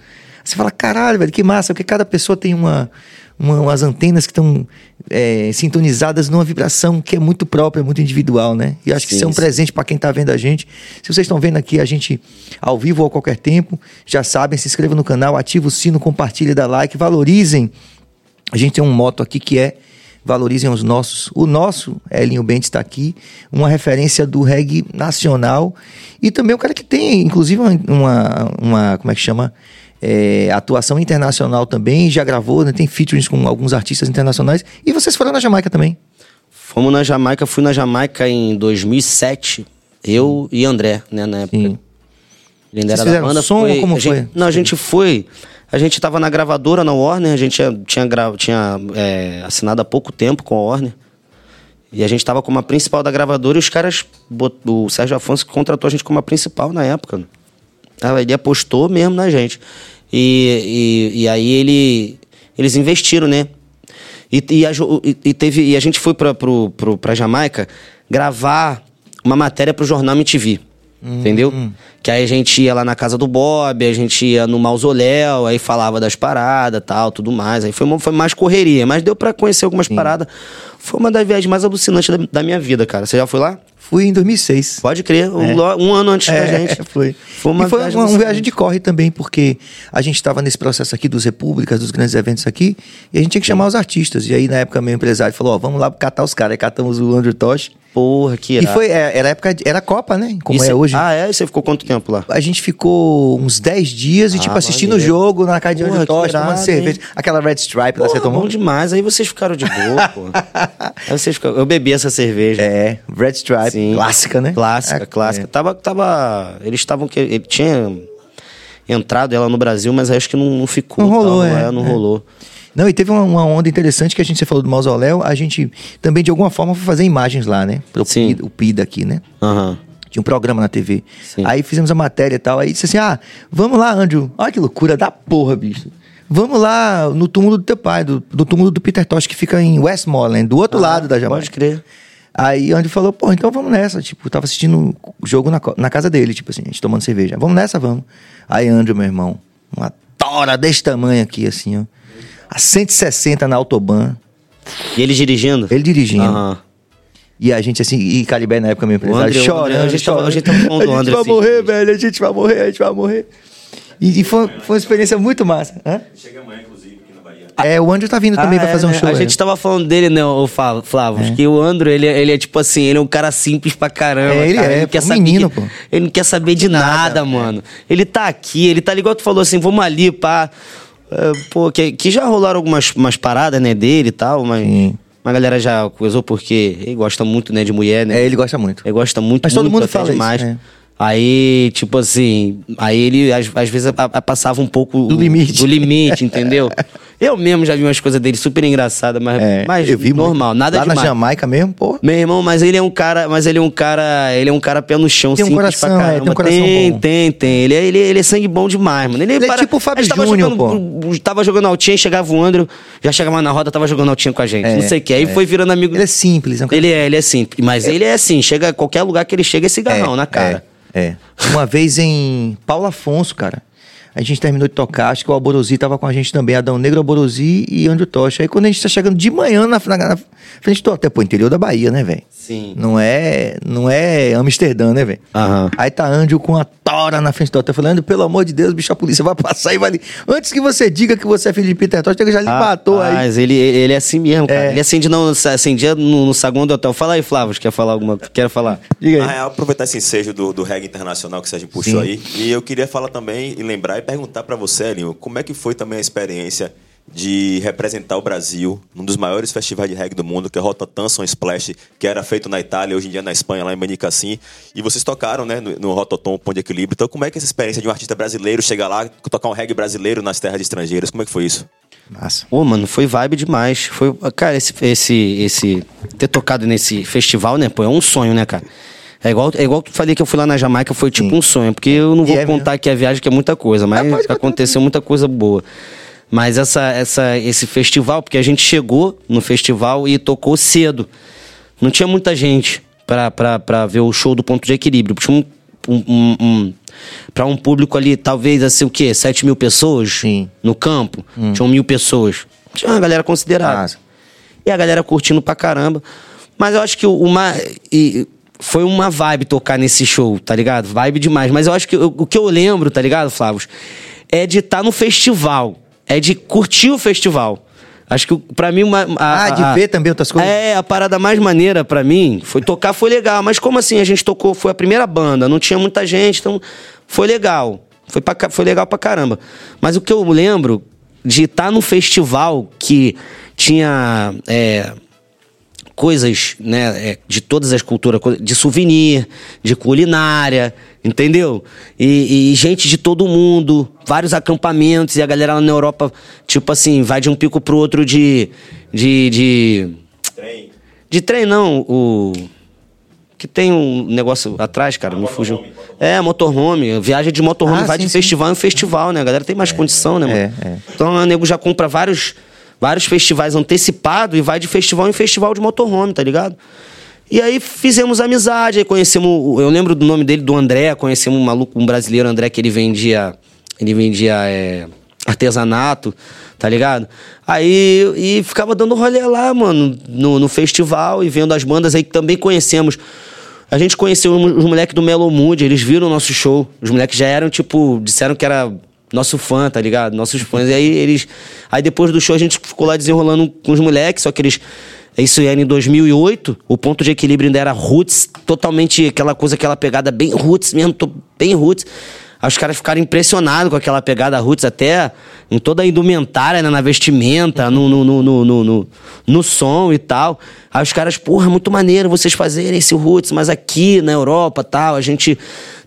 Você fala, caralho, velho, que massa, porque cada pessoa tem uma, uma umas antenas que estão é, sintonizadas numa vibração que é muito própria, muito individual, né? E acho sim, que isso é um presente para quem está vendo a gente. Se vocês estão vendo aqui a gente ao vivo ou a qualquer tempo, já sabem, se inscrevam no canal, ativem o sino, compartilhem, dá like, valorizem. A gente tem um moto aqui que é valorizem os nossos. O nosso, Elinho Bentes está aqui, uma referência do reggae nacional e também o cara que tem, inclusive, uma, uma como é que chama? É, atuação internacional também, já gravou, né? tem features com alguns artistas internacionais. E vocês foram na Jamaica também? Fomos na Jamaica, fui na Jamaica em 2007, eu e André, né, na época. Sim. Ele era da banda. Som, foi, como a foi? Gente, não, a gente foi a gente estava na gravadora, na Warner, a gente tinha, tinha, tinha é, assinado há pouco tempo com a Warner. E a gente estava como a principal da gravadora e os caras. O Sérgio Afonso contratou a gente como a principal na época. Ele apostou mesmo na gente. E, e, e aí ele, eles investiram, né? E, e, a, e, teve, e a gente foi para pra Jamaica gravar uma matéria para o jornal MTV. Hum, entendeu? Hum. Que aí a gente ia lá na casa do Bob, a gente ia no mausoléu, aí falava das paradas tal, tudo mais. Aí foi, uma, foi mais correria, mas deu para conhecer algumas Sim. paradas. Foi uma das viagens mais alucinantes da, da, minha vida, cara. Você já foi lá? Fui em 2006. Pode crer, um, é. um ano antes é, da gente. Foi. Foi uma, e foi viagem, uma, uma viagem de corre também, porque a gente estava nesse processo aqui dos repúblicas, dos grandes eventos aqui, e a gente tinha que chamar os artistas. E aí, na época, meu empresário falou: Ó, vamos lá catar os caras. Aí catamos o Andrew Tosh Porra, que irado. E foi, é, era época, era Copa, né? Como é hoje. Ah, é? E você ficou quanto tempo lá? A gente ficou uns 10 dias e, ah, tipo, assistindo o jogo na casa de onde tocha, tomando cerveja. Aquela Red Stripe lá, você tomou? bom demais. Aí vocês ficaram de boa, pô. Aí vocês ficaram... Eu bebi essa cerveja. É, Red Stripe. Sim. Clássica, né? Clássica, é, clássica. É. Tava, tava... Eles estavam... Ele tinha entrado ela no Brasil, mas acho que não, não ficou. Não rolou, é. Não é. rolou. Não, e teve uma, uma, onda interessante que a gente você falou do mausoléu, a gente também de alguma forma foi fazer imagens lá, né? Pro Sim. PIDA, o PIDA aqui, né? Uhum. Tinha um programa na TV. Sim. Aí fizemos a matéria e tal. Aí disse assim: ah, vamos lá, Andrew. Olha que loucura da porra, bicho. Vamos lá no túmulo do teu pai, do, do túmulo do Peter Tosh, que fica em Westmoreland, do outro ah, lado da Jamaica. Pode crer. Aí Andrew falou, pô, então vamos nessa. Tipo, tava assistindo o jogo na, na casa dele, tipo assim, a gente tomando cerveja. Vamos nessa, vamos. Aí Andrew, meu irmão, uma tora desse tamanho aqui, assim, ó a 160 na Autobahn. E ele dirigindo? Ele dirigindo. Uhum. E a gente, assim, e Calibé na época, meu empresário, André, chorando. a gente, tava, a gente tava André. A gente vai morrer, velho, a gente vai morrer, a gente vai morrer. E, e foi, foi uma experiência muito massa. Hã? Chega amanhã, Bahia. É, o Andrew tá vindo também ah, pra fazer um é, show. A é. gente tava falando dele, né, o Flávio, é. que o Andrew, ele, ele é tipo assim, ele é um cara simples pra caramba. É, ele cara. é, ele quer um menino, pô. Ele não quer saber de nada, nada mano. Ele tá aqui, ele tá ligado, tu falou assim, vamos ali, pá. É, pô, que, que já rolaram algumas umas paradas, né, dele e tal, mas. Sim. A galera já coisou porque ele gosta muito, né, de mulher, né? É, ele gosta muito. Ele gosta muito, Mas muito, todo mundo fala demais. Isso, é. Aí, tipo assim, aí ele às, às vezes a, a, passava um pouco do limite, do limite entendeu? Eu mesmo já vi umas coisas dele super engraçadas, mas, é, mas eu vi normal, muito. nada Lá demais. na Jamaica mesmo, pô. Meu irmão, mas ele é um cara, mas ele é um cara, ele é um cara pé no chão, tem um simples coração, pra caramba. É, tem um coração tem, bom. tem, tem. Ele é, ele, ele é sangue bom demais, mano. Ele, ele para... é tipo o Fábio Júnior, pô. Tava jogando altinha, chegava o Andro, já chegava na roda, tava jogando altinha com a gente. É, não sei o que. Aí é. foi virando amigo. Ele é simples, é um Ele é, ele é simples. Mas ele é assim, chega a qualquer lugar que ele chega, é cigarrão na cara. É. Uma vez em Paulo Afonso, cara. A gente terminou de tocar, acho que o Alborosi tava com a gente também, Adão Negro, Alborosi e Andrew Tocha. Aí quando a gente tá chegando de manhã na, na, na frente do hotel, pô, interior da Bahia, né, velho? Sim. Não é, não é Amsterdã, né, velho? Aham. Aí tá Andrew com a tora na frente do hotel, falando, pelo amor de Deus, bicho, a polícia vai passar e vai ali. Antes que você diga que você é filho de Peter Tocha, já lhe ah, matou aí. Mas ele, ele é assim mesmo, cara. É. Ele acende, não, acendia no, no saguão do hotel. Fala aí, Flávio, quer falar alguma quer falar? Diga aí. Ah, aproveitar esse ensejo do, do reggae internacional que o Sérgio puxou Sim. aí. E eu queria falar também e lembrar perguntar para você, Elinho, como é que foi também a experiência de representar o Brasil num dos maiores festivais de reggae do mundo, que é Rototan Son Splash, que era feito na Itália, hoje em dia na Espanha, lá em Benicassim. E vocês tocaram, né, no, no Rototom, Pão de Equilíbrio. Então, como é que é essa experiência de um artista brasileiro chegar lá, tocar um reggae brasileiro nas terras estrangeiras? Como é que foi isso? Massa. Ô, mano, foi vibe demais. Foi, cara, esse, esse, esse ter tocado nesse festival, né, pô, é um sonho, né, cara? É igual, é igual tu falei que eu fui lá na Jamaica, foi tipo Sim. um sonho, porque eu não vou é contar mesmo. aqui a viagem, que é muita coisa, mas ah, aconteceu muita coisa boa. Mas essa, essa, esse festival, porque a gente chegou no festival e tocou cedo. Não tinha muita gente para ver o show do ponto de equilíbrio. Tinha um, um, um, para um público ali, talvez assim, o quê? 7 mil pessoas Sim. no campo. Hum. Tinham mil pessoas. Tinha uma galera considerável. E a galera curtindo pra caramba. Mas eu acho que uma. E foi uma vibe tocar nesse show, tá ligado? Vibe demais. Mas eu acho que o que eu lembro, tá ligado, Flávio? É de estar tá no festival é de curtir o festival. Acho que para mim uma a, Ah, de a, ver também outras coisas. É, a parada mais maneira para mim foi tocar foi legal, mas como assim a gente tocou, foi a primeira banda, não tinha muita gente, então foi legal. Foi pra, foi legal pra caramba. Mas o que eu lembro de estar tá num festival que tinha é, coisas, né, é, de todas as culturas, de souvenir, de culinária, entendeu? E, e, gente de todo mundo, vários acampamentos, e a galera lá na Europa, tipo assim, vai de um pico pro outro de. de. de. Trem. De trem, não, o. Que tem um negócio atrás, cara, ah, me fugiu. É, motorhome. Viagem de motorhome, ah, vai sim, de sim. festival em festival, né? A galera tem mais é, condição, né, mano? É, é. Então o nego já compra vários vários festivais antecipados e vai de festival em festival de motorhome, tá ligado? E aí fizemos amizade, aí conhecemos. Eu lembro do nome dele, do André, conhecemos um maluco, um brasileiro, André, que ele vendia. Ele vendia é, artesanato, tá ligado? Aí e ficava dando rolê lá, mano, no, no festival e vendo as bandas aí que também conhecemos. A gente conheceu os moleques do Melo Mood, eles viram o nosso show. Os moleques já eram, tipo, disseram que era nosso fã, tá ligado? Nossos fãs. E aí eles. Aí depois do show a gente ficou lá desenrolando com os moleques, só que eles. Isso era em 2008, o ponto de equilíbrio ainda era roots, totalmente aquela coisa, aquela pegada bem roots mesmo, bem roots. Aí os caras ficaram impressionados com aquela pegada roots, até em toda a indumentária, né, na vestimenta, no, no, no, no, no, no, som e tal. Aí os caras, porra, muito maneiro vocês fazerem esse roots, mas aqui na Europa tal, a gente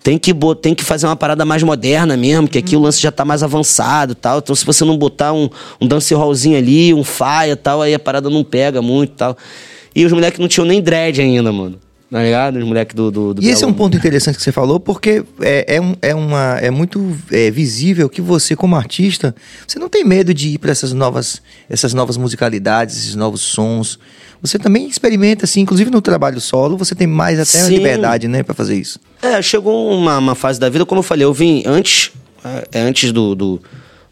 tem que, tem que fazer uma parada mais moderna mesmo, que aqui o lance já tá mais avançado tal. Então se você não botar um, um dancehallzinho ali, um faia tal, aí a parada não pega muito tal. E os moleques não tinham nem dread ainda, mano. Tá ligado? Os moleques do, do, do, E esse é um ponto interessante que você falou, porque é, é, um, é, uma, é muito é, visível que você, como artista, você não tem medo de ir para essas novas, essas novas musicalidades, esses novos sons. Você também experimenta, assim, inclusive no trabalho solo, você tem mais até Sim. liberdade, né, para fazer isso. É, chegou uma, uma fase da vida, como eu falei, eu vim antes, é, antes do, do,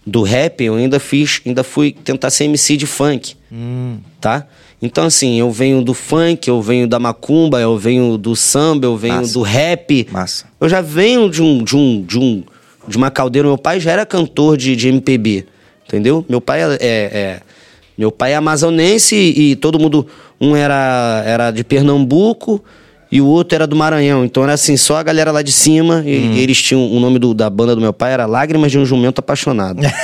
do rap, eu ainda fiz, ainda fui tentar ser MC de funk, hum. tá? Então, assim, eu venho do funk, eu venho da macumba, eu venho do samba, eu venho Massa. do rap. Massa. Eu já venho de um, de um, de um, de uma caldeira. Meu pai já era cantor de, de MPB, entendeu? Meu pai é, é meu pai é amazonense e todo mundo um era era de Pernambuco e o outro era do Maranhão. Então era assim, só a galera lá de cima. E, hum. eles tinham o nome do, da banda do meu pai era Lágrimas de um Jumento Apaixonado.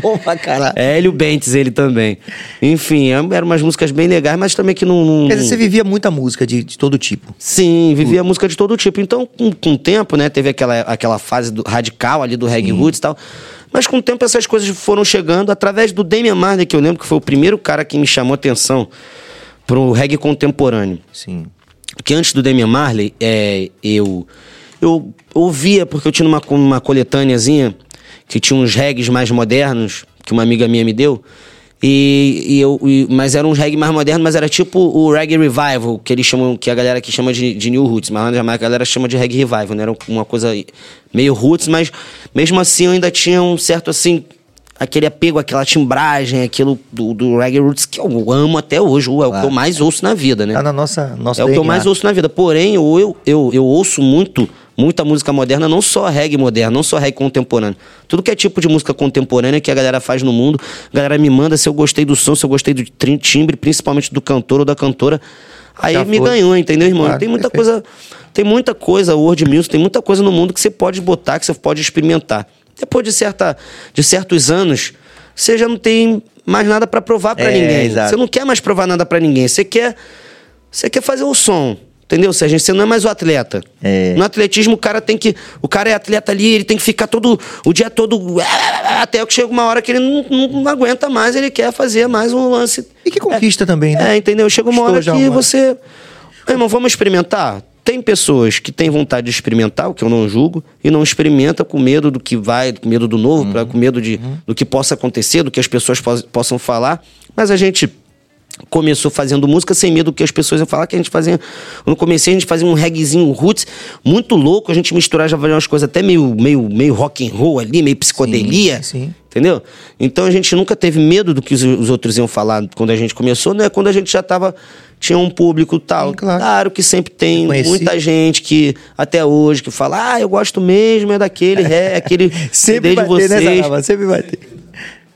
Bom pra caralho. É, Hélio Bentes, ele também. Enfim, é, eram umas músicas bem legais, mas também que não. não Quer dizer, você vivia muita música de, de todo tipo. Sim, vivia música de todo tipo. Então, com, com o tempo, né, teve aquela, aquela fase do, radical ali do reggae roots e tal. Mas com o tempo essas coisas foram chegando através do Damian Marley, que eu lembro que foi o primeiro cara que me chamou atenção pro reggae contemporâneo. Sim. Porque antes do Damian Marley, é, eu, eu ouvia, porque eu tinha uma, uma coletâneazinha que tinha uns reggaes mais modernos, que uma amiga minha me deu. E, e eu, e, mas era um reggae mais moderno, mas era tipo o reggae revival, que eles chamam, que a galera aqui chama de, de new roots, mas a galera chama de reggae revival, né? Era uma coisa meio roots, mas mesmo assim eu ainda tinha um certo assim aquele apego, aquela timbragem, aquilo do, do reggae roots que eu amo até hoje, é o que eu mais ouço na vida, né? Tá na nossa, nossa É o que eu mais ouço na vida. Porém, eu, eu, eu, eu ouço muito muita música moderna, não só reggae moderno, não só reggae contemporâneo. Tudo que é tipo de música contemporânea que a galera faz no mundo, a galera me manda se eu gostei do som, se eu gostei do timbre, principalmente do cantor ou da cantora. Aí Já me foi. ganhou, entendeu, irmão? Claro, tem muita perfeito. coisa, tem muita coisa, world music, tem muita coisa no mundo que você pode botar, que você pode experimentar. Depois de, certa, de certos anos, você já não tem mais nada para provar para é, ninguém. Exato. Você não quer mais provar nada para ninguém. Você quer, você quer fazer o som. Entendeu? Gente, você não é mais o atleta. É. No atletismo, o cara tem que. O cara é atleta ali, ele tem que ficar todo. O dia todo. Até que chega uma hora que ele não, não, não aguenta mais, ele quer fazer mais um lance. E que conquista é, também, né? É, entendeu? Chega uma Estou hora que você. Meu irmão, vamos experimentar? Tem pessoas que têm vontade de experimentar, o que eu não julgo, e não experimenta com medo do que vai, com medo do novo, uhum. pra, com medo de, uhum. do que possa acontecer, do que as pessoas possam falar. Mas a gente começou fazendo música sem medo do que as pessoas iam falar, que a gente fazia. No comecei, a gente fazia um reggaezinho roots muito louco, a gente misturava umas coisas até meio, meio, meio rock and roll ali, meio psicodelia. Sim, sim. Entendeu? Então a gente nunca teve medo do que os, os outros iam falar quando a gente começou, né? Quando a gente já tava. Tinha um público tal. Sim, claro. claro. que sempre tem muita gente que, até hoje, que fala, ah, eu gosto mesmo, é daquele, é aquele. sempre vai vocês. ter, né, Sempre vai ter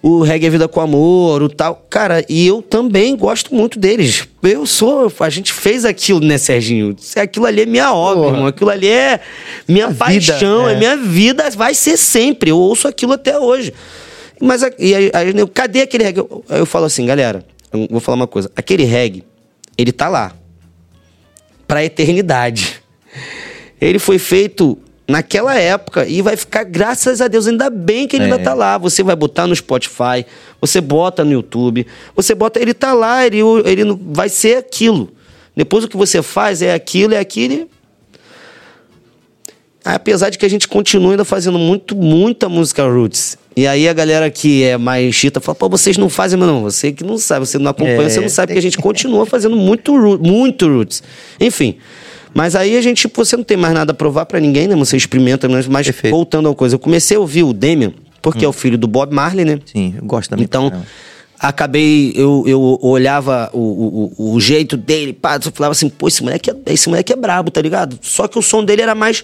o Reggae é Vida com Amor, o tal. Cara, e eu também gosto muito deles. Eu sou. A gente fez aquilo, né, Serginho? Aquilo ali é minha obra, irmão. Aquilo ali é minha a paixão, vida, é. é. minha vida, vai ser sempre. Eu ouço aquilo até hoje. Mas e aí, aí, cadê aquele reggae? Aí eu falo assim, galera, eu vou falar uma coisa. Aquele reggae, ele tá lá. Pra eternidade. Ele foi feito naquela época e vai ficar, graças a Deus, ainda bem que ele é. ainda tá lá. Você vai botar no Spotify, você bota no YouTube, você bota, ele tá lá, ele, ele vai ser aquilo. Depois o que você faz é aquilo, é aquilo. Apesar de que a gente continua ainda fazendo muito, muita música roots. E aí a galera que é mais chita fala, pô, vocês não fazem, mas não, você que não sabe, você não acompanha, é. você não sabe, porque a gente continua fazendo muito, muito roots. Enfim, mas aí a gente, você não tem mais nada a provar para ninguém, né? Você experimenta, mas Perfeito. voltando a coisa, eu comecei a ouvir o Demian, porque hum. é o filho do Bob Marley, né? Sim, eu gosto também. Então, acabei, eu, eu olhava o, o, o jeito dele, pá, eu falava assim, pô, esse moleque, é, esse moleque é brabo, tá ligado? Só que o som dele era mais,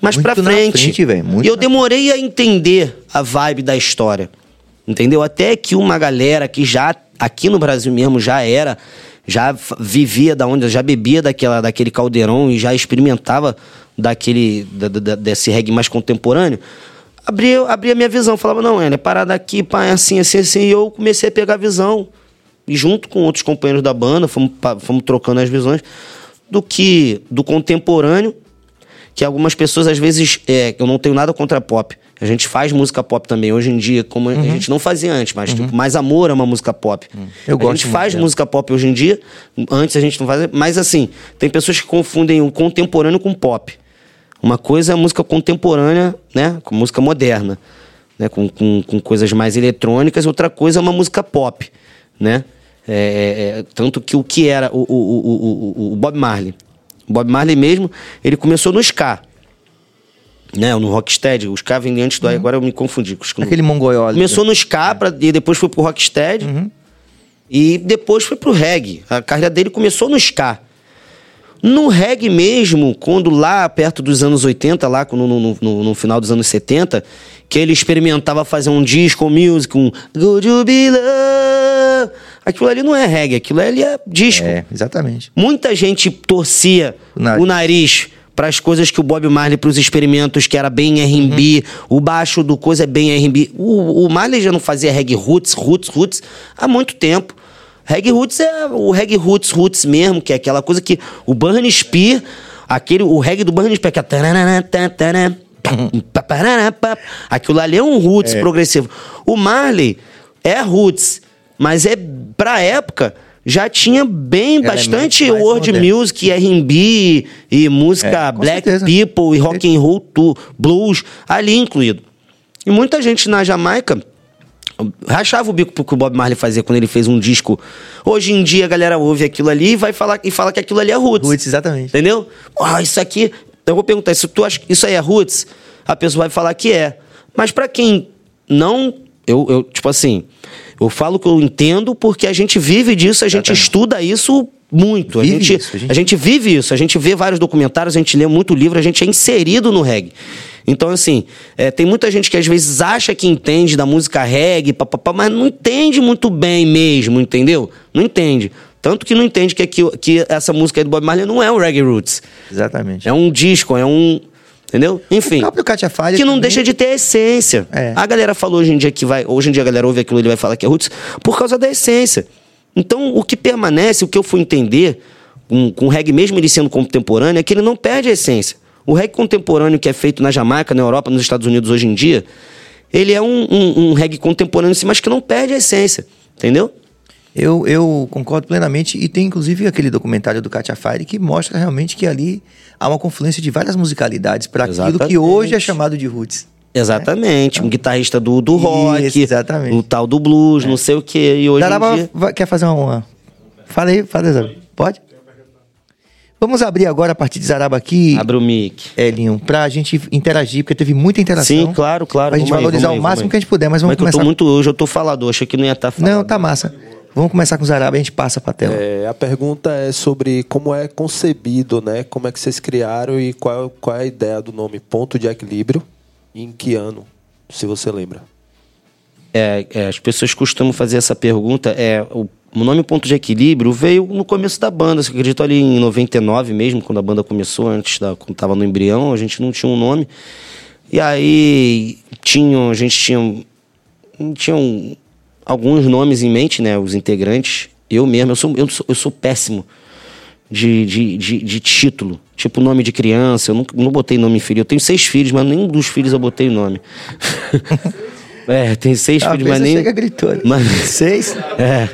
mais muito pra frente. frente véio, e eu demorei a entender a vibe da história. Entendeu? Até que uma galera que já, aqui no Brasil mesmo, já era já vivia da onde, já bebia daquela, daquele caldeirão e já experimentava daquele da, da, desse reggae mais contemporâneo, abria, abria a minha visão, falava, não, é parada aqui, pá, é assim, assim, assim, e eu comecei a pegar a visão. E junto com outros companheiros da banda, fomos, fomos trocando as visões do que do contemporâneo, que algumas pessoas às vezes, é, eu não tenho nada contra pop, a gente faz música pop também hoje em dia, como uhum. a gente não fazia antes, mas uhum. tipo, Mais Amor é uma música pop. Uhum. Eu a gosto. Gente faz dela. música pop hoje em dia, antes a gente não fazia, mas assim, tem pessoas que confundem o contemporâneo com pop. Uma coisa é a música contemporânea, né, com música moderna, né, com, com, com coisas mais eletrônicas, outra coisa é uma música pop, né? É, é, é tanto que o que era o, o, o, o, Bob Marley. O Bob Marley mesmo, ele começou no ska né, no Rocksteady. Os Ska vendem antes do... Uhum. Agora eu me confundi. Com Aquele mongoló. Começou no Ska pra, e depois foi pro Rocksteady. Uhum. E depois foi pro reggae. A carreira dele começou no Ska. No reggae mesmo, quando lá perto dos anos 80, lá no, no, no, no final dos anos 70, que ele experimentava fazer um disco music, um Good You Be Love. Aquilo ali não é reggae, aquilo ali é disco. É, exatamente. Muita gente torcia o nariz, o nariz para as coisas que o Bob Marley, para os experimentos que era bem R&B, uhum. o baixo do coisa é bem R&B. O, o Marley já não fazia reggae roots, roots, roots há muito tempo. Reggae roots é o reggae roots, roots mesmo, que é aquela coisa que o Burn Spear, aquele, o reggae do Burn Spear, que é... Aquilo ali é um roots é. progressivo. O Marley é roots, mas é pra época já tinha bem bastante world music, R&B e música é, black certeza. people e rock and roll, blues ali incluído. E muita gente na Jamaica rachava o bico pro que o Bob Marley fazia quando ele fez um disco. Hoje em dia a galera ouve aquilo ali e vai falar e fala que aquilo ali é roots. Roots, exatamente. Entendeu? Ah, isso aqui, eu vou perguntar, se tu acha que isso aí é roots, a pessoa vai falar que é. Mas para quem não, eu, eu tipo assim, eu falo que eu entendo porque a gente vive disso, a gente estuda isso muito. A gente, isso, a gente... a gente vive isso, a gente vê vários documentários, a gente lê muito livro, a gente é inserido no reggae. Então, assim, é, tem muita gente que às vezes acha que entende da música reggae, papapá, mas não entende muito bem mesmo, entendeu? Não entende. Tanto que não entende que, aqui, que essa música aí do Bob Marley não é um reggae roots. Exatamente. É um disco, é um, Entendeu? Enfim. O próprio Katia Falha Que não também... deixa de ter essência. É. A galera falou hoje em dia que vai. Hoje em dia a galera ouve aquilo, ele vai falar que é roots, por causa da essência. Então, o que permanece, o que eu fui entender, com, com o reggae, mesmo ele sendo contemporâneo, é que ele não perde a essência. O reggae contemporâneo que é feito na Jamaica, na Europa, nos Estados Unidos hoje em dia, ele é um, um, um reggae contemporâneo, mas que não perde a essência. Entendeu? Eu, eu concordo plenamente e tem inclusive aquele documentário do Katia Fire que mostra realmente que ali há uma confluência de várias musicalidades para aquilo que hoje é chamado de roots. Exatamente, né? um guitarrista do, do rock, Isso, exatamente. o tal do blues, é. não sei o que. E hoje Daraba dia... quer fazer uma. Fala aí, fala aí, Pode? Vamos abrir agora a partir de Zaraba aqui. Abre o mic. Elinho, pra gente interagir, porque teve muita interação. Sim, claro, claro. Pra gente valorizar aí, o máximo aí. que a gente puder, mas vamos mas começar. Eu tô muito, hoje eu tô falador, achei que não ia estar tá falando. Não, tá massa. Vamos começar com os árabes, a gente passa para a tela. É, a pergunta é sobre como é concebido, né? Como é que vocês criaram e qual, qual é a ideia do nome Ponto de Equilíbrio e em que ano, se você lembra. É, é, as pessoas costumam fazer essa pergunta. É, o, o nome Ponto de Equilíbrio veio no começo da banda. Você acredito ali em 99 mesmo, quando a banda começou, antes da, quando estava no embrião, a gente não tinha um nome. E aí tinha, a gente tinha, tinha um, alguns nomes em mente, né? Os integrantes. Eu mesmo, eu sou, eu sou, eu sou péssimo de, de, de, de, título. Tipo nome de criança. Eu não, não botei nome em filho. Eu tenho seis filhos, mas nenhum dos filhos eu botei nome. é, tem seis ah, filhos, mas nem. Chega gritou. Mas, seis? É.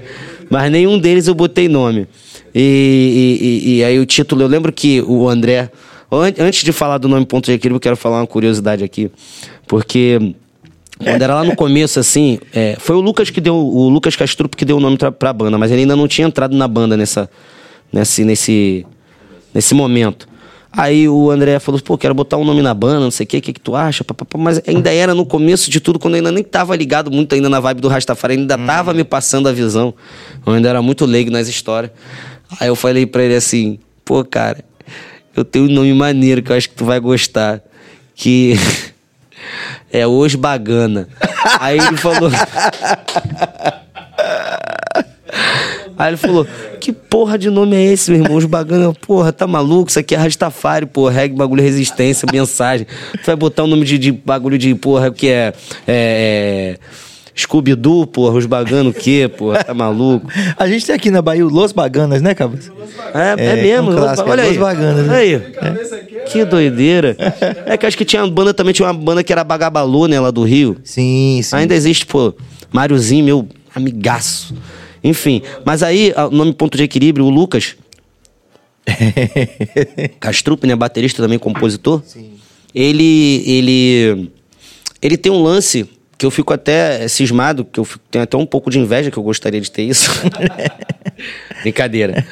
Mas nenhum deles eu botei nome. E, e, e, e aí o título, eu lembro que o André. Antes de falar do nome Ponto de Equilíbrio, eu quero falar uma curiosidade aqui. Porque quando era lá no começo, assim, é, foi o Lucas que deu, o Lucas Castrup que deu o nome pra, pra banda, mas ele ainda não tinha entrado na banda nessa, nesse, nesse, nesse momento. Aí o André falou, pô, quero botar um nome na banda, não sei o que, o que, que tu acha? Mas ainda era no começo de tudo, quando eu ainda nem tava ligado muito ainda na vibe do Rastafari, ainda hum. tava me passando a visão. Eu ainda era muito leigo nas histórias. Aí eu falei pra ele assim, pô, cara, eu tenho um nome maneiro que eu acho que tu vai gostar. Que É hoje bagana. Aí ele falou. Aí ele falou: Que porra de nome é esse, meu irmão? Os bagana, porra, tá maluco? Isso aqui é Rastafari, porra, reggae, bagulho, resistência, mensagem. Tu vai botar o um nome de, de, bagulho de, porra, que é, é, é Scooby-Doo, porra, os bagano o quê, porra? Tá maluco? A gente tem aqui na Bahia o Los Baganas, né, Cabas? É, é, é mesmo? Um clássico, Olha é aí. Los Baganas. Né? Aí. É. Que doideira. É que acho que tinha uma banda também, tinha uma banda que era Bagabalu, né, lá do Rio. Sim, sim. Ainda existe, pô, Máriozinho, meu amigaço. Enfim, mas aí, o nome Ponto de Equilíbrio, o Lucas... Castrup, né, baterista também, compositor. Sim. Ele, ele, ele tem um lance que eu fico até cismado, que eu fico, tenho até um pouco de inveja, que eu gostaria de ter isso. Brincadeira.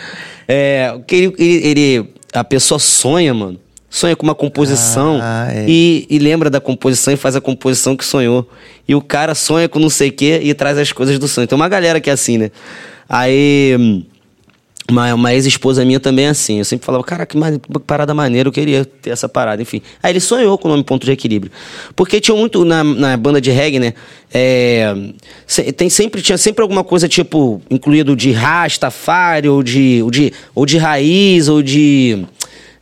É, que ele, ele, a pessoa sonha, mano. Sonha com uma composição ah, é. e, e, lembra da composição e faz a composição que sonhou. E o cara sonha com não sei o quê e traz as coisas do sonho. Tem uma galera que é assim, né? Aí uma, uma ex-esposa minha também é assim. Eu sempre falava, cara, que parada maneira, eu queria ter essa parada, enfim. Aí ele sonhou com o nome Ponto de Equilíbrio. Porque tinha muito na, na banda de reggae, né? É, tem sempre, tinha sempre alguma coisa, tipo, incluído de Rastafari, ou de, ou de, ou de raiz, ou de.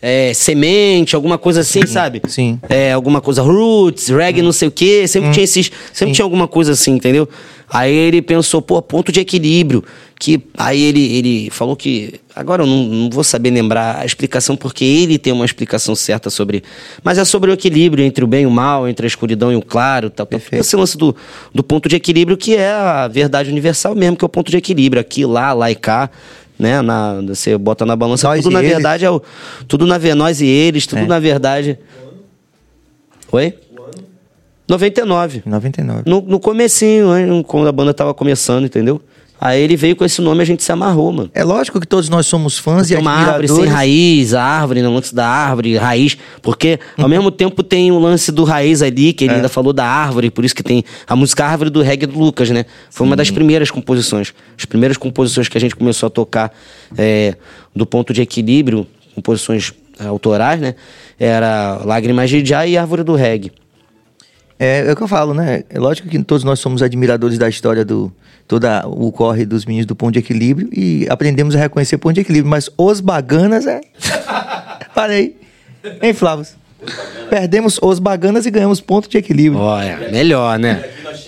É, semente, alguma coisa assim, sabe? sim. É, alguma coisa roots, reggae, não sei o quê. Sempre tinha esses. Sempre tinha alguma coisa assim, entendeu? Aí ele pensou, pô, ponto de equilíbrio. Que aí ele, ele falou que. Agora eu não, não vou saber lembrar a explicação, porque ele tem uma explicação certa sobre. Mas é sobre o equilíbrio entre o bem e o mal, entre a escuridão e o claro. Tal, tal. Esse lance do, do ponto de equilíbrio, que é a verdade universal mesmo, que é o ponto de equilíbrio. Aqui, lá, lá e cá. Né? Na, você bota na balança. Nós tudo na eles. verdade é o. Tudo na ver nós e eles, tudo É. na verdade. Oi? 99. 99. No, no comecinho, hein, quando a banda tava começando, entendeu? Aí ele veio com esse nome e a gente se amarrou, mano. É lógico que todos nós somos fãs e Tem uma árvore sem admiradores. raiz, a árvore, no lance da árvore, raiz. Porque ao Uhum. mesmo tempo tem o lance do raiz ali, que ele É. ainda falou da árvore, por isso que tem a música Árvore do Reggae do Lucas, né? Foi uma das primeiras composições. As primeiras composições que a gente começou a tocar é, do ponto de equilíbrio, composições é, autorais, né? Era Lágrimas de Já e Árvore do Reggae. É, é o que eu falo, né? É lógico que todos nós somos admiradores da história do toda o corre dos meninos do Ponto de Equilíbrio e aprendemos a reconhecer Ponto de Equilíbrio, mas os baganas é. Parei. Hein, Flávio? Perdemos os baganas e ganhamos ponto de equilíbrio. Olha, melhor, né?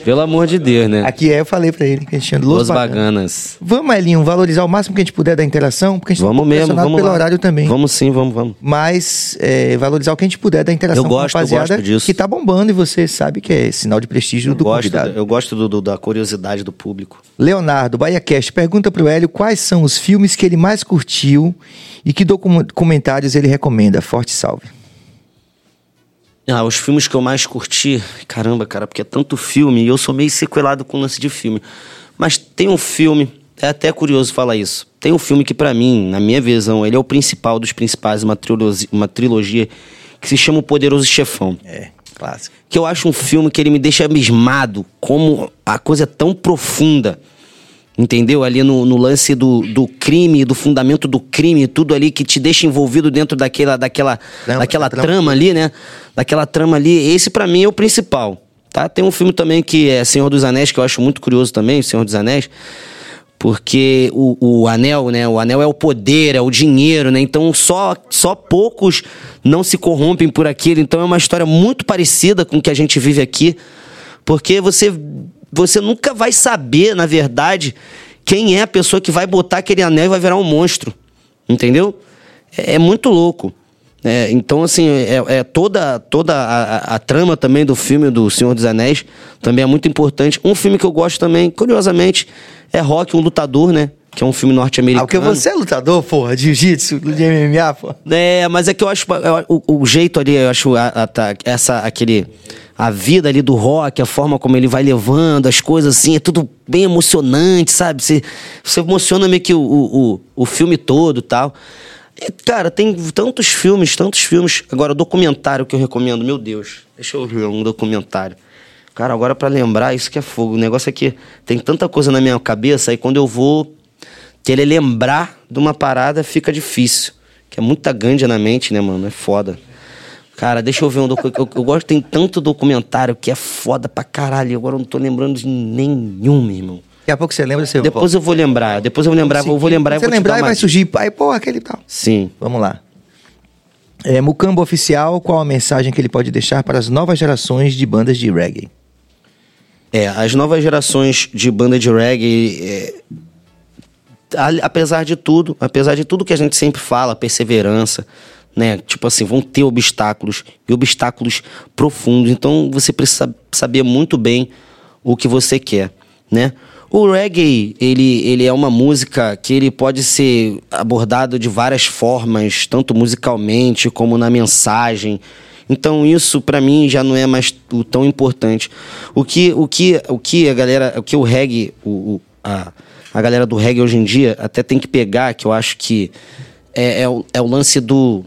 Pelo amor de Deus, né? Aqui é, eu falei pra ele que a gente tinha Los Los Baganas. Baganas. Vamos, Elinho, valorizar o máximo que a gente puder da interação, porque a gente Vamos tá mesmo, vamos pelo lá. horário também. Vamos sim, vamos, vamos. Mas é, valorizar o que a gente puder da interação Eu com a gosto, eu rapaziada gosto disso. que tá bombando e você sabe que é sinal de prestígio do gosto, convidado. eu gosto do- do- da curiosidade do público. Leonardo, BahiaCast, pergunta pro Hélio quais são os filmes que ele mais curtiu e que docu- documentários ele recomenda. Forte salve. Ah, os filmes que eu mais curti, caramba, cara, porque é tanto filme e eu sou meio sequelado com lance de filme. Mas tem um filme, é até curioso falar isso. Tem um filme que, pra mim, na minha visão, ele é o principal dos principais, uma trilogia, uma trilogia que se chama O Poderoso Chefão. É, clássico. que eu acho um filme que ele me deixa abismado, como a coisa é tão profunda. Entendeu? Ali no, no lance do, do crime, do fundamento do crime, tudo ali que te deixa envolvido dentro daquela, daquela, Trama, daquela trama. trama. ali, né? Daquela trama ali. Esse pra mim é o principal. Tá? Tem um filme também que é Senhor dos Anéis, que eu acho muito curioso também, Senhor dos Anéis. Porque o, o anel, né? O anel é o poder, é o dinheiro, né? Então só, só poucos não se corrompem por aquilo. Então é uma história muito parecida com o que a gente vive aqui. Porque você, você nunca vai saber, na verdade, quem é a pessoa que vai botar aquele anel e vai virar um monstro. Entendeu? É, é muito louco. É, então, assim, é, é toda, toda a, a- a trama também do filme do Senhor dos Anéis também é muito importante. Um filme que eu gosto também, curiosamente, é Rock, um lutador, né? Que é um filme Ah, norte-americano. porque você é lutador, porra, de jiu-jitsu, de MMA, porra. É, mas é que eu acho eu- o, o jeito ali, eu acho a- a- essa aquele a vida ali do rock, a forma como ele vai levando as coisas assim, é tudo bem emocionante, sabe? Você, você emociona meio que o, o, o, filme todo tal. E, cara, tem tantos filmes, tantos filmes. Agora, documentário que eu recomendo, meu Deus, deixa eu ver um documentário. Cara, agora pra lembrar, isso que é fogo. O negócio é que tem tanta coisa na minha cabeça, aí quando eu vou querer lembrar de uma parada, fica difícil. Que é muita ganja na mente, né, mano? É foda. Cara, deixa eu ver um documentário. Eu, eu gosto, tem tanto documentário que é foda pra caralho. Agora eu não tô lembrando de nenhum, meu irmão. Daqui a pouco você lembra, você Depois eu vou lembrar. Depois eu vou lembrar, eu vou lembrar e Você vou te lembrar e vai surgir, aí, porra, aquele tal. Sim. Vamos lá. É, Mucambo Oficial, qual a mensagem que ele pode deixar para as novas gerações de bandas de reggae? É, as novas gerações de banda de reggae, é, a- apesar de tudo, apesar de tudo que a gente sempre fala, perseverança, né? Tipo assim, vão ter obstáculos e obstáculos profundos. Então você precisa saber muito bem o que você quer, né? O reggae, ele, ele é uma música que ele pode ser abordado de várias formas, tanto musicalmente como na mensagem. Então isso para mim já não é mais o tão importante. O que o que o que a galera, o que o reggae, o, o- a, a galera do reggae hoje em dia até tem que pegar, que eu acho que é, é, o, é o lance do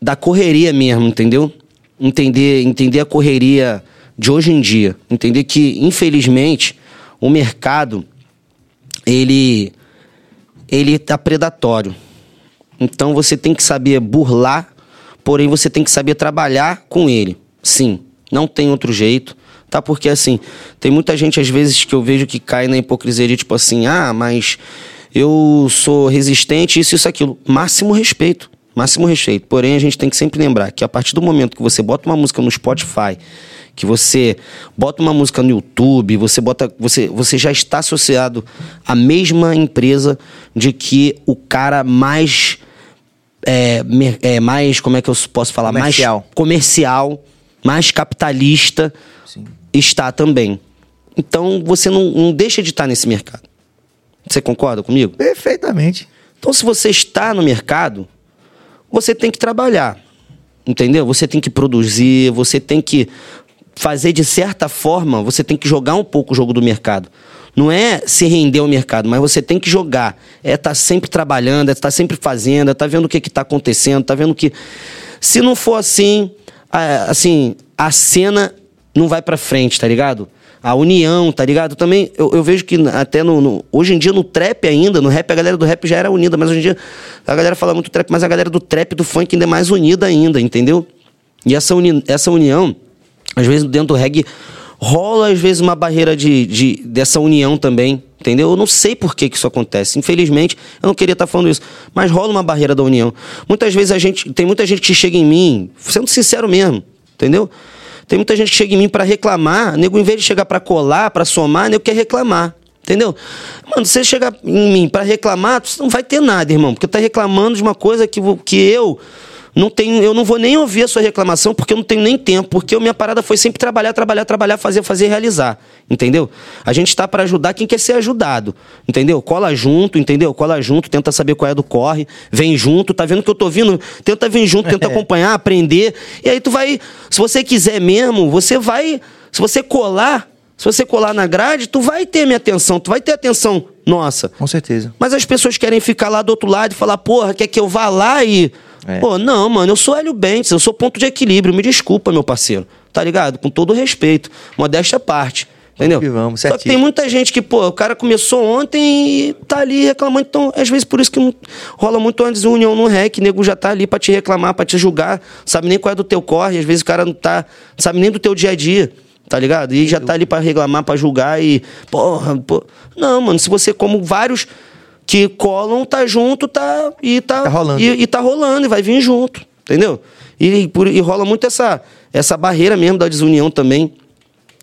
da correria mesmo, entendeu? Entender, entender a correria de hoje em dia, entender que infelizmente o mercado ele ele tá predatório. Então você tem que saber burlar, porém você tem que saber trabalhar com ele. Sim, não tem outro jeito, tá? Porque assim, tem muita gente às vezes que eu vejo que cai na hipocrisia de tipo assim: "Ah, mas eu sou resistente, isso isso aquilo". Máximo respeito. Máximo respeito. Porém, a gente tem que sempre lembrar que a partir do momento que você bota uma música no Spotify, que você bota uma música no YouTube, você bota, você, você já está associado à mesma empresa de que o cara mais é, é mais como é que eu posso falar comercial. mais comercial, mais capitalista Sim. está também. Então você não, não deixa de estar nesse mercado. Você concorda comigo? Perfeitamente. Então, se você está no mercado, você tem que trabalhar. Entendeu? Você tem que produzir, você tem que fazer de certa forma, você tem que jogar um pouco o jogo do mercado. Não é se render ao mercado, mas você tem que jogar. É estar tá sempre trabalhando, é estar tá sempre fazendo, é estar tá vendo o que está acontecendo, está vendo que. Se não for assim, assim, a cena não vai para frente, tá ligado? A união, tá ligado? Também eu, eu vejo que até no, no, Hoje em dia no trap ainda, no rap, a galera do rap já era unida, mas hoje em dia a galera fala muito trap, mas a galera do trap do funk ainda é mais unida ainda, entendeu? E essa, uni, essa união, às vezes dentro do reggae, rola às vezes uma barreira de, de, dessa união também, entendeu? Eu não sei por que, que isso acontece. Infelizmente, eu não queria estar falando isso, mas rola uma barreira da união. Muitas vezes a gente. Tem muita gente que chega em mim, sendo sincero mesmo, entendeu? Tem muita gente que chega em mim para reclamar, nego, em vez de chegar para colar, para somar, nego quer reclamar. Entendeu? Mano, você chegar em mim para reclamar, você não vai ter nada, irmão, porque tá reclamando de uma coisa que, que eu não tenho, eu não vou nem ouvir a sua reclamação porque eu não tenho nem tempo, porque a minha parada foi sempre trabalhar, trabalhar, trabalhar, fazer, fazer, realizar, entendeu? A gente está para ajudar quem quer ser ajudado, entendeu? Cola junto, entendeu? Cola junto, tenta saber qual é do corre, vem junto, tá vendo que eu tô vindo? Tenta vir junto, tenta acompanhar, aprender, e aí tu vai, se você quiser mesmo, você vai, se você colar, se você colar na grade, tu vai ter minha atenção, tu vai ter atenção nossa. Com certeza. Mas as pessoas querem ficar lá do outro lado e falar, porra, quer que eu vá lá e é. Pô, não, mano, eu sou Hélio Bentes, eu sou ponto de equilíbrio, me desculpa, meu parceiro. Tá ligado? Com todo respeito. Modéstia à parte. Entendeu? Vamos, Só que tem muita gente que, pô, o cara começou ontem e tá ali reclamando. Então, às vezes, por isso que rola muito antes união no REC, nego já tá ali pra te reclamar, pra te julgar, sabe nem qual é do teu corre, às vezes o cara não tá, sabe nem do teu dia a dia, tá ligado? E já tá ali pra reclamar, pra julgar e, porra, pô. Não, mano, se você, como vários que colam, tá junto, tá. E tá, tá rolando. E, e tá rolando, e vai vir junto. Entendeu? E, e, e rola muito essa, essa barreira mesmo da desunião também.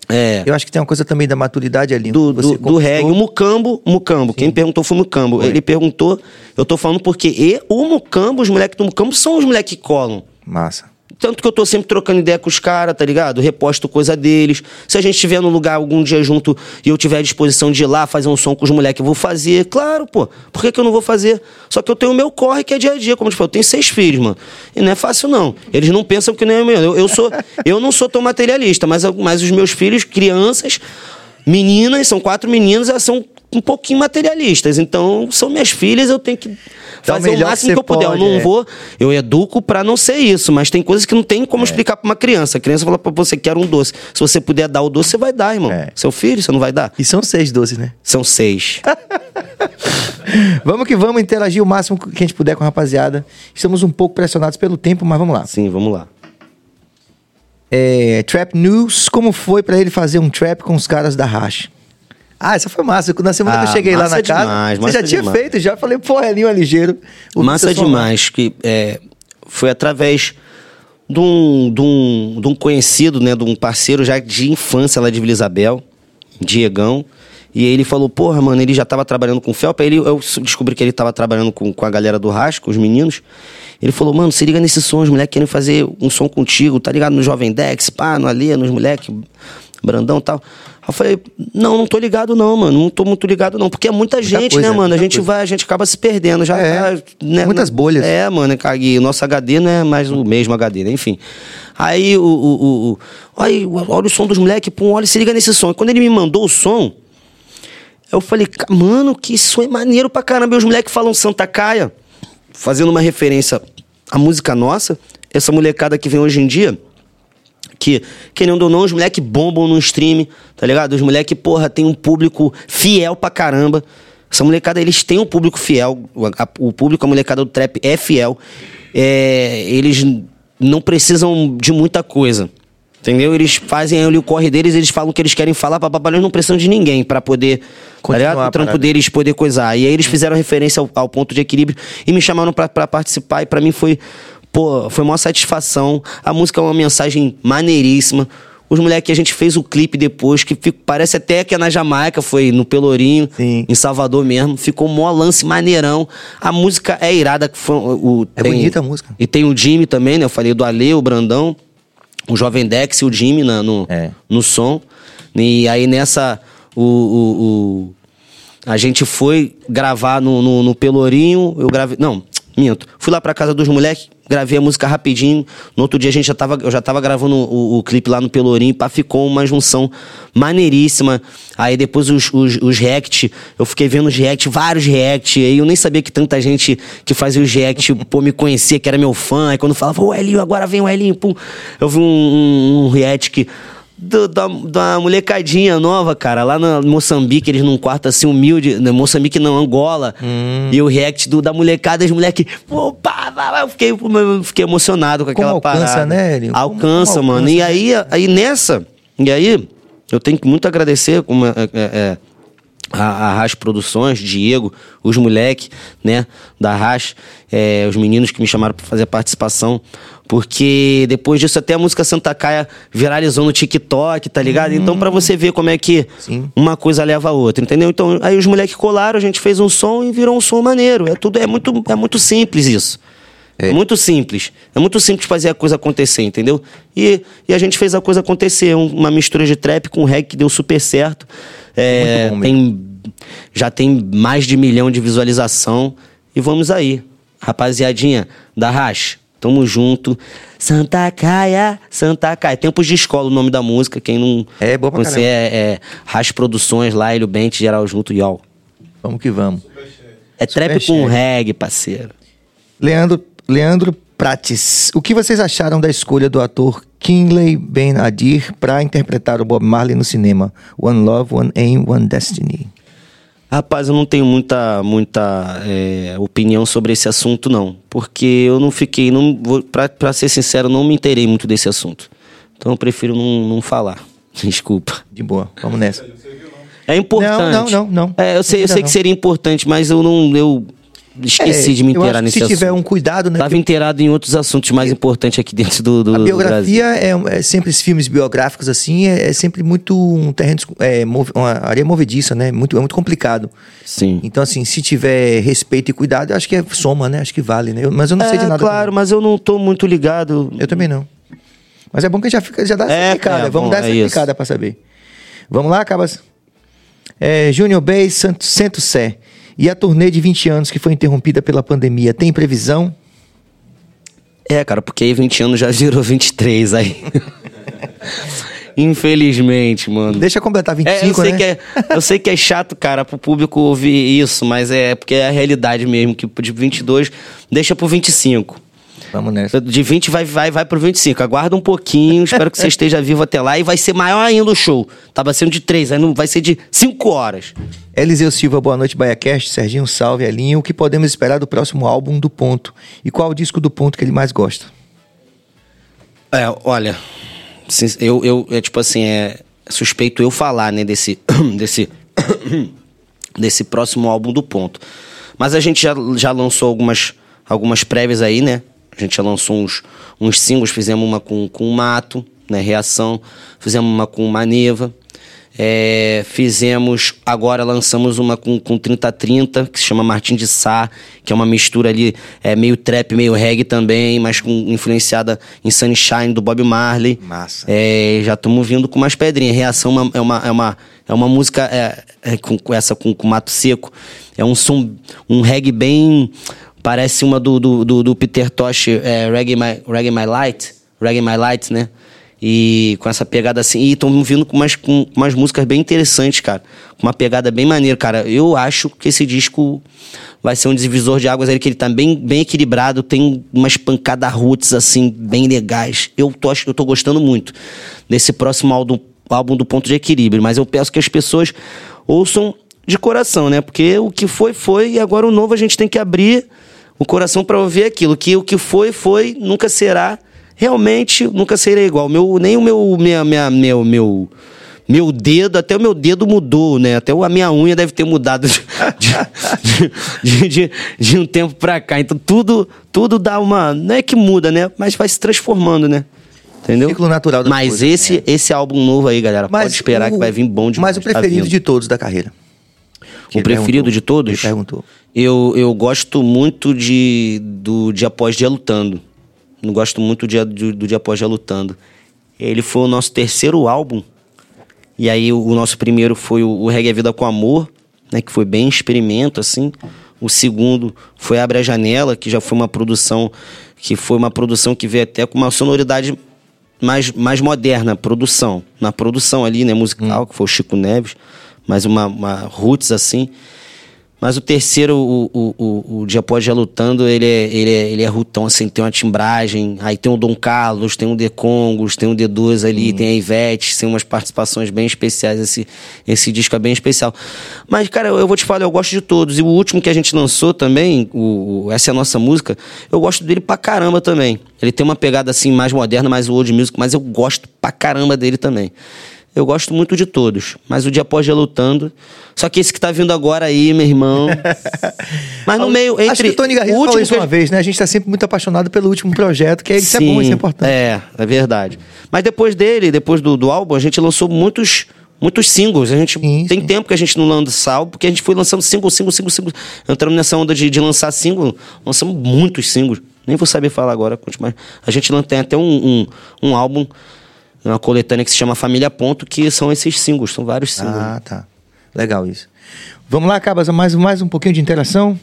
É. Eu acho que tem uma coisa também da maturidade ali. Do, do, do reggae. O Mucambo, Mucambo. Quem perguntou foi o Mucambo. Foi. Ele perguntou, eu tô falando porque e o Mucambo, os moleques do Mucambo são os moleques que colam. Massa. Tanto que eu tô sempre trocando ideia com os caras, tá ligado? Reposto coisa deles. Se a gente estiver no lugar algum dia junto e eu tiver a disposição de ir lá fazer um som com os moleques, eu vou fazer. Claro, pô. Por que, que eu não vou fazer? Só que eu tenho o meu corre que é dia a dia, como eu te falei. Eu tenho seis filhos, mano. E não é fácil, não. Eles não pensam que nem é meu. Eu, eu, sou, eu não sou tão materialista, mas, mas os meus filhos, crianças, meninas, são quatro meninas, elas são um pouquinho materialistas. Então, são minhas filhas, eu tenho que fazer o, o máximo que, que eu puder. Pode, eu não é. vou, eu educo para não ser isso, mas tem coisas que não tem como é. explicar para uma criança. A criança fala para você, quer um doce. Se você puder dar o doce, você vai dar, irmão. É. Seu filho, você não vai dar? E são seis doces, né? São seis. vamos que vamos interagir o máximo que a gente puder com a rapaziada. Estamos um pouco pressionados pelo tempo, mas vamos lá. Sim, vamos lá. É, trap News, como foi para ele fazer um trap com os caras da Racha? Ah, essa foi massa. Na semana ah, que eu ah, cheguei lá na casa, demais, você já tinha demais. feito, já falei, pô, Elinho é ligeiro. Massa demais, que é, foi através de um, de, um, de um conhecido, né, de um parceiro já de infância lá de Vila Isabel, Diegão. E ele falou, porra, mano, ele já tava trabalhando com o Felpa. Aí ele, eu descobri que ele tava trabalhando com, com a galera do Rasco, os meninos. Ele falou, mano, se liga nesse som, os moleques querem fazer um som contigo, tá ligado? No Jovem Dex, pá, no Alê, nos moleques, Brandão e tal. Eu falei, não, não tô ligado não, mano. Não tô muito ligado não. Porque é muita, muita gente, coisa, né, mano? A gente coisa. vai, a gente acaba se perdendo. Já é, tá, né, Muitas bolhas. É, mano. E o nosso HD não é mais o mesmo HD, né? Enfim. Aí o. o, o, o aí, olha o som dos moleques, pum, olha, se liga nesse som. E quando ele me mandou o som, eu falei, mano, que som é maneiro pra caramba. E os moleques falam Santa Caia, fazendo uma referência à música nossa. Essa molecada que vem hoje em dia que, querendo ou não, os moleques bombam no stream, tá ligado? Os moleques, porra, tem um público fiel pra caramba. Essa molecada, eles têm um público fiel. O, a, o público, a molecada do trap é fiel. É, eles não precisam de muita coisa. Entendeu? Eles fazem ali o corre deles, eles falam o que eles querem falar, papapá, eles não precisam de ninguém para poder. Tá Continuar a o trampo deles poder coisar. E aí eles fizeram referência ao, ao ponto de equilíbrio e me chamaram pra participar, e pra mim foi. Pô, foi uma satisfação. A música é uma mensagem maneiríssima. Os moleques, a gente fez o clipe depois, que fica- parece até que é na Jamaica, foi no Pelourinho, Sim. em Salvador mesmo. Ficou mó lance maneirão. A música é irada. foi o, É bonita a música. E tem o Jimmy também, né? Eu falei do Ale, o Brandão, o Jovem Dex e o Jimmy na- no, É. no som. E aí nessa. O, o, o- a gente foi gravar no, no, no Pelourinho. Eu gravei. Não, minto. Fui lá pra casa dos moleques, gravei a música rapidinho. No outro dia a gente já tava, eu já tava gravando o, o clipe lá no Pelourinho. Pá, ficou uma junção maneiríssima. Aí depois os, os, os react, eu fiquei vendo os react, vários react. Aí eu nem sabia que tanta gente que fazia os react, pô, me conhecia, que era meu fã. Aí quando falava, ô Elinho, agora vem o Elinho, pum. Eu vi um, um, um react que do- da, da molecadinha nova, cara, lá na Moçambique, eles num quarto assim humilde, né, Moçambique não, Angola. Hum. E o react do, da molecada, os moleques, pô, pá, eu fiquei, eu fiquei emocionado com aquela alcança, parada. né? Como- Alcança, como mano. alcança, E aí, aí nessa, e aí, eu tenho que muito agradecer como, é, é, é, a, a Rash Produções, Diego, os moleques, né, da Rash, é, os meninos que me chamaram para fazer a participação, porque depois disso até a música Santa Caia viralizou no TikTok, tá ligado? Então pra você ver como é que Sim. uma coisa leva a outra, entendeu? Então aí os moleques colaram, a gente fez um som e virou um som maneiro. É tudo é muito é muito simples isso. É. muito simples. É muito simples fazer a coisa acontecer, entendeu? E, e a gente fez a coisa acontecer. Um- uma mistura de trap com reggae que deu super certo. É, bom tem, já tem mais de milhão de visualização. E vamos aí. Rapaziadinha da Rash, tamo junto. Santa Caia, Santa Caia. Tempos de escola o nome da música. Quem não É, boa pra Você é, é Rash Produções, lá, Hélio Bente, geral junto, y'all. Vamos que vamos. É trap com reggae, parceiro. Leandro, Leandro Prates, o que vocês acharam da escolha do ator Kinley Ben Adir para interpretar o Bob Marley no cinema? One Love, One Aim, One Destiny. Rapaz, eu não tenho muita, muita é, opinião sobre esse assunto, não. Porque eu não fiquei, não vou, pra, pra ser sincero, não me inteirei muito desse assunto. Então eu prefiro não, não falar. Desculpa. De boa, vamos nessa. É importante. Não, não, não, não. É, eu sei, eu sei que seria importante, mas eu não. Eu esqueci É, de me inteirar nesse se assunto. tiver um cuidado, né? Tava inteirado em outros assuntos mais importantes aqui dentro do, do A do biografia Brasil. é, é sempre esses filmes biográficos assim, é, é sempre muito um terreno, é, mov- uma areia movediça, né? Muito, é muito complicado. Sim. Então, assim, se tiver respeito e cuidado, eu acho que é soma, né? Acho que vale, né? Eu- mas eu não sei de É, nada. claro, mas eu não tô muito ligado. Eu também não. Mas é bom que já, fica, já dá essa É, explicada. é, Vamos bom, dar essa explicada pra saber. Vamos lá, Cabas? É, Júnior Bey, Santo, Centro Sé. E a turnê de 20 anos que foi interrompida pela pandemia, tem previsão? É, cara, porque aí 20 anos já virou 23 aí. Infelizmente, mano. Deixa eu completar 25, É, eu, sei né? que é, eu sei que é chato, cara, pro público ouvir isso, mas é porque é a realidade mesmo, que de 22 deixa pro 25. Vamos nessa. De 20 vai, vai, vai pro 25. Aguarda um pouquinho, espero que você esteja vivo até lá e vai ser maior ainda o show. Tava sendo de 3, aí não vai ser de 5 horas. Eliseu Silva, boa noite, BaiaCast. Serginho, salve, Elinho. O que podemos esperar do próximo álbum do Ponto? E qual o disco do Ponto que ele mais gosta? É, olha, eu, eu é tipo assim, é suspeito eu falar, né, desse desse desse próximo álbum do Ponto. Mas a gente já, já lançou algumas algumas prévias aí, né? A gente já lançou uns, uns singles, fizemos uma com, com o Mato, né, Reação, fizemos uma com o Maneva, é, fizemos, agora lançamos uma com, com 3030, que se chama Martin de Sá, que é uma mistura ali, é, meio trap, meio reggae também, mas com, influenciada em Sunshine do Bob Marley. Massa. É, já estamos vindo com umas pedrinhas. Reação é uma, é uma, é uma, é uma música é, é, com, com essa com, com Mato Seco. É um som, um reggae bem. Parece uma do, do, do, do Peter Tosh, é, Reggae, My, Reggae My Light. Reggae My Light, né? E com essa pegada assim. E estão vindo com umas, com umas músicas bem interessantes, cara. Com uma pegada bem maneira, cara. Eu acho que esse disco vai ser um divisor de águas aí, que ele tá bem, bem equilibrado, tem umas pancadas roots, assim, bem legais. Eu tô, eu tô gostando muito desse próximo álbum, álbum do Ponto de Equilíbrio, mas eu peço que as pessoas ouçam de coração, né? Porque o que foi, foi, e agora o novo a gente tem que abrir o coração para ouvir aquilo. Que o que foi, foi, nunca será realmente nunca serei igual. Meu, nem o meu, minha, minha, meu, meu, meu dedo, até o meu dedo mudou, né? Até a minha unha deve ter mudado de, de, de, de um tempo pra cá. Então tudo, tudo dá uma. Não é que muda, né? Mas vai se transformando, né? Entendeu? Ciclo natural das Mas coisas, esse, é. esse álbum novo aí, galera, pode esperar o- que vai vir bom demais. Mas o tá preferido vindo. de todos da carreira. O preferido perguntou. de todos? Ele perguntou. Eu, eu gosto muito de, do Dia Após Dia Lutando. Não gosto muito do dia, do, do Dia Após Dia Lutando. Ele foi o nosso terceiro álbum. E aí o, o nosso primeiro foi o, o Reggae a Vida com Amor, né? Que foi bem experimento, assim. O segundo foi Abre a Janela, que já foi uma produção que foi uma produção que veio até com uma sonoridade mais, mais moderna, produção. Na produção ali, né, musical, que foi o Chico Neves, mas uma, uma roots assim. Mas o terceiro, o, o, o, o Dia Após Dia Lutando, ele é, ele, é, ele é rutão, assim, tem uma timbragem. Aí tem o Dom Carlos, tem o The Congos, tem o D2 ali, tem a Ivete, tem umas participações bem especiais. Esse, esse disco é bem especial. Mas, cara, eu, eu vou te falar, eu gosto de todos. E o último que a gente lançou também, o, o Essa é a Nossa Música, eu gosto dele pra caramba também. Ele tem uma pegada, assim, mais moderna, mais old music, mas eu gosto pra caramba dele também. Eu gosto muito de todos, mas o Dia Após Dia Lutando. Só que esse que tá vindo agora aí, meu irmão. mas no meio, entre. Acho que o Tony Garrido o falou último isso que- uma vez, né? A gente tá sempre muito apaixonado pelo último projeto, que é, isso é bom, isso é importante. É, é verdade. Mas depois dele, depois do, do álbum, a gente lançou muitos. Muitos singles. A gente Sim, tem sim. tempo que a gente não lança álbum, porque a gente foi lançando single, single, single, single. Entramos nessa onda de, de lançar single, lançamos muitos singles. Nem vou saber falar agora, conte mais. A gente tem até um, um, um álbum, uma coletânea que se chama Família Ponto, que são esses singles, são vários singles. Ah, tá. Legal isso. Vamos lá, Cabas, mais, mais um pouquinho de interação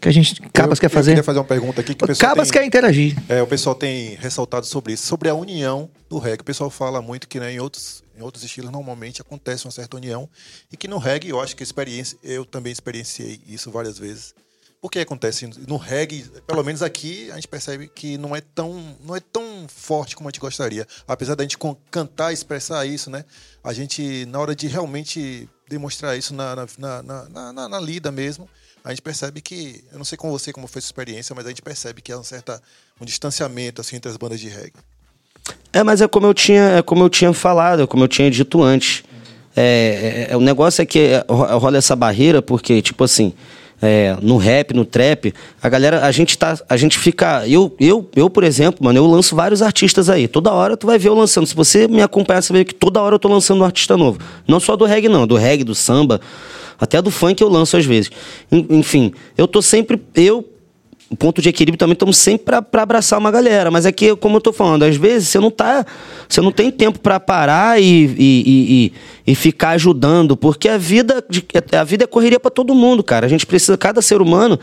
que a gente Cabas eu, quer Eu fazer. queria fazer uma pergunta aqui que o pessoal Cabas tem, quer interagir. é, o pessoal tem ressaltado sobre isso, sobre a união do reggae. O pessoal fala muito que né, em, outros, em outros estilos normalmente acontece uma certa união e que no reggae eu acho que experiência, eu também experienciei isso várias vezes. Por que acontece no reggae, pelo menos aqui, a gente percebe que não é tão, não é tão forte como a gente gostaria. Apesar da gente cantar, expressar isso, né? A gente, na hora de realmente demonstrar isso na, na, na, na- na- lida mesmo, a gente percebe que, eu não sei com você como foi sua experiência, mas a gente percebe que há um certa um distanciamento assim entre as bandas de reggae. É, mas é como eu tinha, é como eu tinha falado, é como eu tinha dito antes. É, é- é- o negócio é que é, ro- rola essa barreira porque, tipo assim, é, no rap, no trap, a galera, a gente tá, a gente fica, eu, eu, eu, por exemplo, mano, eu lanço vários artistas aí. Toda hora tu vai ver eu lançando. Se você me acompanhar, você ver que toda hora eu tô lançando um artista novo. Não só do reggae não, do reggae, do samba, até do funk eu lanço às vezes. En- Enfim, eu tô sempre, eu o ponto de equilíbrio também estamos sempre pra abraçar uma galera. Mas é que, como eu tô falando, às vezes você não tá. Você não tem tempo pra parar e, e, e, ficar ajudando, porque a vida, a vida é correria pra todo mundo, cara. A gente precisa, cada ser humano,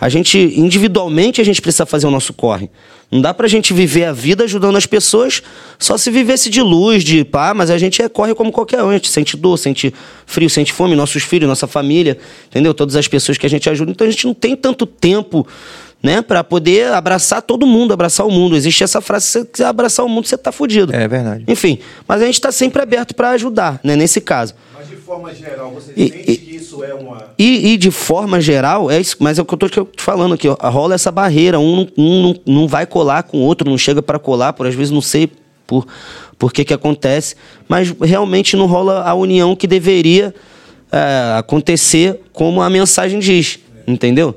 a gente, individualmente, a gente precisa fazer o nosso corre. Não dá pra gente viver a vida ajudando as pessoas só se vivesse de luz, de pá, mas a gente é, corre como qualquer um. A gente sente dor, sente frio, sente fome, nossos filhos, nossa família, entendeu? Todas as pessoas que a gente ajuda. Então a gente não tem tanto tempo né, para poder abraçar todo mundo, abraçar o mundo. Existe essa frase: se você quiser abraçar o mundo, você tá fudido. É verdade. Enfim, mas a gente tá sempre aberto para ajudar, né, nesse caso. Mas de forma geral, você E- sente e- que isso é uma. E, e de forma geral, é isso, mas é o que eu tô te te falando aqui, ó, rola essa barreira, um, não- um não, não vai colar com o outro, não chega para colar, por às vezes não sei por, por que que acontece, mas realmente não rola a união que deveria é, acontecer como a mensagem diz, entendeu?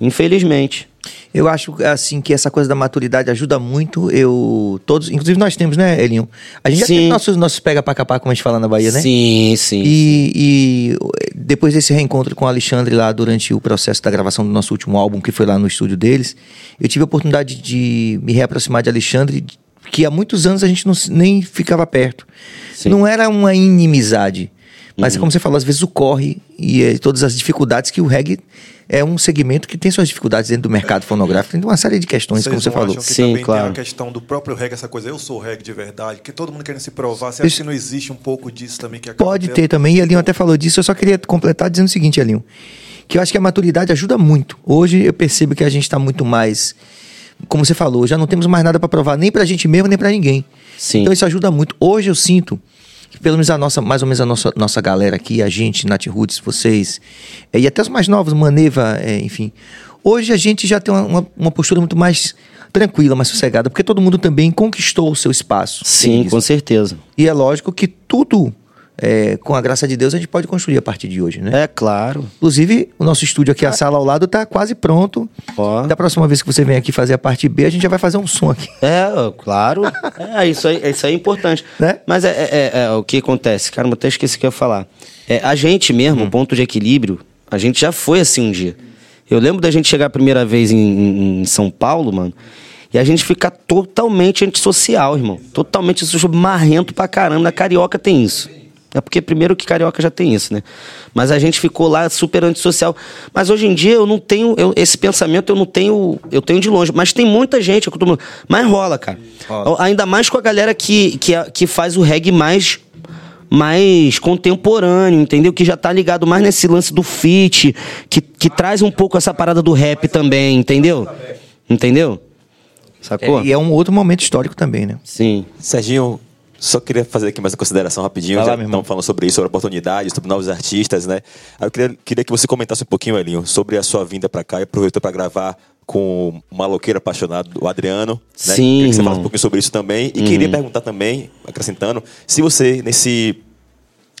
Infelizmente. Eu acho assim que essa coisa da maturidade ajuda muito. Eu todos, inclusive nós temos, né, Elinho? A gente já Sim. tem nossos nossos pega pra capar, como a gente fala na Bahia, né? Sim, sim. E, e depois desse reencontro com o Alexandre lá durante o processo da gravação do nosso último álbum, que foi lá no estúdio deles, eu tive a oportunidade de me reaproximar de Alexandre, que há muitos anos a gente não, nem ficava perto. Sim. Não era uma inimizade. Mas é como você falou, às vezes o corre e eh, todas as dificuldades que o reggae é um segmento que tem suas dificuldades dentro do mercado fonográfico, tem uma série de questões, como você falou. que Sim, também claro. tem a questão do próprio reggae, essa coisa, eu sou reggae de verdade, que todo mundo querendo se provar. Você acha Isso- que não existe um pouco disso também que acaba Pode tendo? ter também, e Elinho até falou disso, eu só queria completar dizendo o seguinte, Elinho, que eu acho que a maturidade ajuda muito. Hoje eu percebo que a gente está muito mais, como você falou, já não temos mais nada para provar, nem pra gente mesmo, nem pra ninguém. Sim. Então isso ajuda muito. Hoje eu sinto que pelo menos a nossa, mais ou menos a nossa, nossa galera aqui, a gente, Nath Roots, vocês, eh, e até os mais novos, Maneva, eh, enfim, Hoje a gente já tem uma, uma, uma postura muito mais tranquila, mais sossegada, porque todo mundo também conquistou o seu espaço. Sim, com certeza. E é lógico que tudo, é, com a graça de Deus, a gente pode construir a partir de hoje, né? É claro. Inclusive, o nosso estúdio aqui, a sala ao lado, tá quase pronto. Ó. Da próxima vez que você vem aqui fazer a parte B, a gente já vai fazer um som aqui. É, claro. É, isso aí, isso aí é importante. Né? Mas é, é- é- é o que acontece. Cara, eu até esqueci o que eu ia falar. É, a gente mesmo, Hum. o ponto de equilíbrio, a gente já foi assim um dia. Eu lembro da gente chegar a primeira vez em, em- São Paulo, mano, e a gente ficar totalmente antissocial, irmão. Totalmente marrento pra caramba. A carioca tem isso. É porque primeiro que carioca já tem isso, né? Mas a gente ficou lá super antissocial. Mas hoje em dia eu não tenho eu- esse pensamento, eu não tenho, eu tenho de longe. Mas tem muita gente, eu mas rola, cara. Ainda mais com a galera que, que, que faz o reggae mais mais contemporâneo, entendeu? Que já tá ligado mais nesse lance do feat, que, que traz um pouco essa parada do rap também, entendeu? Entendeu? Sacou? É, e é um outro momento histórico também, né? Sim. Serginho, só queria fazer aqui mais uma consideração rapidinho. Vai lá, falando sobre isso, sobre oportunidades, sobre novos artistas, né? Eu queria, queria que você comentasse um pouquinho, Elinho, sobre a sua vinda para cá e aproveitou para gravar com o maloqueiro apaixonado, o Adriano. Né? Sim, Queria que você irmão. falasse um pouquinho sobre isso também. E queria perguntar também, acrescentando, se você, nesse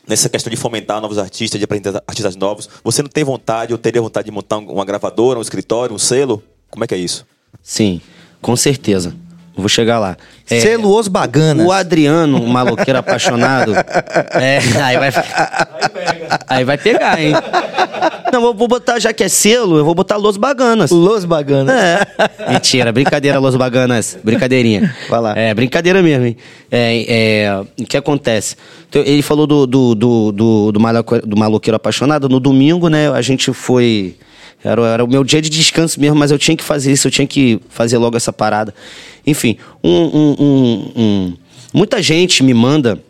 nessa questão de fomentar novos artistas, de apresentar artistas novos, você não tem vontade ou teria vontade de montar um- uma gravadora, um escritório, um selo? Como é que é isso? Sim, com certeza. Vou chegar lá. É, Selo Os Baganas. O Adriano, um maloqueiro apaixonado. É, aí vai. Aí vai pegar, hein? Não, eu vou botar, já que é selo, eu vou botar Los Baganas. Los Baganas. É. Mentira, brincadeira, Los Baganas. Brincadeirinha. Vai lá. É, brincadeira mesmo, hein? É, é, o que acontece? Então, ele falou do, do, do, do, do, maloque- do maloqueiro apaixonado. No domingo, né, a gente foi. Era, era o meu dia de descanso mesmo, mas eu tinha que fazer isso, eu tinha que fazer logo essa parada. Enfim, um, um- um- muita gente me manda.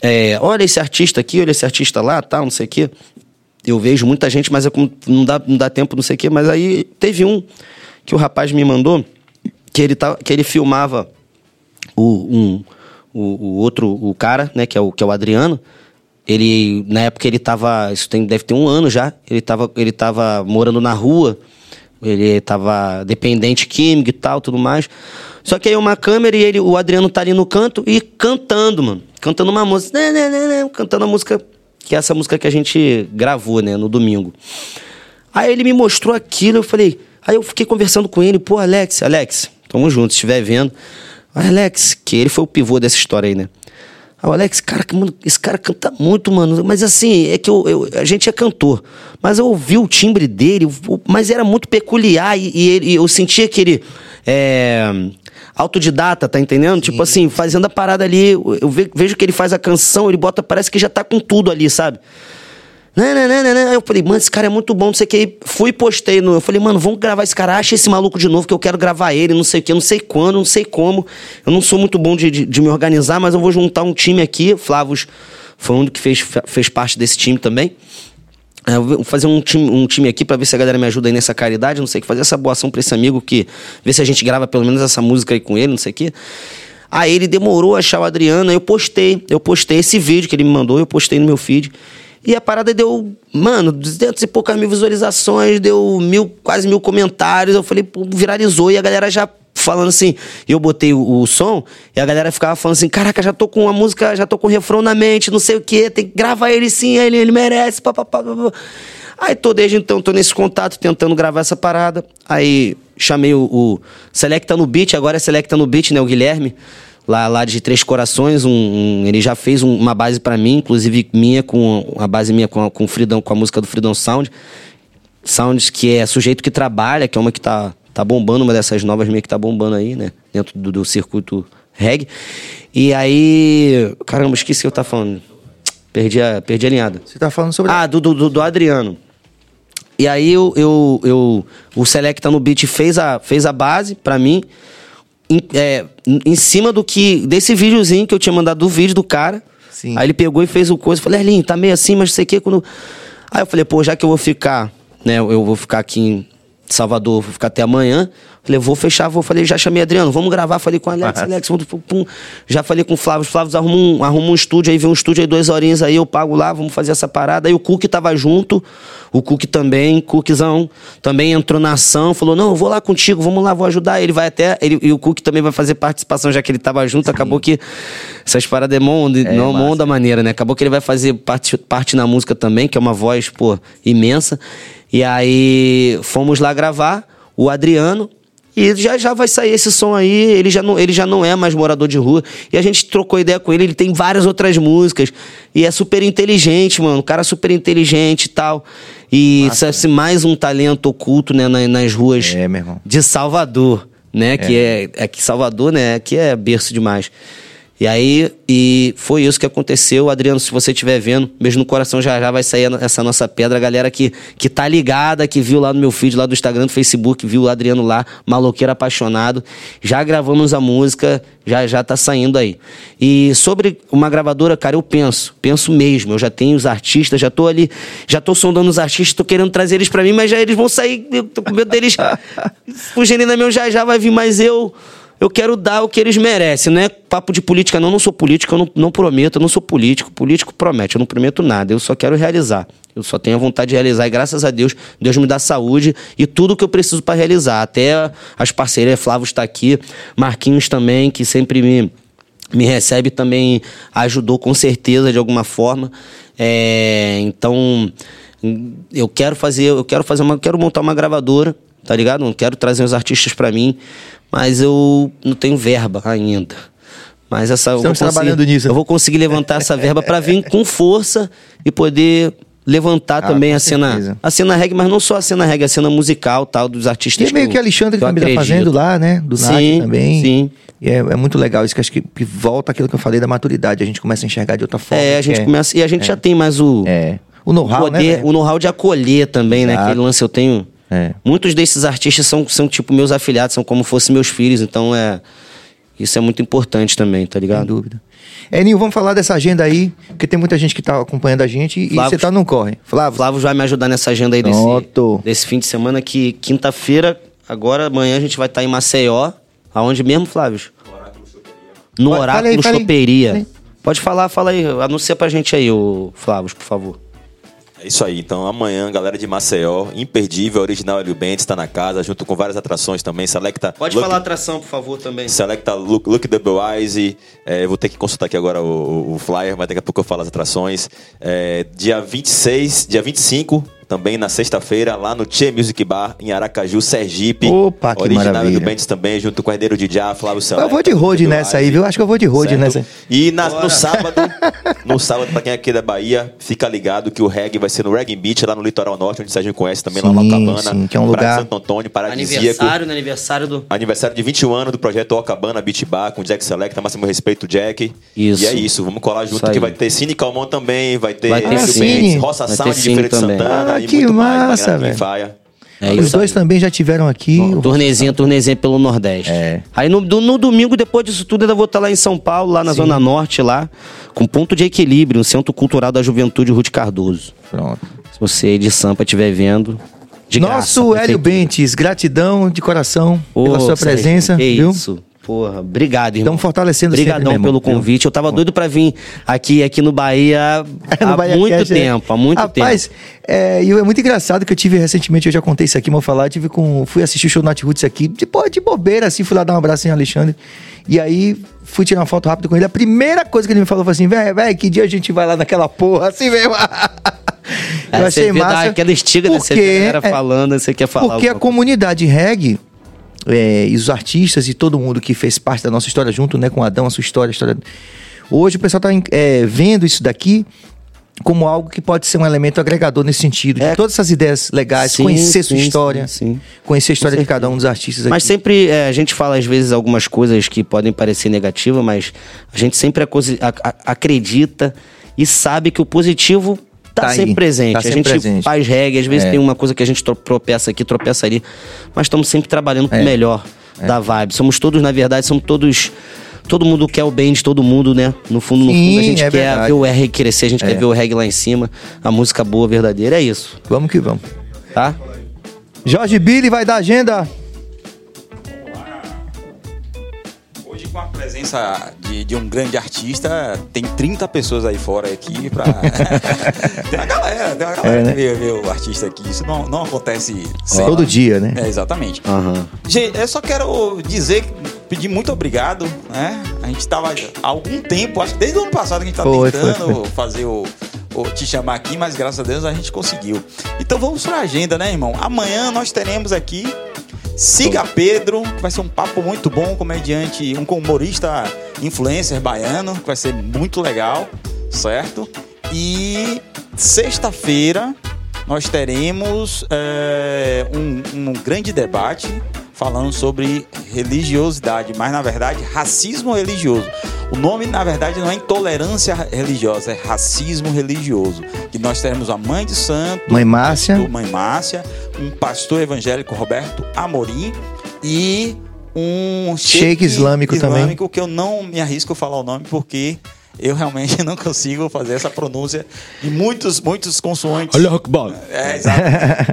é, olha esse artista aqui, olha esse artista lá, tal, não sei o quê. Eu vejo muita gente, mas é não dá, não dá tempo, não sei o quê. Mas aí teve um que o rapaz me mandou, que ele, tá, que ele filmava o, um, o, o outro, o cara, né, que é o, que é o Adriano. Ele, na época ele tava, isso tem, deve ter um ano já, ele tava, ele tava morando na rua, ele tava dependente químico e tal, tudo mais. Só que aí uma câmera e ele, o Adriano tá ali no canto e cantando, mano. Cantando uma música, né, né, né, né, cantando a música, que é essa música que a gente gravou, né, no domingo. Aí ele me mostrou aquilo, eu falei. Aí eu fiquei conversando com ele, pô, Alex, Alex, tamo junto, se estiver vendo. Alex, que ele foi o pivô dessa história aí, né? Aí o Alex, cara, mano, esse cara canta muito, mano. Mas assim, é que eu, eu- a gente é cantor. Mas eu ouvi o timbre dele, mas era muito peculiar e, e ele- eu sentia que ele. É, autodidata, tá entendendo? Tipo assim, fazendo a parada ali, eu eu ve- vejo que ele faz a canção, ele bota, parece que já tá com tudo ali, sabe? Né, né, né, né, né. Aí eu falei, mano, esse cara é muito bom, não sei o que. Fui postei no. Eu falei, mano, vamos gravar esse cara, acha esse maluco de novo, que eu quero gravar ele, não sei o que, não sei quando, não sei como. Eu não sou muito bom de, de, de me organizar, mas eu vou juntar um time aqui. Flávio foi um que fez, fez parte desse time também. É, Eu vou fazer um time, um time aqui pra ver se a galera me ajuda aí nessa caridade, não sei o que, fazer essa boa ação pra esse amigo que. Ver se a gente grava pelo menos essa música aí com ele, não sei o que. Aí ele demorou a achar o Adriano, aí eu postei. Eu postei esse vídeo que ele me mandou, eu postei no meu feed. E a parada deu, mano, 200 e poucas mil visualizações, deu mil, quase mil comentários. Eu falei, pô, viralizou. E a galera já falando assim, eu botei o, o som, e a galera ficava falando assim, caraca, já tô com a música, já tô com o refrão na mente, não sei o quê, tem que gravar ele sim, ele, ele merece, papapá. Aí tô desde então, tô nesse contato, tentando gravar essa parada. Aí chamei o, o Selecta no Beat, agora é Selecta no Beat, né, o Guilherme lá, lá de Três Corações, um, um- ele já fez um- uma base pra mim, inclusive minha, com a base minha com, a, com, Freedom, com a música do Freedom Sound. Sounds que é Sujeito que Trabalha, que é uma que tá, tá bombando, uma dessas novas minha que tá bombando aí, né? Dentro do, do circuito reggae. E aí. Caramba, esqueci o que eu tava falando. Perdi a, perdi a linhada. Você tá falando sobre. Ah, do, do, do- Adriano. E aí eu, eu, eu- o Selecta no beat fez a, fez a base pra mim. Em, é, em cima do que. desse videozinho que eu tinha mandado do vídeo do cara. Sim. Aí ele pegou e fez o coisa. Eu falei, Erlinho, tá meio assim, mas não sei o que. Quando... Aí eu falei, pô, já que eu vou ficar, né? Eu vou ficar aqui em Salvador, vou ficar até amanhã. Falei, vou fechar, vou. Falei, já chamei Adriano, vamos gravar. Falei com o Alex, Alex, vamos, pum, pum. já falei com o Flávio. Flávio arrumou um, arrumou um estúdio, aí veio um estúdio aí duas horinhas aí, eu pago lá, vamos fazer essa parada. Aí o Cook tava junto, o Cook também, Cookzão, também entrou na ação, falou, não, eu vou lá contigo, vamos lá, vou ajudar. Ele vai até, ele, e o Cook também vai fazer participação, já que ele tava junto, acabou que essas paradas é mão, não mão da maneira, né? Acabou que ele vai fazer parte, parte na música também, que é uma voz, pô, imensa. E aí fomos lá gravar, o Adriano, e já já vai sair esse som aí, ele já, não, ele já não é mais morador de rua. E a gente trocou ideia com ele, ele tem várias outras músicas. E é super inteligente, mano. Um cara super inteligente e tal. E Massa, isso é mais um talento oculto, né, na- nas ruas É, de Salvador, né? Que é, é que Salvador, né? Aqui é berço demais. E aí, e foi isso que aconteceu. Adriano, se você estiver vendo, beijo no coração, já já vai sair essa nossa pedra. A galera que, que tá ligada, que viu lá no meu feed, lá do Instagram, do Facebook, viu o Adriano lá, maloqueiro apaixonado. Já gravamos a música, já já tá saindo aí. E sobre uma gravadora, cara, eu penso, penso mesmo. Eu já tenho os artistas, já tô ali, já tô sondando os artistas, tô querendo trazer eles pra mim, mas já eles vão sair, eu tô com medo deles fugindo na meu já já vai vir, mas eu eu quero dar o que eles merecem. Não é papo de política, não. Eu não sou político, eu não, não prometo, eu não sou político. Político promete, eu não prometo nada. Eu só quero realizar. Eu só tenho a vontade de realizar. E graças a Deus, Deus me dá saúde e tudo que eu preciso para realizar. Até as parcerias, Flávio está aqui, Marquinhos também, que sempre me, me recebe também ajudou com certeza de alguma forma. É, então eu quero fazer, eu quero fazer uma, quero montar uma gravadora, tá ligado? Não quero trazer os artistas para mim, mas eu não tenho verba ainda. Mas essa eu Estamos trabalhando nisso. Eu vou conseguir levantar essa verba para vir com força e poder levantar Ah, também a cena, certeza. a cena reggae, mas não só a cena reggae, a cena musical, tal, dos E artistas é meio eu- que Alexandre eu também tá fazendo lá, né? Do Sim, também. sim. E é, é muito legal isso, que acho que, que volta aquilo que eu falei da maturidade. A gente começa a enxergar de outra forma. É, a que gente começa e a gente já tem mais o É. O know-how, né? o know-how de acolher também, né? Exato. Aquele lance eu tenho. É. Muitos desses artistas são, são tipo meus afiliados, são como se fossem meus filhos, então é isso é muito importante também, tá Sem ligado? dúvida. É, Nil, vamos falar dessa agenda aí, porque tem muita gente que tá acompanhando a gente e Flávio- você tá no corre. Flávio, Flávio vai me ajudar nessa agenda aí desse, desse fim de semana que quinta-feira, agora amanhã a gente vai estar em Maceió, aonde mesmo, Flávio? No Oráculo. Choperia. Pode falar, fala aí, anuncia pra gente aí, o Flávio, por favor. É isso aí. Então, amanhã, galera de Maceió, imperdível, original Hélio Bentes, está na casa, junto com várias atrações também. Selecta. Pode Look- falar atração, por favor, também. Selecta Look, Look the Blue Eyes. e, é, eu vou ter que consultar aqui agora o, o flyer, mas daqui a pouco eu falo as atrações. É, dia 26, dia 25, também na sexta-feira, lá no Tchê Music Bar, em Aracaju, Sergipe. Opa, que Original maravilha. Hélio Bentes também, junto com o Herdeiro de Já, Flávio Selecta. eu vou de road nessa aí, viu? Acho que eu vou de road nessa. E na- no sábado, no sábado, pra quem é aqui da Bahia, fica ligado que o reggae vai ser no Reggae Beach, lá no Litoral Norte, onde o Sérgio conhece também, lá Sim, no Alcabana. sim, que é um lugar- Santo Antônio, paradisíaco. Aniversário, no aniversário do. Aniversário de 21 anos do projeto Alcabana Beach Bar, com Jack Selecta, máximo respeito, Jack. Isso. E é isso, vamos colar junto, Isso aí. que vai ter Cine Calmon também, vai ter Vai ter Roça Vai Sound ter de Feira de. Santana Que muito massa, mais. Velho. Faia. É Os dois aí. também já tiveram aqui. Turnezinha, turnezinha pelo Nordeste. É. Aí no, do- no domingo, depois disso tudo, ainda vou estar lá em São Paulo, lá na Zona Norte, lá, com ponto de equilíbrio, no Centro Cultural da Juventude Ruth Cardoso. Pronto. Se você aí de Sampa estiver vendo. De graça, Nosso Hélio prefeitura. Bentes, gratidão de coração Ô, pela sua Sérgio, presença, que viu? isso. Porra, obrigado, irmão. Estamos fortalecendo Obrigadão irmão, pelo convite. Eu tava doido pra vir aqui, aqui no Bahia No há Bahia muito Cast, é. tempo, há muito Rapaz, tempo. é, e é muito engraçado que eu tive recentemente, eu já contei isso aqui, vou falar, tive com, fui assistir o show do Nat Roots aqui, de, pô, de bobeira, assim, fui lá dar um abraço em Alexandre, e aí fui tirar uma foto rápida com ele, a primeira coisa que ele me falou foi assim, velho, velho, que dia a gente vai lá naquela porra, assim mesmo. É, eu achei massa. aquela estiga, né? Você vê a galera é, falando, você quer falar. Porque a coisa. comunidade reggae é, e os artistas e todo mundo que fez parte da nossa história junto né, com Adão, a sua história, a história. Hoje o pessoal está vendo isso daqui como algo que pode ser um elemento agregador nesse sentido. De É. todas essas ideias legais, Sim, conhecer sua sim, história, sim, conhecer a história de cada um dos artistas aqui. Mas sempre é, a gente fala às vezes algumas coisas que podem parecer negativas, mas a gente sempre acredita e sabe que o positivo tá, Tá aí, sempre presente. tá a sempre gente presente. faz reggae, às vezes É. tem uma coisa que a gente tro- tropeça aqui, tropeça ali, mas estamos sempre trabalhando pro É. melhor da vibe. Somos todos, na verdade, somos todos. Todo mundo quer o bem de todo mundo, né? No fundo, no Sim, fundo, a gente é quer verdade. ver o reggae crescer, a gente É. quer ver o reggae lá em cima, a música boa, verdadeira. É isso, Vamos que vamos. tá? Jorge Billy vai dar agenda. Com a presença de, de um grande artista, tem 30 pessoas aí fora aqui pra. tem uma galera, tem uma galera É, né? que vê, o artista aqui. Isso não, não acontece Todo dia, né? É, exatamente. Aham. Gente, eu só quero dizer, pedir muito obrigado, né? A gente tava há algum tempo, acho que desde o ano passado que a gente tá Foi, tentando foi, fazer o, te chamar aqui, mas graças a Deus a gente conseguiu. Então vamos pra agenda, né, irmão? Amanhã nós teremos aqui Siga Pedro, que vai ser um papo muito bom, comediante, um humorista influencer baiano, que vai ser muito legal, certo? E sexta-feira nós teremos é, um, um grande debate falando sobre religiosidade, mas na verdade racismo religioso. O nome, na verdade, não é intolerância religiosa, é racismo religioso. Que nós teremos a mãe de santo, Mãe Márcia. do Mãe Márcia, um pastor evangélico Roberto Amorim e um Sheik islâmico também. islâmico que eu não me arrisco a falar o nome porque eu realmente não consigo fazer essa pronúncia de muitos, muitos consoantes. É, exato.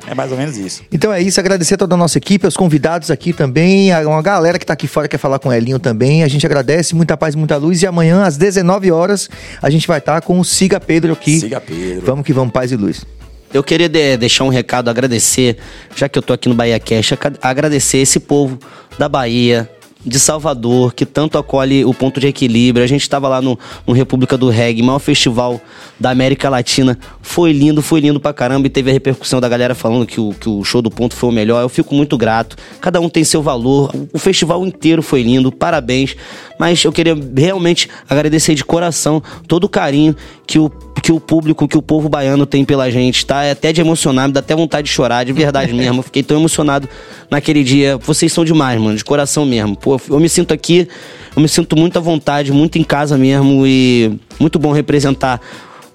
É mais ou menos isso. Então é isso, agradecer a toda a nossa equipe, aos convidados aqui também, a uma galera que tá aqui fora quer falar com o Elinho também. A gente agradece, muita paz, muita luz. E amanhã, às 19 horas, a gente vai estar com o Siga Pedro aqui. Siga Pedro. Vamos que vamos, paz e luz. Eu queria de- deixar um recado, agradecer, já que eu tô aqui no Bahia Cash, agradecer esse povo da Bahia, de Salvador, que tanto acolhe o ponto de equilíbrio. A gente estava lá no, no República do Reggae, maior festival da América Latina. Foi lindo, foi lindo pra caramba e teve a repercussão da galera falando que o, que o show do ponto foi o melhor. Eu fico muito grato. Cada um tem seu valor. O, o festival inteiro foi lindo, parabéns. Mas eu queria realmente agradecer de coração todo o carinho que o que o público, que o povo baiano tem pela gente, tá? É até de emocionar, me dá até vontade de chorar, de verdade mesmo. Eu fiquei tão emocionado naquele dia. Vocês são demais, mano, de coração mesmo. Pô, eu me sinto aqui, eu me sinto muito à vontade, muito em casa mesmo e muito bom representar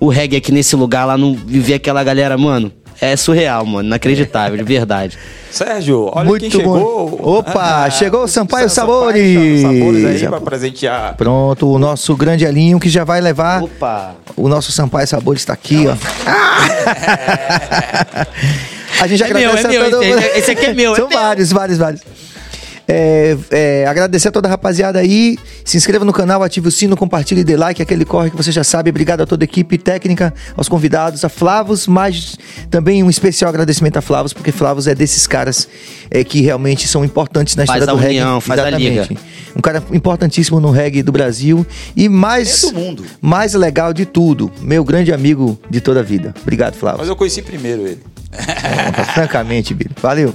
o reggae aqui nesse lugar, lá no viver aquela galera, mano. É surreal, mano, inacreditável, de verdade. Sérgio, olha Muito quem bom. chegou. Opa, chegou o Sampaio Sampaio Sabores. Sabores aí pra presentear. Pronto, o nosso grande Elinho que já vai levar. Opa! O nosso Sampaio Sabores está aqui, ó. A gente É meu, agradece é meu, esse- esse aqui é meu, é São meu. vários, vários, vários. É, é, agradecer a toda a rapaziada aí. Se inscreva no canal, ative o sino, compartilhe e dê like, aquele corre que você já sabe. Obrigado a toda a equipe técnica, aos convidados, a Flavos, mas também um especial agradecimento a Flavos, porque Flavos é desses caras é, que realmente são importantes na Faz história a do união, reggae. faz a liga. Um cara importantíssimo no reggae do Brasil e mais É do mundo. mais legal de tudo, meu grande amigo de toda a vida. Obrigado, Flávio. Mas eu conheci primeiro ele. Francamente, Billy. Valeu.